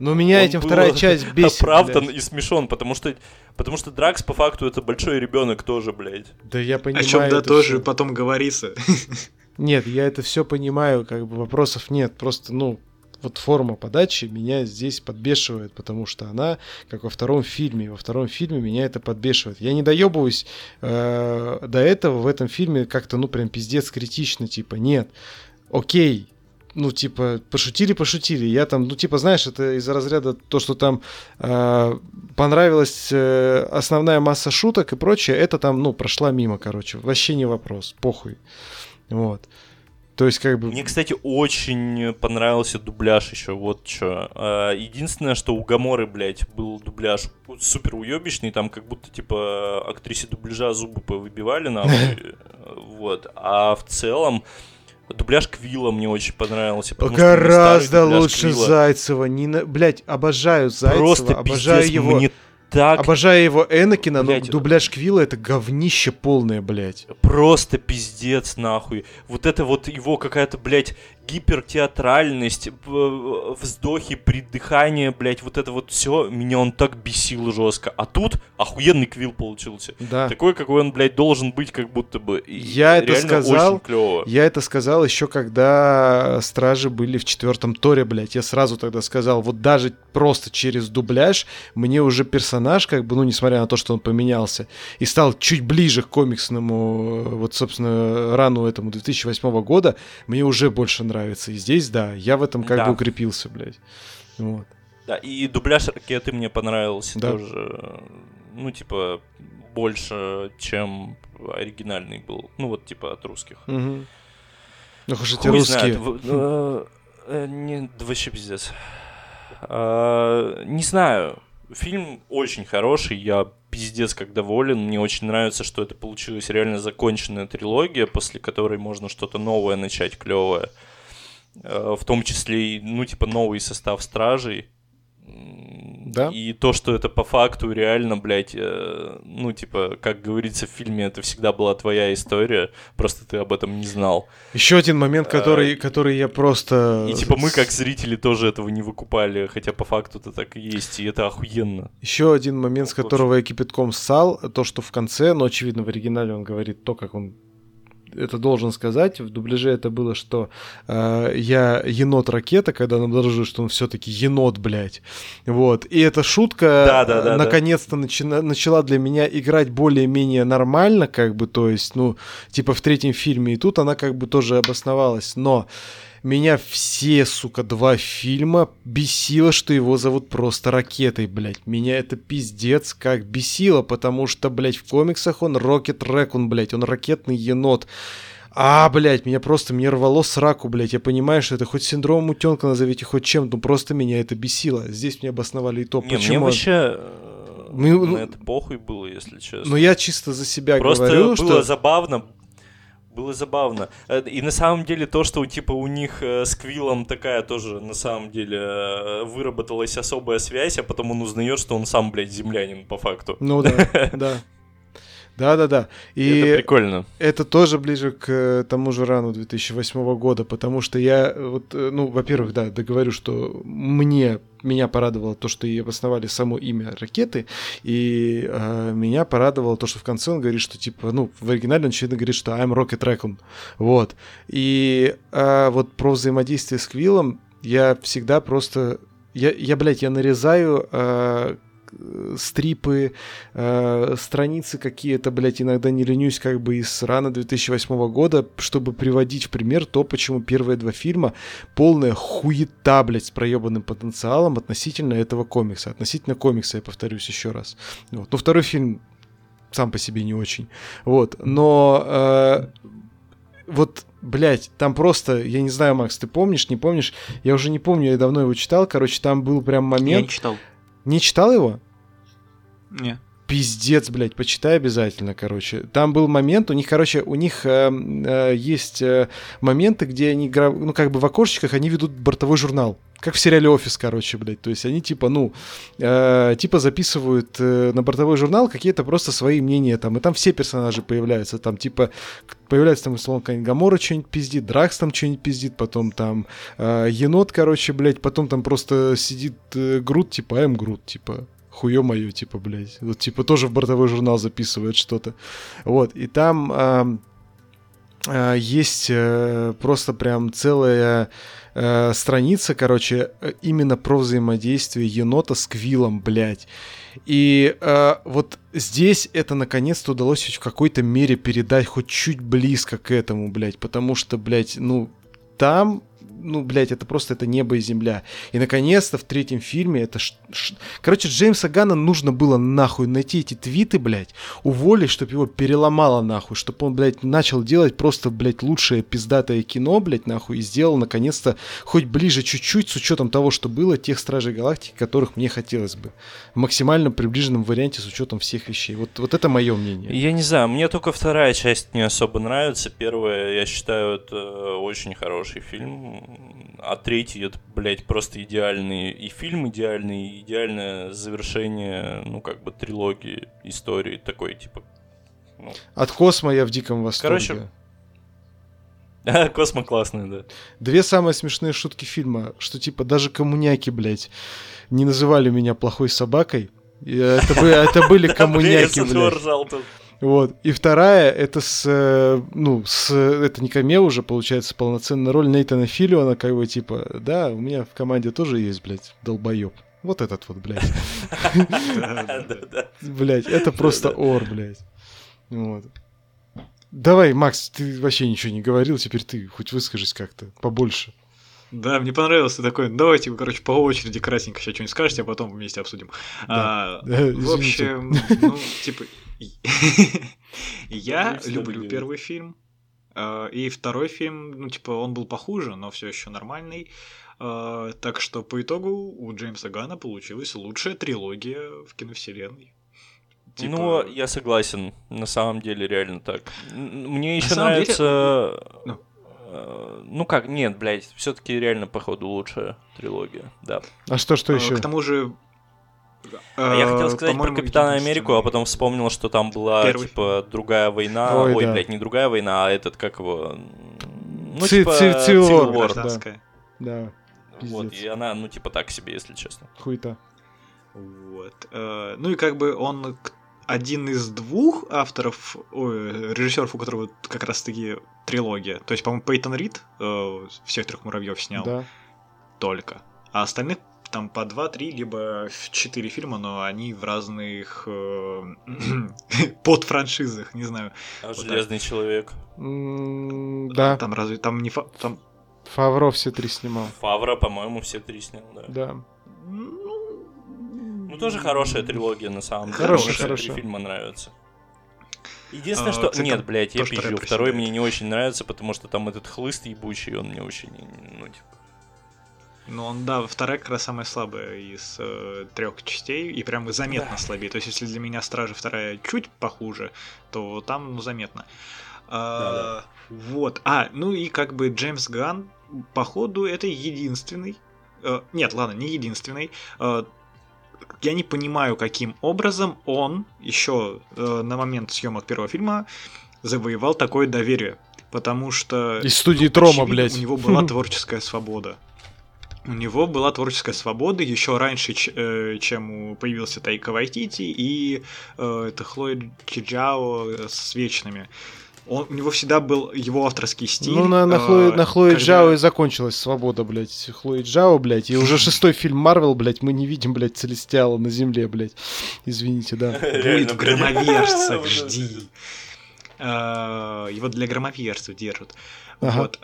S2: Но меня этим вторая часть бесит.
S3: Оправдан блядь. и смешон, потому что, потому что Дракс по факту это большой ребенок тоже, блядь.
S2: Да я понимаю.
S1: О чем да тоже все. потом говорится. (laughs)
S2: Нет, я это все понимаю, как бы вопросов нет. Просто, ну, вот форма подачи меня здесь подбешивает, потому что она, как во втором фильме, во втором фильме меня это подбешивает. Я не доебываюсь э, до этого в этом фильме как-то, ну, прям пиздец критично, типа, нет, окей, ну, типа, пошутили, пошутили. Я там, ну, типа, знаешь, это из-за разряда то, что там э, понравилась э, основная масса шуток и прочее, это там, ну, прошла мимо, короче. Вообще не вопрос, похуй. Вот. То есть, как бы...
S3: Мне, кстати, очень понравился дубляж еще, вот что. А, единственное, что у Гаморы, блядь, был дубляж супер уебищный, там как будто, типа, актрисе дубляжа зубы повыбивали нам. (laughs) Вот. А в целом, Дубляж Квилла мне очень понравился.
S2: Гораздо лучше Квилла. Зайцева. Не на... Блять, обожаю Зайцева, Просто обожаю пиздец, его. Мне так... Обожаю его Энакина, блядь, но дубляж Квилла это говнище полное, блядь.
S3: Просто пиздец, нахуй. Вот это вот его какая-то, блядь, гипертеатральность, вздохи, придыхание, блядь, вот это вот все, меня он так бесил жестко. А тут охуенный квил получился. Да. Такой, какой он, блядь, должен быть, как будто бы.
S2: И я это сказал, я это сказал еще когда Стражи были в четвертом Торе, блядь. Я сразу тогда сказал, вот даже просто через дубляж мне уже персонаж, как бы, ну, несмотря на то, что он поменялся, и стал чуть ближе к комиксному, вот, собственно, рану этому 2008 года, мне уже больше нравится нравится. И здесь, да, я в этом как да. бы укрепился, блядь. Вот.
S3: Да, и дубляж ракеты мне понравился да. тоже. Ну, типа, больше, чем оригинальный был. Ну, вот, типа, от русских.
S2: Угу. Ну, хоть эти русские. Знает.
S3: Э, э, не, вообще пиздец. А, не знаю. Фильм очень хороший, я пиздец как доволен. Мне очень нравится, что это получилась реально законченная трилогия, после которой можно что-то новое начать, клевое. Э, в том числе и, ну, типа, новый состав стражей.
S2: Да.
S3: И то, что это по факту реально, блядь, э, ну, типа, как говорится в фильме, это всегда была твоя история, просто ты об этом не знал.
S2: Еще один момент, который, а, который я просто...
S3: И, типа, мы, как зрители, тоже этого не выкупали, хотя по факту это так и есть, и это охуенно.
S2: Еще один момент, с которого я кипятком ссал, то, что в конце, но, очевидно, в оригинале он говорит то, как он это должен сказать. В дубляже это было, что э, я енот ракета, когда он обнаружил, что он все-таки енот, блядь. Вот. И эта шутка да, да, да, наконец-то да. Начина, начала для меня играть более-менее нормально, как бы, то есть, ну, типа в третьем фильме. И тут она как бы тоже обосновалась. Но меня все, сука, два фильма бесило, что его зовут просто Ракетой, блядь. Меня это пиздец как бесило, потому что, блядь, в комиксах он Рокет Рэкун, блядь, он ракетный енот. А, блядь, меня просто, мне рвало сраку, блядь. Я понимаю, что это хоть синдром утенка назовите, хоть чем, но просто меня это бесило. Здесь мне обосновали и то,
S3: Не, почему... Мне вообще мы, на ну, это похуй было, если честно.
S2: Ну, я чисто за себя
S3: Просто
S2: говорю,
S3: было
S2: что...
S3: забавно, было забавно. Э, и на самом деле то, что типа у них э, с Квиллом такая тоже на самом деле э, выработалась особая связь, а потом он узнает, что он сам, блядь, землянин по факту.
S2: Ну да, (laughs) да. Да, да, да.
S3: И это прикольно.
S2: Это тоже ближе к тому же рану 2008 года, потому что я вот, ну, во-первых, да, договорю, что мне меня порадовало то, что и обосновали само имя ракеты, и э, меня порадовало то, что в конце он говорит, что типа, ну, в оригинале он очевидно говорит, что I'm Rocket Raccoon, вот. И э, вот про взаимодействие с Квиллом я всегда просто я, я, блядь, я нарезаю э, стрипы, э, страницы какие-то, блядь, иногда не ленюсь как бы из рано 2008 года, чтобы приводить в пример то, почему первые два фильма полная хуета, блядь, с проебанным потенциалом относительно этого комикса. Относительно комикса, я повторюсь еще раз. Вот. Но второй фильм сам по себе не очень. Вот. Но э, вот, блядь, там просто, я не знаю, Макс, ты помнишь, не помнишь? Я уже не помню, я давно его читал. Короче, там был прям момент... Я
S1: не читал.
S2: Не читал его?
S1: Не.
S2: Пиздец, блядь, почитай обязательно, короче. Там был момент, у них, короче, у них э, э, есть э, моменты, где они, ну, как бы в окошечках они ведут бортовой журнал. Как в сериале «Офис», короче, блядь. То есть они, типа, ну, э, типа записывают э, на бортовой журнал какие-то просто свои мнения там. И там все персонажи появляются. Там, типа, появляется там, условно, какая-нибудь Гамора что-нибудь пиздит, Дракс там что-нибудь пиздит, потом там э, енот, короче, блядь, потом там просто сидит э, Грут, типа, М Грут, типа хуё моё, типа, блядь. Вот, типа, тоже в бортовой журнал записывает что-то. Вот, и там э, э, есть э, просто прям целая э, страница, короче, э, именно про взаимодействие енота с Квиллом, блядь. И э, вот здесь это наконец-то удалось в какой-то мере передать хоть чуть близко к этому, блядь, потому что, блядь, ну, там ну, блядь, это просто это небо и земля. И, наконец-то, в третьем фильме это... Ш... Ш... Короче, Джеймса Гана нужно было нахуй найти эти твиты, блядь, уволить, чтобы его переломало нахуй, чтобы он, блядь, начал делать просто, блядь, лучшее пиздатое кино, блядь, нахуй, и сделал, наконец-то, хоть ближе чуть-чуть, с учетом того, что было, тех Стражей Галактики, которых мне хотелось бы. В максимально приближенном варианте с учетом всех вещей. Вот, вот это мое мнение.
S3: Я не знаю, мне только вторая часть не особо нравится. Первая, я считаю, это очень хороший фильм а третий это, блядь, просто идеальный и фильм идеальный, и идеальное завершение, ну, как бы, трилогии истории такой, типа...
S2: Ну. От Космо я в диком восторге.
S3: Короче, (laughs) Космо классный, да.
S2: Две самые смешные шутки фильма, что типа даже коммуняки, блядь, не называли меня плохой собакой. Это, это были (laughs) коммуняки, блядь. Вот. И вторая, это с, э, ну, с, это не камео уже, получается, полноценная роль Нейтана Филлиона, как бы, типа, да, у меня в команде тоже есть, блядь, долбоеб. Вот этот вот, блядь. Блядь, это просто ор, блядь. Вот. Давай, Макс, ты вообще ничего не говорил, теперь ты хоть выскажись как-то побольше.
S1: Да, мне понравился такой. Давайте короче, по очереди кратенько сейчас что-нибудь скажете, а потом вместе обсудим. Да. А, в общем, ну, типа, (laughs) я люблю первый фильм. А, и второй фильм, ну, типа, он был похуже, но все еще нормальный. А, так что по итогу у Джеймса Гана получилась лучшая трилогия в киновселенной.
S3: Типа... Ну, я согласен, на самом деле реально так. Мне еще нравится. Деле... Ну. Э, ну как, нет, блядь, все-таки реально, походу, лучшая трилогия, да.
S2: А что, что еще?
S1: К тому же
S3: а я хотел сказать про Капитана Америку, а потом вспомнил, что там была, Первый. типа, другая война. Ой, Ой да. блядь, не другая война, а этот, как его... Ну, Ци- типа, Civil War, да. да. Вот, и она, ну, типа, так себе, если честно.
S2: Хуйта.
S1: Вот. Э, ну и как бы он один из двух авторов, ой, режиссеров, у которого как раз-таки трилогия. То есть, по-моему, Пейтон Рид э, всех трех муравьев снял. Да. Только. А остальных там по 2-3, либо 4 фильма, но они в разных э, (clears throat) подфраншизах, не знаю.
S3: А вот Железный так. человек.
S2: да.
S1: Там разве там не фа... там.
S2: Фавро все три снимал.
S3: Фавро, по-моему, все три снял, да.
S2: Да.
S3: Ну, ну тоже хорошая трилогия на самом деле.
S2: Хорошая, хорошая.
S3: фильма нравится. Единственное, а, что... Кстати, Нет, блядь, я пизжу. Второй мне не очень нравится, потому что там этот хлыст ебучий, он мне очень... Ну, типа...
S1: Ну, он, да, вторая как раз самая слабая из э, трех частей, и прям заметно да. слабее. То есть, если для меня Стражи вторая чуть похуже, то там, ну, заметно. А, да, да. Вот. А, ну и как бы Джеймс Ган, походу, это единственный. Э, нет, ладно, не единственный. Э, я не понимаю, каким образом он еще э, на момент съемок первого фильма завоевал такое доверие. Потому что...
S2: Из студии Трома, блядь.
S1: У него была (laughs) творческая свобода у него была творческая свобода еще раньше, э, чем появился Тайка Вайтити и э, это Хлоя Чиджао с Вечными. Он, у него всегда был его авторский стиль.
S2: Ну, на, на, Хлое, э, на Хлое когда... Джао и закончилась свобода, блядь. Хлои Джао, блядь. И уже (laughs) шестой фильм Марвел, блядь, мы не видим, блядь, Целестиала на земле, блядь. Извините, да. (laughs)
S1: Будет в громовержцах, (laughs) жди. Его для громовержцев держат. Вот.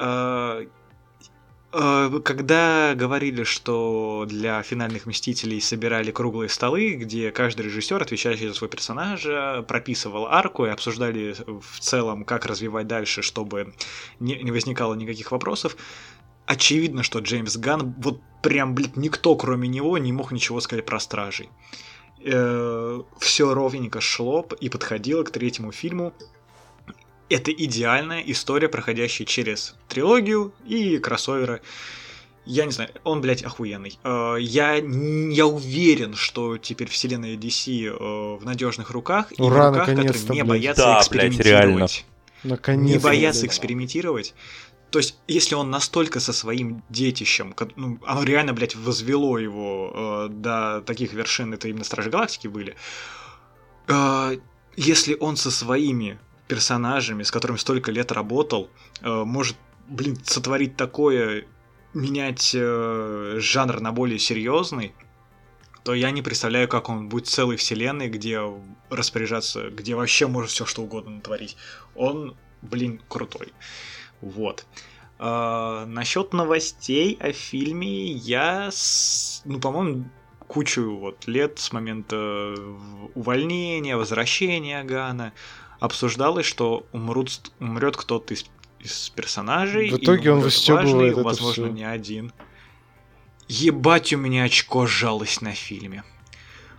S1: Э, когда говорили, что для финальных мстителей собирали круглые столы, где каждый режиссер, отвечающий за свой персонаж, прописывал арку и обсуждали в целом, как развивать дальше, чтобы не, возникало никаких вопросов, очевидно, что Джеймс Ган, вот прям, блин, никто кроме него не мог ничего сказать про стражей. Э, все ровненько шло и подходило к третьему фильму это идеальная история, проходящая через трилогию и кроссоверы. Я не знаю, он, блядь, охуенный. Э, я, я уверен, что теперь вселенная DC э, в надежных руках, и
S2: Ура,
S1: в руках, которые не
S2: блядь.
S1: боятся
S3: да,
S1: экспериментировать.
S2: Блядь.
S1: Не боятся экспериментировать. То есть, если он настолько со своим детищем, ну, оно реально, блядь, возвело его э, до таких вершин, это именно Стражи Галактики были, э, если он со своими персонажами, с которыми столько лет работал, э, может, блин, сотворить такое менять э, жанр на более серьезный, то я не представляю, как он будет целой вселенной, где распоряжаться, где вообще может все что угодно натворить. Он, блин, крутой. Вот. А, насчет новостей о фильме я, с, ну, по-моему, кучу вот лет с момента увольнения, возвращения Гана обсуждалось, что умрут, умрет кто-то из, из персонажей.
S2: В итоге он выстебывает это
S1: возможно, все. не один. Ебать, у меня очко жалость на фильме.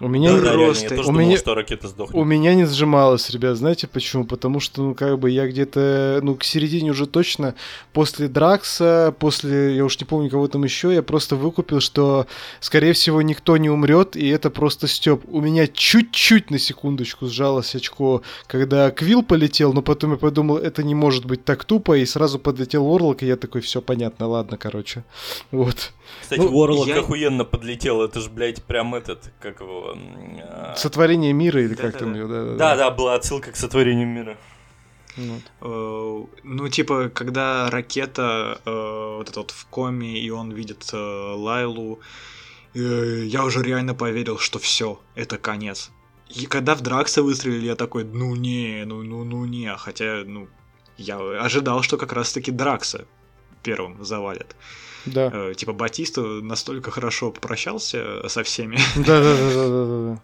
S2: У меня да, не просто... я у думал, меня... что ракета сдохнет. У меня не сжималось, ребят. Знаете почему? Потому что, ну, как бы я где-то, ну, к середине уже точно после Дракса, после, я уж не помню, кого там еще, я просто выкупил, что, скорее всего, никто не умрет, и это просто степ. У меня чуть-чуть на секундочку сжалось очко, когда Квилл полетел, но потом я подумал, это не может быть так тупо, и сразу подлетел Орлок, и я такой, все понятно, ладно, короче. Вот.
S3: Кстати, ну, Орлок я... охуенно подлетел, это же, блядь, прям этот, как его,
S2: Сотворение мира или как там ее,
S3: да, да, да, была отсылка к сотворению мира.
S1: Вот. Э, ну, типа, когда ракета э, вот этот вот в коме, и он видит э, Лайлу, я уже реально поверил, что все, это конец. И когда в Дракса выстрелили, я такой, ну не, ну, ну, ну не. Хотя, ну, я ожидал, что как раз-таки Дракса первым завалят.
S2: Да.
S1: Э, типа Батиста настолько хорошо попрощался со всеми.
S2: Да, да, да, да, да.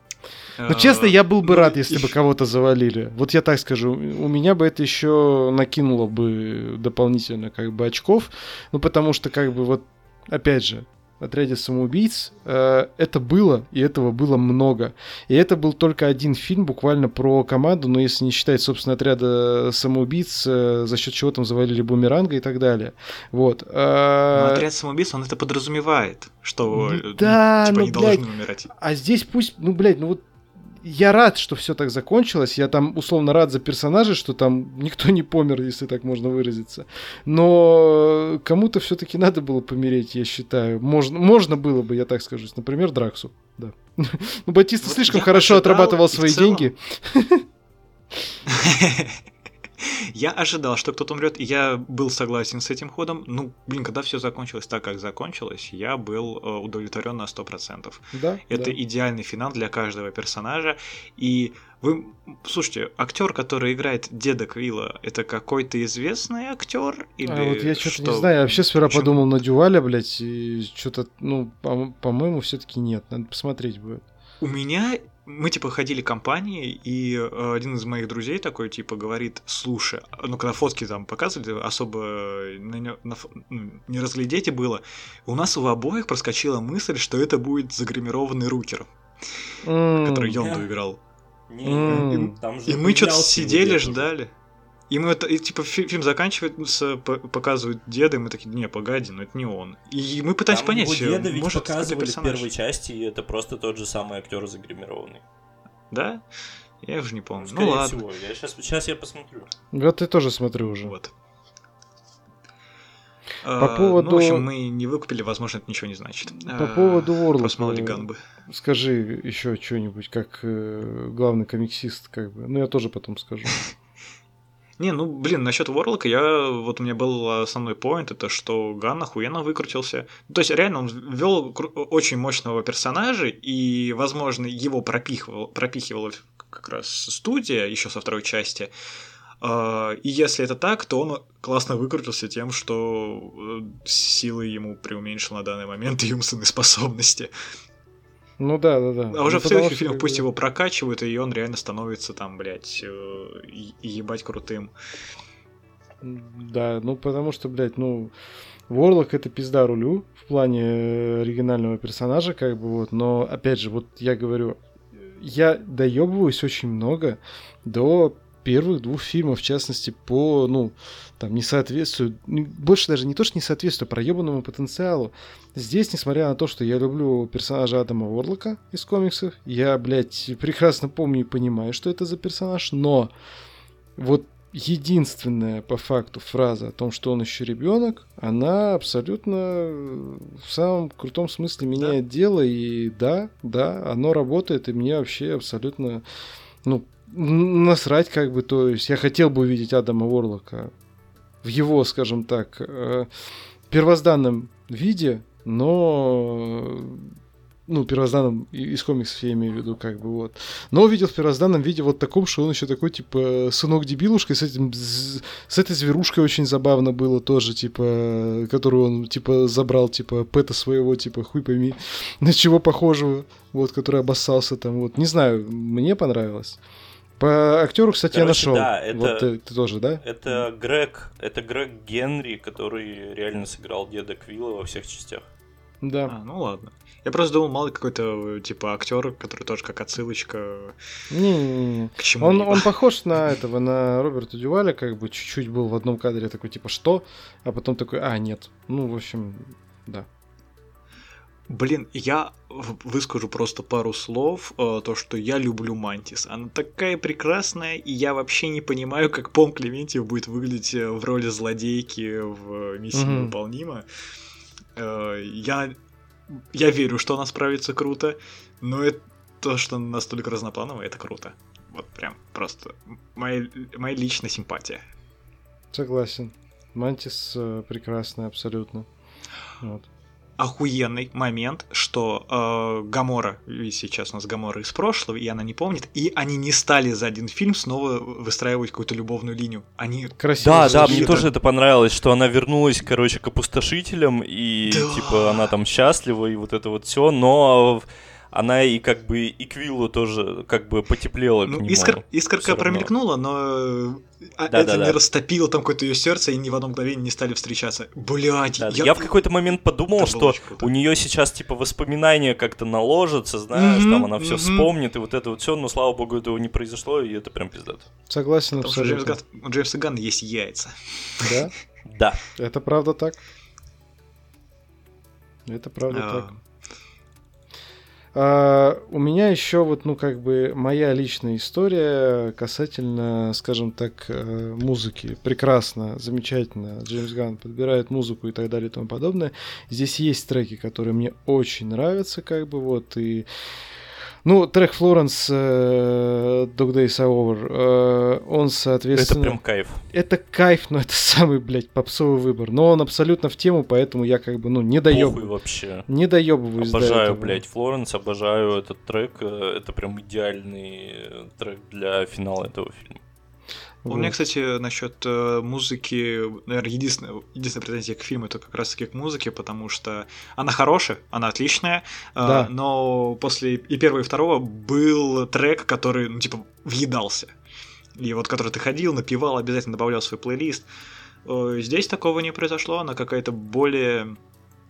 S2: Ну, честно, я был бы ну, рад, если бы кого-то завалили. Вот я так скажу, у меня бы это еще накинуло бы дополнительно как бы очков. Ну, потому что, как бы, вот, опять же, отряде самоубийц, э, это было, и этого было много. И это был только один фильм буквально про команду, но если не считать, собственно, отряда самоубийц, э, за счет чего там завалили бумеранга и так далее. Вот.
S1: Э, но отряд самоубийц, он это подразумевает, что
S2: да, типа, ну, они блядь, должны умирать. А здесь пусть, ну, блядь, ну вот я рад, что все так закончилось. Я там условно рад за персонажей, что там никто не помер, если так можно выразиться. Но кому-то все-таки надо было помереть, я считаю. Можно, можно было бы, я так скажу. Например, Драксу. Да. (laughs) Ну, Батиста слишком хорошо отрабатывал свои деньги. (laughs) (laughs)
S1: Я ожидал, что кто-то умрет, и я был согласен с этим ходом. Ну, блин, когда все закончилось так, как закончилось, я был э, удовлетворен на 100%.
S2: Да,
S1: Это
S2: да.
S1: идеальный финал для каждого персонажа. И вы, слушайте, актер, который играет деда Квилла, это какой-то известный актер?
S2: Или а вот я что-то что? не знаю, я вообще сперва Почему? подумал на Дюваля, блядь, и что-то, ну, по- по-моему, все-таки нет, надо посмотреть будет.
S1: У меня мы типа ходили компанией, и э, один из моих друзей такой типа говорит, слушай, ну когда фотки там показывали, особо на, на, ну, не разглядеть было, у нас у обоих проскочила мысль, что это будет загримированный Рукер, mm. который Йонду играл. Mm. И, и мы что-то сидели, ждали. И мы это, и, типа, фильм заканчивается, показывают деда, и мы такие, не, погоди, но это не он. И мы пытаемся Там понять,
S3: его деда ведь может, показывали в первой части, и это просто тот же самый актер загримированный.
S1: Да? Я уже не помню. Ну, ну ладно. Всего.
S3: Я сейчас, сейчас я посмотрю.
S2: Вот ты тоже смотрю уже.
S1: Вот.
S2: По а, поводу... Ну,
S1: в общем, мы не выкупили, возможно, это ничего не значит.
S2: По а, поводу Ворлока.
S1: Просто мало ли Ганбы.
S2: Скажи еще что-нибудь, как э, главный комиксист, как бы. Ну, я тоже потом скажу. (laughs)
S1: Не, ну, блин, насчет Ворлока, я, вот у меня был основной поинт, это что Ган охуенно выкрутился. То есть, реально, он ввел очень мощного персонажа, и, возможно, его пропихивал, пропихивала как раз студия еще со второй части. А, и если это так, то он классно выкрутился тем, что э, силы ему преуменьшил на данный момент и умственные способности.
S2: Ну да, да, да.
S1: А уже ну, в следующих фильмах пусть его прокачивают, и он реально становится там, блядь, э, ебать крутым.
S2: Да, ну потому что, блядь, ну, Ворлок это пизда рулю в плане э, оригинального персонажа, как бы вот, но опять же, вот я говорю, я доебываюсь очень много до первых двух фильмов, в частности, по, ну, там, несоответствию, больше даже не то, что несоответствию, а проебанному потенциалу. Здесь, несмотря на то, что я люблю персонажа Адама Уорлока из комиксов, я, блядь, прекрасно помню и понимаю, что это за персонаж, но вот единственная по факту фраза о том, что он еще ребенок, она абсолютно в самом крутом смысле меняет да. дело. И да, да, оно работает, и мне вообще абсолютно, ну, насрать как бы, то есть я хотел бы увидеть Адама Уорлока в его, скажем так, э, первозданном виде, но ну, первозданном из комиксов я имею в виду, как бы вот. Но увидел в первозданном виде вот таком, что он еще такой, типа, сынок дебилушка, с этим, с этой зверушкой очень забавно было тоже, типа, которую он, типа, забрал, типа, пэта своего, типа, хуй пойми, (laughs) на чего похожего, вот, который обоссался там, вот. Не знаю, мне понравилось. По актеру, кстати, Короче, я нашел. Да, это, вот ты, ты тоже, да?
S3: Это Грег, это Грег Генри, который реально сыграл деда Квилла во всех частях.
S1: Да. А, ну ладно. Я просто думал, мало какой-то, типа, актер, который тоже как отсылочка
S2: не, к чему он, он похож на этого, на Роберта Дюваля, как бы чуть-чуть был в одном кадре такой, типа, что? А потом такой, а, нет. Ну, в общем, да.
S1: Блин, я выскажу просто пару слов, э, то, что я люблю Мантис. Она такая прекрасная, и я вообще не понимаю, как Пом Клементьев будет выглядеть э, в роли злодейки в «Миссии mm-hmm. невыполнима». Я, я верю, что она справится круто, но это то, что она настолько разноплановая, это круто. Вот прям просто моя, моя личная симпатия.
S2: Согласен. Мантис прекрасная абсолютно. Вот
S1: охуенный момент, что э, Гамора, ведь сейчас у нас Гамора из прошлого, и она не помнит, и они не стали за один фильм снова выстраивать какую-то любовную линию. Они
S3: Красиво. Да, да, мне тоже это понравилось, что она вернулась, короче, к опустошителям, и да. типа она там счастлива, и вот это вот все, но она и как бы и Квиллу тоже как бы потеплела ну, к нему.
S1: Искр, искорка промелькнула, но а, да, это да, не да. растопило там какое-то ее сердце, и ни в одно мгновение не стали встречаться. Блять,
S3: да, я... я в какой-то момент подумал, это что у нее сейчас типа воспоминания как-то наложатся, знаешь, mm-hmm, там она все mm-hmm. вспомнит, и вот это вот все, но слава богу, этого не произошло, и это прям пиздато.
S2: Согласен Потому абсолютно.
S1: Что у Джеймса Ганна есть яйца.
S2: Да?
S3: Да.
S2: Это правда так. Это правда а, так. А, у меня еще вот, ну, как бы моя личная история касательно, скажем так, э, музыки. Прекрасно, замечательно. Джеймс Ганн подбирает музыку и так далее и тому подобное. Здесь есть треки, которые мне очень нравятся, как бы вот, и ну, трек Флоренс uh, Dog Days Are Over, uh, он, соответственно...
S3: Это прям кайф.
S2: Это кайф, но это (laughs) самый, блядь, попсовый выбор. Но он абсолютно в тему, поэтому я как бы, ну, не доебываю.
S3: вообще.
S2: Не доебываюсь
S3: Обожаю, блядь, Флоренс, обожаю этот трек. Э, это прям идеальный трек для финала этого фильма.
S1: Вот. У меня, кстати, насчет э, музыки, наверное, единственная, единственная претензия к фильму это как раз-таки к музыке, потому что она хорошая, она отличная, э, да. но после и первого, и второго был трек, который, ну, типа, въедался. И вот который ты ходил, напевал, обязательно добавлял свой плейлист. Э, здесь такого не произошло, она какая-то более...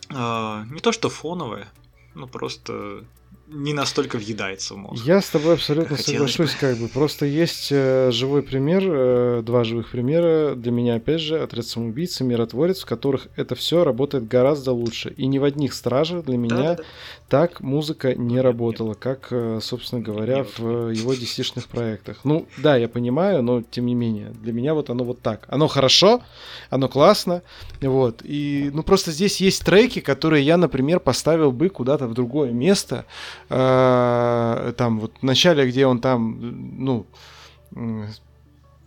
S1: Не то что фоновая, ну просто не настолько въедается в мозг.
S2: Я с тобой абсолютно соглашусь, бы. как бы. Просто есть э, живой пример, э, два живых примера для меня, опять же, отряд самоубийцы, миротворец, в которых это все работает гораздо лучше. И ни в одних стражах для меня да, да, да. так музыка не работала, как, э, собственно говоря, Нет. в его dc проектах. Ну, да, я понимаю, но тем не менее, для меня вот оно вот так. Оно хорошо, оно классно, вот. И, ну, просто здесь есть треки, которые я, например, поставил бы куда-то в другое место, э, там вот в начале, где он там, ну,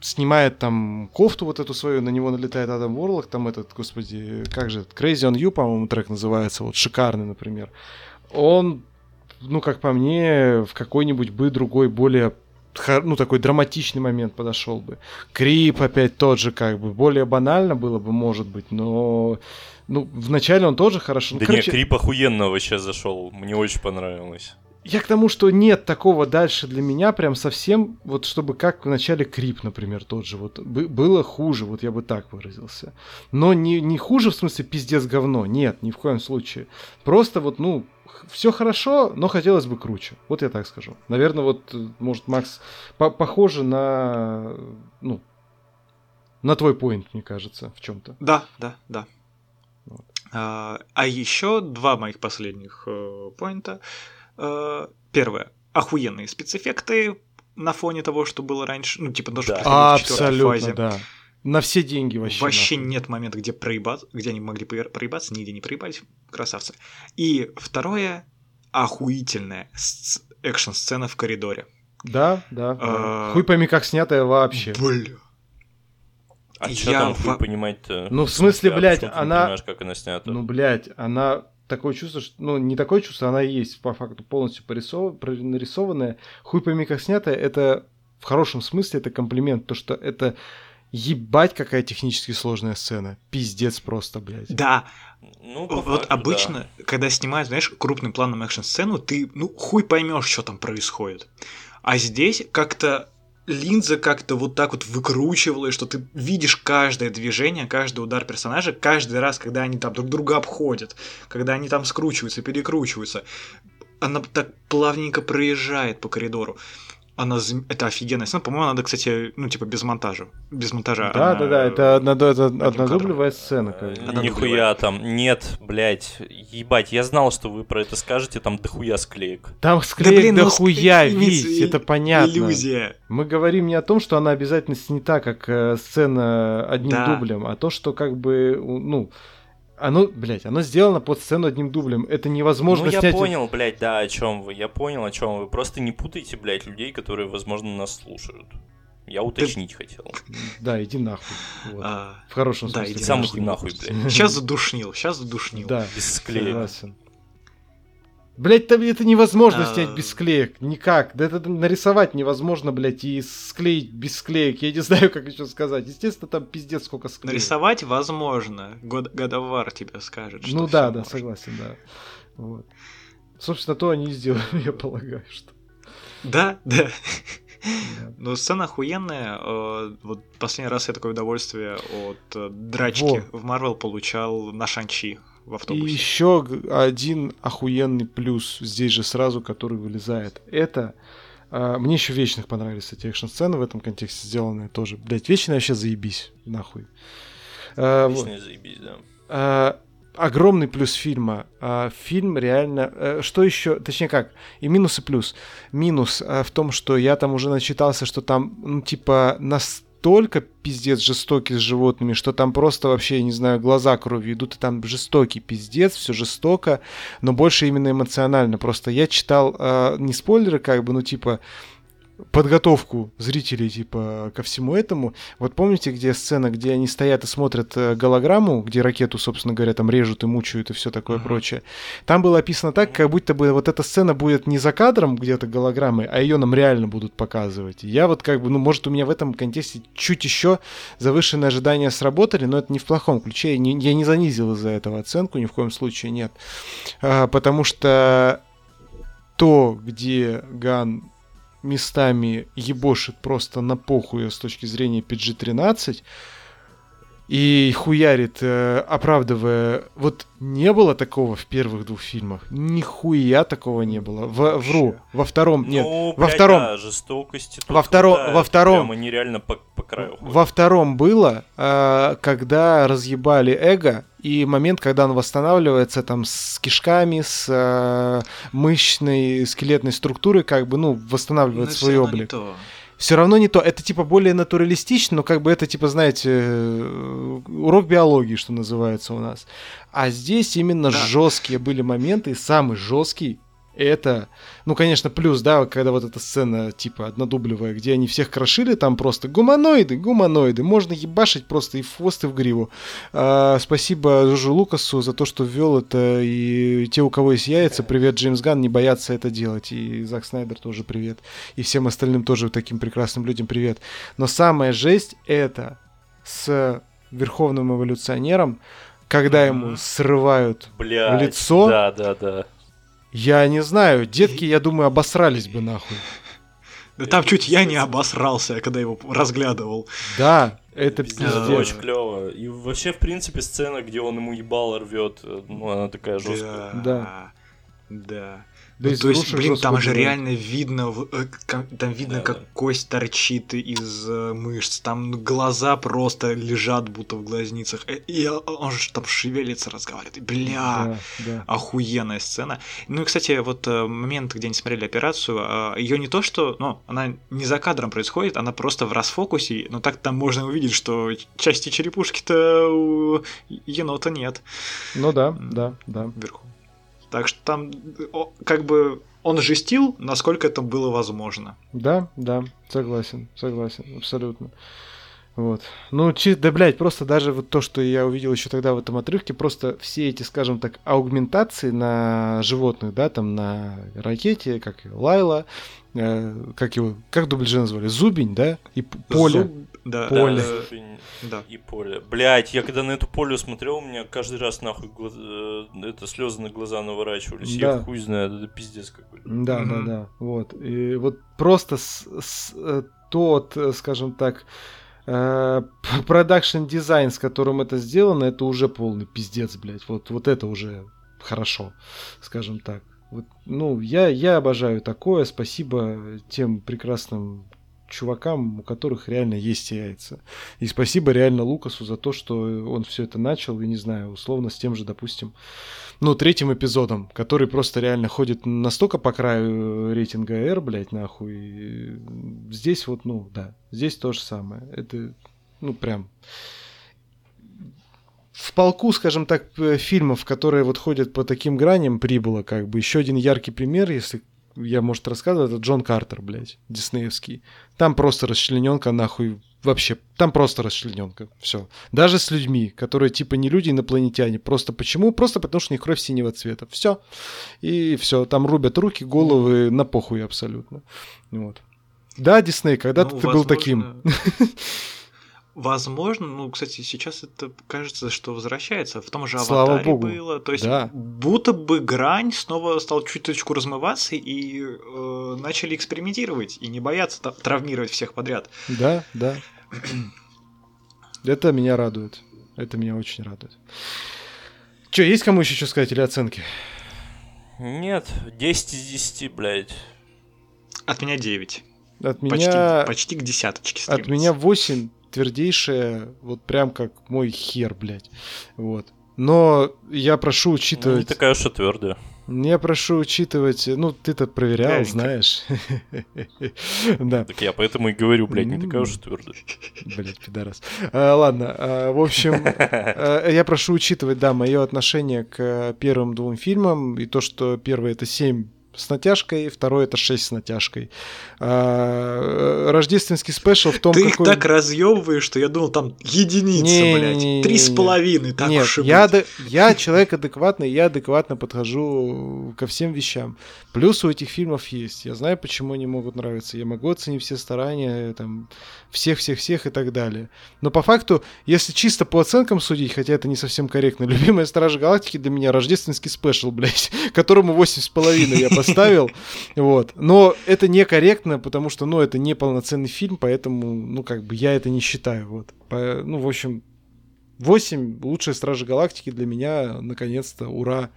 S2: снимает там кофту вот эту свою, на него налетает Адам Ворлок, там этот, господи, как же, Crazy on You, по-моему, трек называется, вот шикарный, например. Он, ну, как по мне, в какой-нибудь бы другой, более ну, такой драматичный момент подошел бы. Крип опять тот же, как бы, более банально было бы, может быть, но ну, вначале он тоже хорошо.
S3: Да ну, короче... не, Крип охуенно вообще зашел. Мне очень понравилось.
S2: Я к тому, что нет такого дальше для меня прям совсем, вот чтобы как в начале Крип, например, тот же, вот было хуже, вот я бы так выразился. Но не, не хуже в смысле пиздец говно, нет, ни в коем случае. Просто вот, ну, все хорошо, но хотелось бы круче. Вот я так скажу. Наверное, вот, может, Макс, по похоже на, ну, на твой поинт, мне кажется, в чем-то.
S1: Да, да, да. А, а еще два моих последних э, поинта. Э, первое. Охуенные спецэффекты на фоне того, что было раньше. Ну, типа, даже
S2: да. Абсолютно, фазе. да. На все деньги вообще.
S1: Вообще нахуй. нет момента, где проебаться, где они могли проебаться, нигде не проебались. Красавцы. И второе. Охуительная экшн-сцена в коридоре.
S2: Да, да. А... Хуй пойми, как снятая вообще.
S1: Бля.
S3: А я что там в... понимать-то?
S2: Ну, в смысле, блядь,
S3: она...
S2: Не
S3: понимаешь, как она снята?
S2: Ну, блядь, она такое чувство, что, ну, не такое чувство, она и есть по факту полностью порисов... нарисованная. Хуй пойми, как снятая, это в хорошем смысле это комплимент, то, что это ебать какая технически сложная сцена. Пиздец просто, блядь.
S1: Да. Ну, вот факту, обычно, да. когда снимают, знаешь, крупным планом экшн-сцену, ты, ну, хуй поймешь, что там происходит. А здесь как-то линза как-то вот так вот выкручивалась, что ты видишь каждое движение, каждый удар персонажа, каждый раз, когда они там друг друга обходят, когда они там скручиваются, перекручиваются. Она так плавненько проезжает по коридору она это офигенная сцена. По-моему, надо, кстати, ну, типа, без монтажа. Без монтажа.
S2: Да, она... да, да, это, одно, это однодублевая сцена.
S3: Однодублевая. Нихуя там. Нет, блядь. Ебать, я знал, что вы про это скажете, там дохуя склеек.
S2: Там склеек да, блин, ну, дохуя, Вить, это понятно. Иллюзия. Мы говорим не о том, что она обязательно снята как э, сцена одним да. дублем, а то, что как бы, ну, оно, блядь, оно сделано под сцену одним дублем. Это невозможно
S3: ну, я
S2: снять...
S3: понял, блядь, да, о чем вы. Я понял, о чем вы. Просто не путайте, блядь, людей, которые, возможно, нас слушают. Я уточнить Ты... хотел.
S2: Да, иди нахуй. Вот. А, В хорошем
S3: да,
S2: смысле.
S3: Иди сам иди нахуй, блядь.
S1: Сейчас задушнил, сейчас задушнил.
S2: Да, без склеек. Согласен. Блять, там это невозможно а... снять без склеек. Никак. Да это нарисовать невозможно, блять, и склеить без склеек. Я не (laughs) знаю, как еще сказать. Естественно, там пиздец сколько склеек.
S1: Нарисовать возможно. God, God тебе скажет.
S2: ну да, да, можно. согласен, да. Вот. Собственно, то они и сделали, (laughs) я полагаю, что.
S1: Да, да. (laughs) Но сцена охуенная. Э, вот последний раз я такое удовольствие от э, драчки в Марвел получал на Шанчи в автобусе.
S2: И еще один охуенный плюс здесь же сразу, который вылезает. Это а, мне еще вечных понравились эти экшн-сцены в этом контексте сделанные тоже. Блять, вечные вообще заебись, нахуй.
S3: А, вечные вот. заебись, да.
S2: А, огромный плюс фильма. А, фильм реально... А, что еще? Точнее как? И минус и плюс. Минус а, в том, что я там уже начитался, что там, ну, типа, нас настолько пиздец жестокий с животными, что там просто вообще, я не знаю, глаза кровью идут, и там жестокий пиздец, все жестоко, но больше именно эмоционально. Просто я читал, э, не спойлеры, как бы, ну типа, подготовку зрителей, типа, ко всему этому. Вот помните, где сцена, где они стоят и смотрят э, голограмму, где ракету, собственно говоря, там режут и мучают и все такое uh-huh. прочее. Там было описано так, как будто бы вот эта сцена будет не за кадром где-то голограммы, а ее нам реально будут показывать. я вот как бы, ну, может, у меня в этом контексте чуть еще завышенные ожидания сработали, но это не в плохом ключе. Я не, я не занизил из-за этого оценку, ни в коем случае нет. А, потому что то, где Ган местами ебошит просто на похуй с точки зрения PG-13 и хуярит, э, оправдывая... Вот не было такого в первых двух фильмах. Нихуя такого не было. В, вру. Во втором... Нет,
S3: ну,
S2: во втором...
S3: Да, жестокости
S2: во, втором, во втором...
S3: Прямо нереально по, по краю
S2: ходит. Во втором было, э, когда разъебали эго, и момент, когда он восстанавливается там с кишками, с э, мышечной, скелетной структурой, как бы, ну, восстанавливает Но свой облик. Все равно не то. Это типа более натуралистично, но как бы это типа, знаете, э, урок биологии, что называется у нас. А здесь именно да. жесткие были моменты, и самый жесткий это, ну, конечно, плюс, да, когда вот эта сцена, типа, однодублевая, где они всех крошили, там просто гуманоиды, гуманоиды, можно ебашить просто и в хвост, и в гриву. А, спасибо Жужу Лукасу за то, что ввел это, и те, у кого есть яйца, привет, Джеймс Ган, не боятся это делать, и Зак Снайдер тоже привет, и всем остальным тоже таким прекрасным людям привет. Но самая жесть это с Верховным эволюционером, когда ему срывают Блядь, лицо.
S3: Да, да, да.
S2: Я не знаю, детки, я думаю, обосрались бы нахуй.
S1: Да там чуть я не обосрался, когда его разглядывал.
S2: Да, это пиздец.
S3: Очень клево. И вообще, в принципе, сцена, где он ему ебало рвет, ну, она такая жесткая.
S2: Да.
S1: Да. Да ну, то есть, блин, там же реально видно, э, там видно, да, как да. кость торчит из э, мышц, там глаза просто лежат будто в глазницах, э, и он же там шевелится, разговаривает, бля, да, да. охуенная сцена. Ну и, кстати, вот момент, где они смотрели операцию, а, ее не то, что, ну, она не за кадром происходит, она просто в расфокусе, но так там можно увидеть, что части черепушки-то у енота нет.
S2: Ну да, да, да.
S1: Вверху. Так что там как бы он жестил, насколько это было возможно.
S2: Да, да, согласен, согласен, абсолютно. Вот. Ну, чи, да, блядь, просто даже вот то, что я увидел еще тогда в этом отрывке, просто все эти, скажем так, аугментации на животных, да, там на ракете, как Лайла, э, как его, как дубляжи назвали, Зубень, да, и Поле. Зуб...
S3: Да, поле. Да, и Поле. Блять, я когда на эту Полю смотрел, у меня каждый раз нахуй глаз... Э, это слезы на глаза наворачивались. Да. Я хуй знаю, это пиздец какой.
S2: Да, mm-hmm. да, да, вот. И вот просто с, с, э, тот, скажем так, (laughs) продакшн дизайн, с которым это сделано, это уже полный пиздец, блядь. Вот, вот это уже хорошо, скажем так. Вот, ну, я, я обожаю такое. Спасибо тем прекрасным чувакам, у которых реально есть яйца. И спасибо реально Лукасу за то, что он все это начал, и не знаю, условно с тем же, допустим, ну, третьим эпизодом, который просто реально ходит настолько по краю рейтинга R, блядь, нахуй. Здесь вот, ну, да, здесь то же самое. Это, ну, прям в полку, скажем так, э, фильмов, которые вот ходят по таким граням, прибыло как бы. Еще один яркий пример, если я, может, рассказывал, это Джон Картер, блядь, диснеевский. Там просто расчлененка, нахуй, вообще, там просто расчлененка, все. Даже с людьми, которые типа не люди, инопланетяне. Просто почему? Просто потому что у них кровь синего цвета. Все. И все, там рубят руки, головы, на похуй абсолютно. Вот. Да, Дисней, когда-то ну, ты возможно... был таким. (laughs)
S1: Возможно, ну, кстати, сейчас это кажется, что возвращается. В том же Слава Аватаре Богу. было. То есть, да. будто бы грань снова стала чуточку размываться и э, начали экспериментировать и не бояться травмировать всех подряд.
S2: Да, да. Это меня радует. Это меня очень радует. Че, есть кому еще что сказать или оценки?
S3: Нет, 10 из 10, блядь.
S1: От меня 9.
S2: От меня...
S1: Почти, почти к десяточке
S2: стремится. От меня 8 твердейшее, вот прям как мой хер, блядь. Вот. Но я прошу учитывать... Ну, не
S3: такая уж и твердая.
S2: Я прошу учитывать, ну, ты-то проверял, Глянь, знаешь. (laughs)
S3: да. Так я поэтому и говорю, блядь, не такая уж твердая.
S2: Блядь, пидорас. А, ладно, а, в общем, (laughs) а, я прошу учитывать, да, мое отношение к первым двум фильмам, и то, что первый это 7 с натяжкой, второй это 6 с натяжкой. А, рождественский спешл в том,
S1: Ты какой... их так разъебываешь, что я думал, там единица, не, блядь. Три с половиной, так
S2: Нет, уж и я, я человек адекватный, я адекватно подхожу ко всем вещам. Плюс у этих фильмов есть. Я знаю, почему они могут нравиться. Я могу оценить все старания, там, всех-всех-всех и так далее. Но по факту, если чисто по оценкам судить, хотя это не совсем корректно, (laughs) любимая Стража Галактики для меня рождественский спешл, блядь, (laughs) которому 8,5 я поставил. (laughs) Вот. Но это некорректно, потому что, ну, это не полноценный фильм, поэтому, ну, как бы я это не считаю. Вот. Ну, в общем, 8 лучшие Стражи Галактики для меня, наконец-то, ура.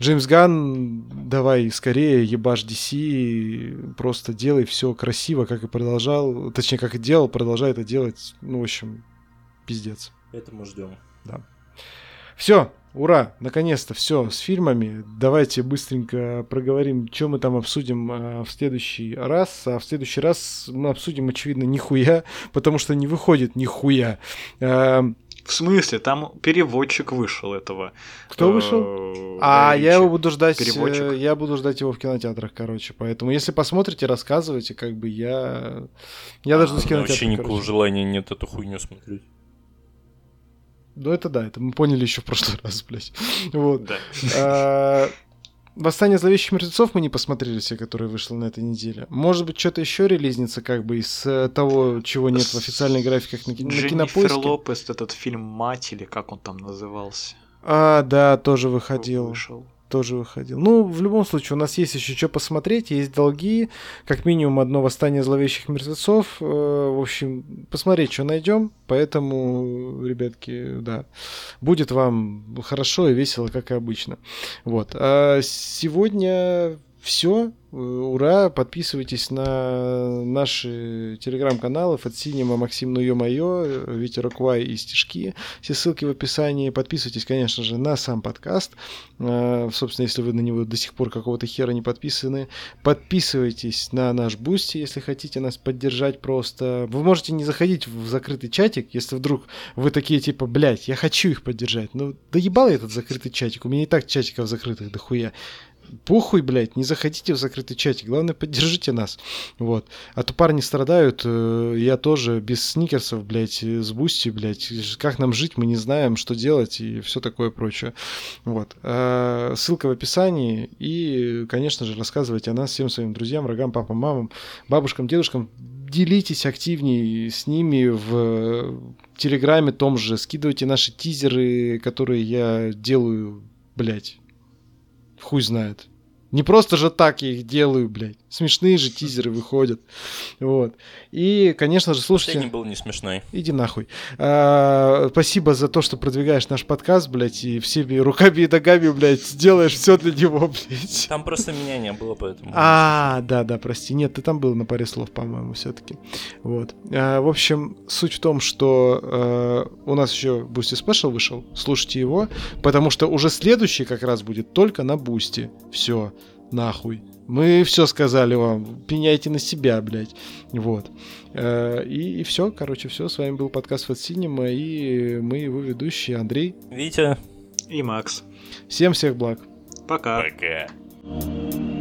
S2: Джеймс Ган, давай скорее, ебашь DC, просто делай все красиво, как и продолжал, точнее, как и делал, продолжай это делать, ну, в общем, пиздец.
S3: Это мы ждем.
S2: Да. Все, ура, наконец-то все с фильмами. Давайте быстренько проговорим, что мы там обсудим а, в следующий раз. А в следующий раз мы обсудим, очевидно, нихуя, потому что не выходит нихуя. А,
S1: в смысле? Там переводчик вышел этого.
S2: Кто э, вышел? А, я его буду ждать. Э, переводчик. Я буду ждать его в кинотеатрах, короче. Поэтому, если посмотрите, рассказывайте, как бы я. Я даже
S3: в кинотеатре. Вообще никакого желания нет эту хуйню смотреть.
S2: Ну, это да, это мы поняли еще в прошлый (laughs) раз, блядь. Вот. Да. Восстание зловещих мертвецов мы не посмотрели все, которые вышло на этой неделе. Может быть, что-то еще релизнится, как бы из э, того, чего нет в официальных графиках на, на кинопоиске.
S1: Лопес, этот фильм «Мать» или как он там назывался.
S2: А, да, тоже выходил. Вышел тоже выходил. Ну, в любом случае, у нас есть еще что посмотреть, есть долги, как минимум одно восстание зловещих мертвецов. Э, в общем, посмотреть, что найдем. Поэтому, ребятки, да, будет вам хорошо и весело, как и обычно. Вот. А сегодня все. Ура! Подписывайтесь на наши телеграм-каналы от Синема, Максим Ну Ё-Моё, Витя Роквай и Стишки. Все ссылки в описании. Подписывайтесь, конечно же, на сам подкаст. А, собственно, если вы на него до сих пор какого-то хера не подписаны. Подписывайтесь на наш Бусти, если хотите нас поддержать просто. Вы можете не заходить в закрытый чатик, если вдруг вы такие типа, блядь, я хочу их поддержать. Ну, доебал я этот закрытый чатик. У меня и так чатиков закрытых дохуя похуй, блядь, не заходите в закрытый чатик, главное, поддержите нас, вот. А то парни страдают, э, я тоже без сникерсов, блядь, с бусти, блядь, как нам жить, мы не знаем, что делать и все такое прочее, вот. А, ссылка в описании и, конечно же, рассказывайте о нас всем своим друзьям, врагам, папам, мамам, бабушкам, дедушкам, делитесь активнее с ними в Телеграме том же, скидывайте наши тизеры, которые я делаю, блядь, хуй знает. Не просто же так я их делаю, блядь. Смешные же тизеры выходят. Вот. И, конечно же, слушайте...
S3: Последний был не смешной.
S2: Иди нахуй. А, спасибо за то, что продвигаешь наш подкаст, блядь, и всеми руками и ногами, блядь, делаешь все для него, блядь.
S3: Там просто меня не было, поэтому...
S2: А, да, да, прости. Нет, ты там был на паре слов, по-моему, все-таки. Вот. А, в общем, суть в том, что а, у нас еще Boosty Special вышел. Слушайте его, потому что уже следующий как раз будет только на Бусти. Все нахуй. Мы все сказали вам, пеняйте на себя, блядь. Вот. Э, и, и все, короче, все. С вами был подкаст от Синема, и мы его ведущие Андрей.
S3: Витя.
S1: И Макс.
S2: Всем всех благ.
S1: Пока.
S3: Пока.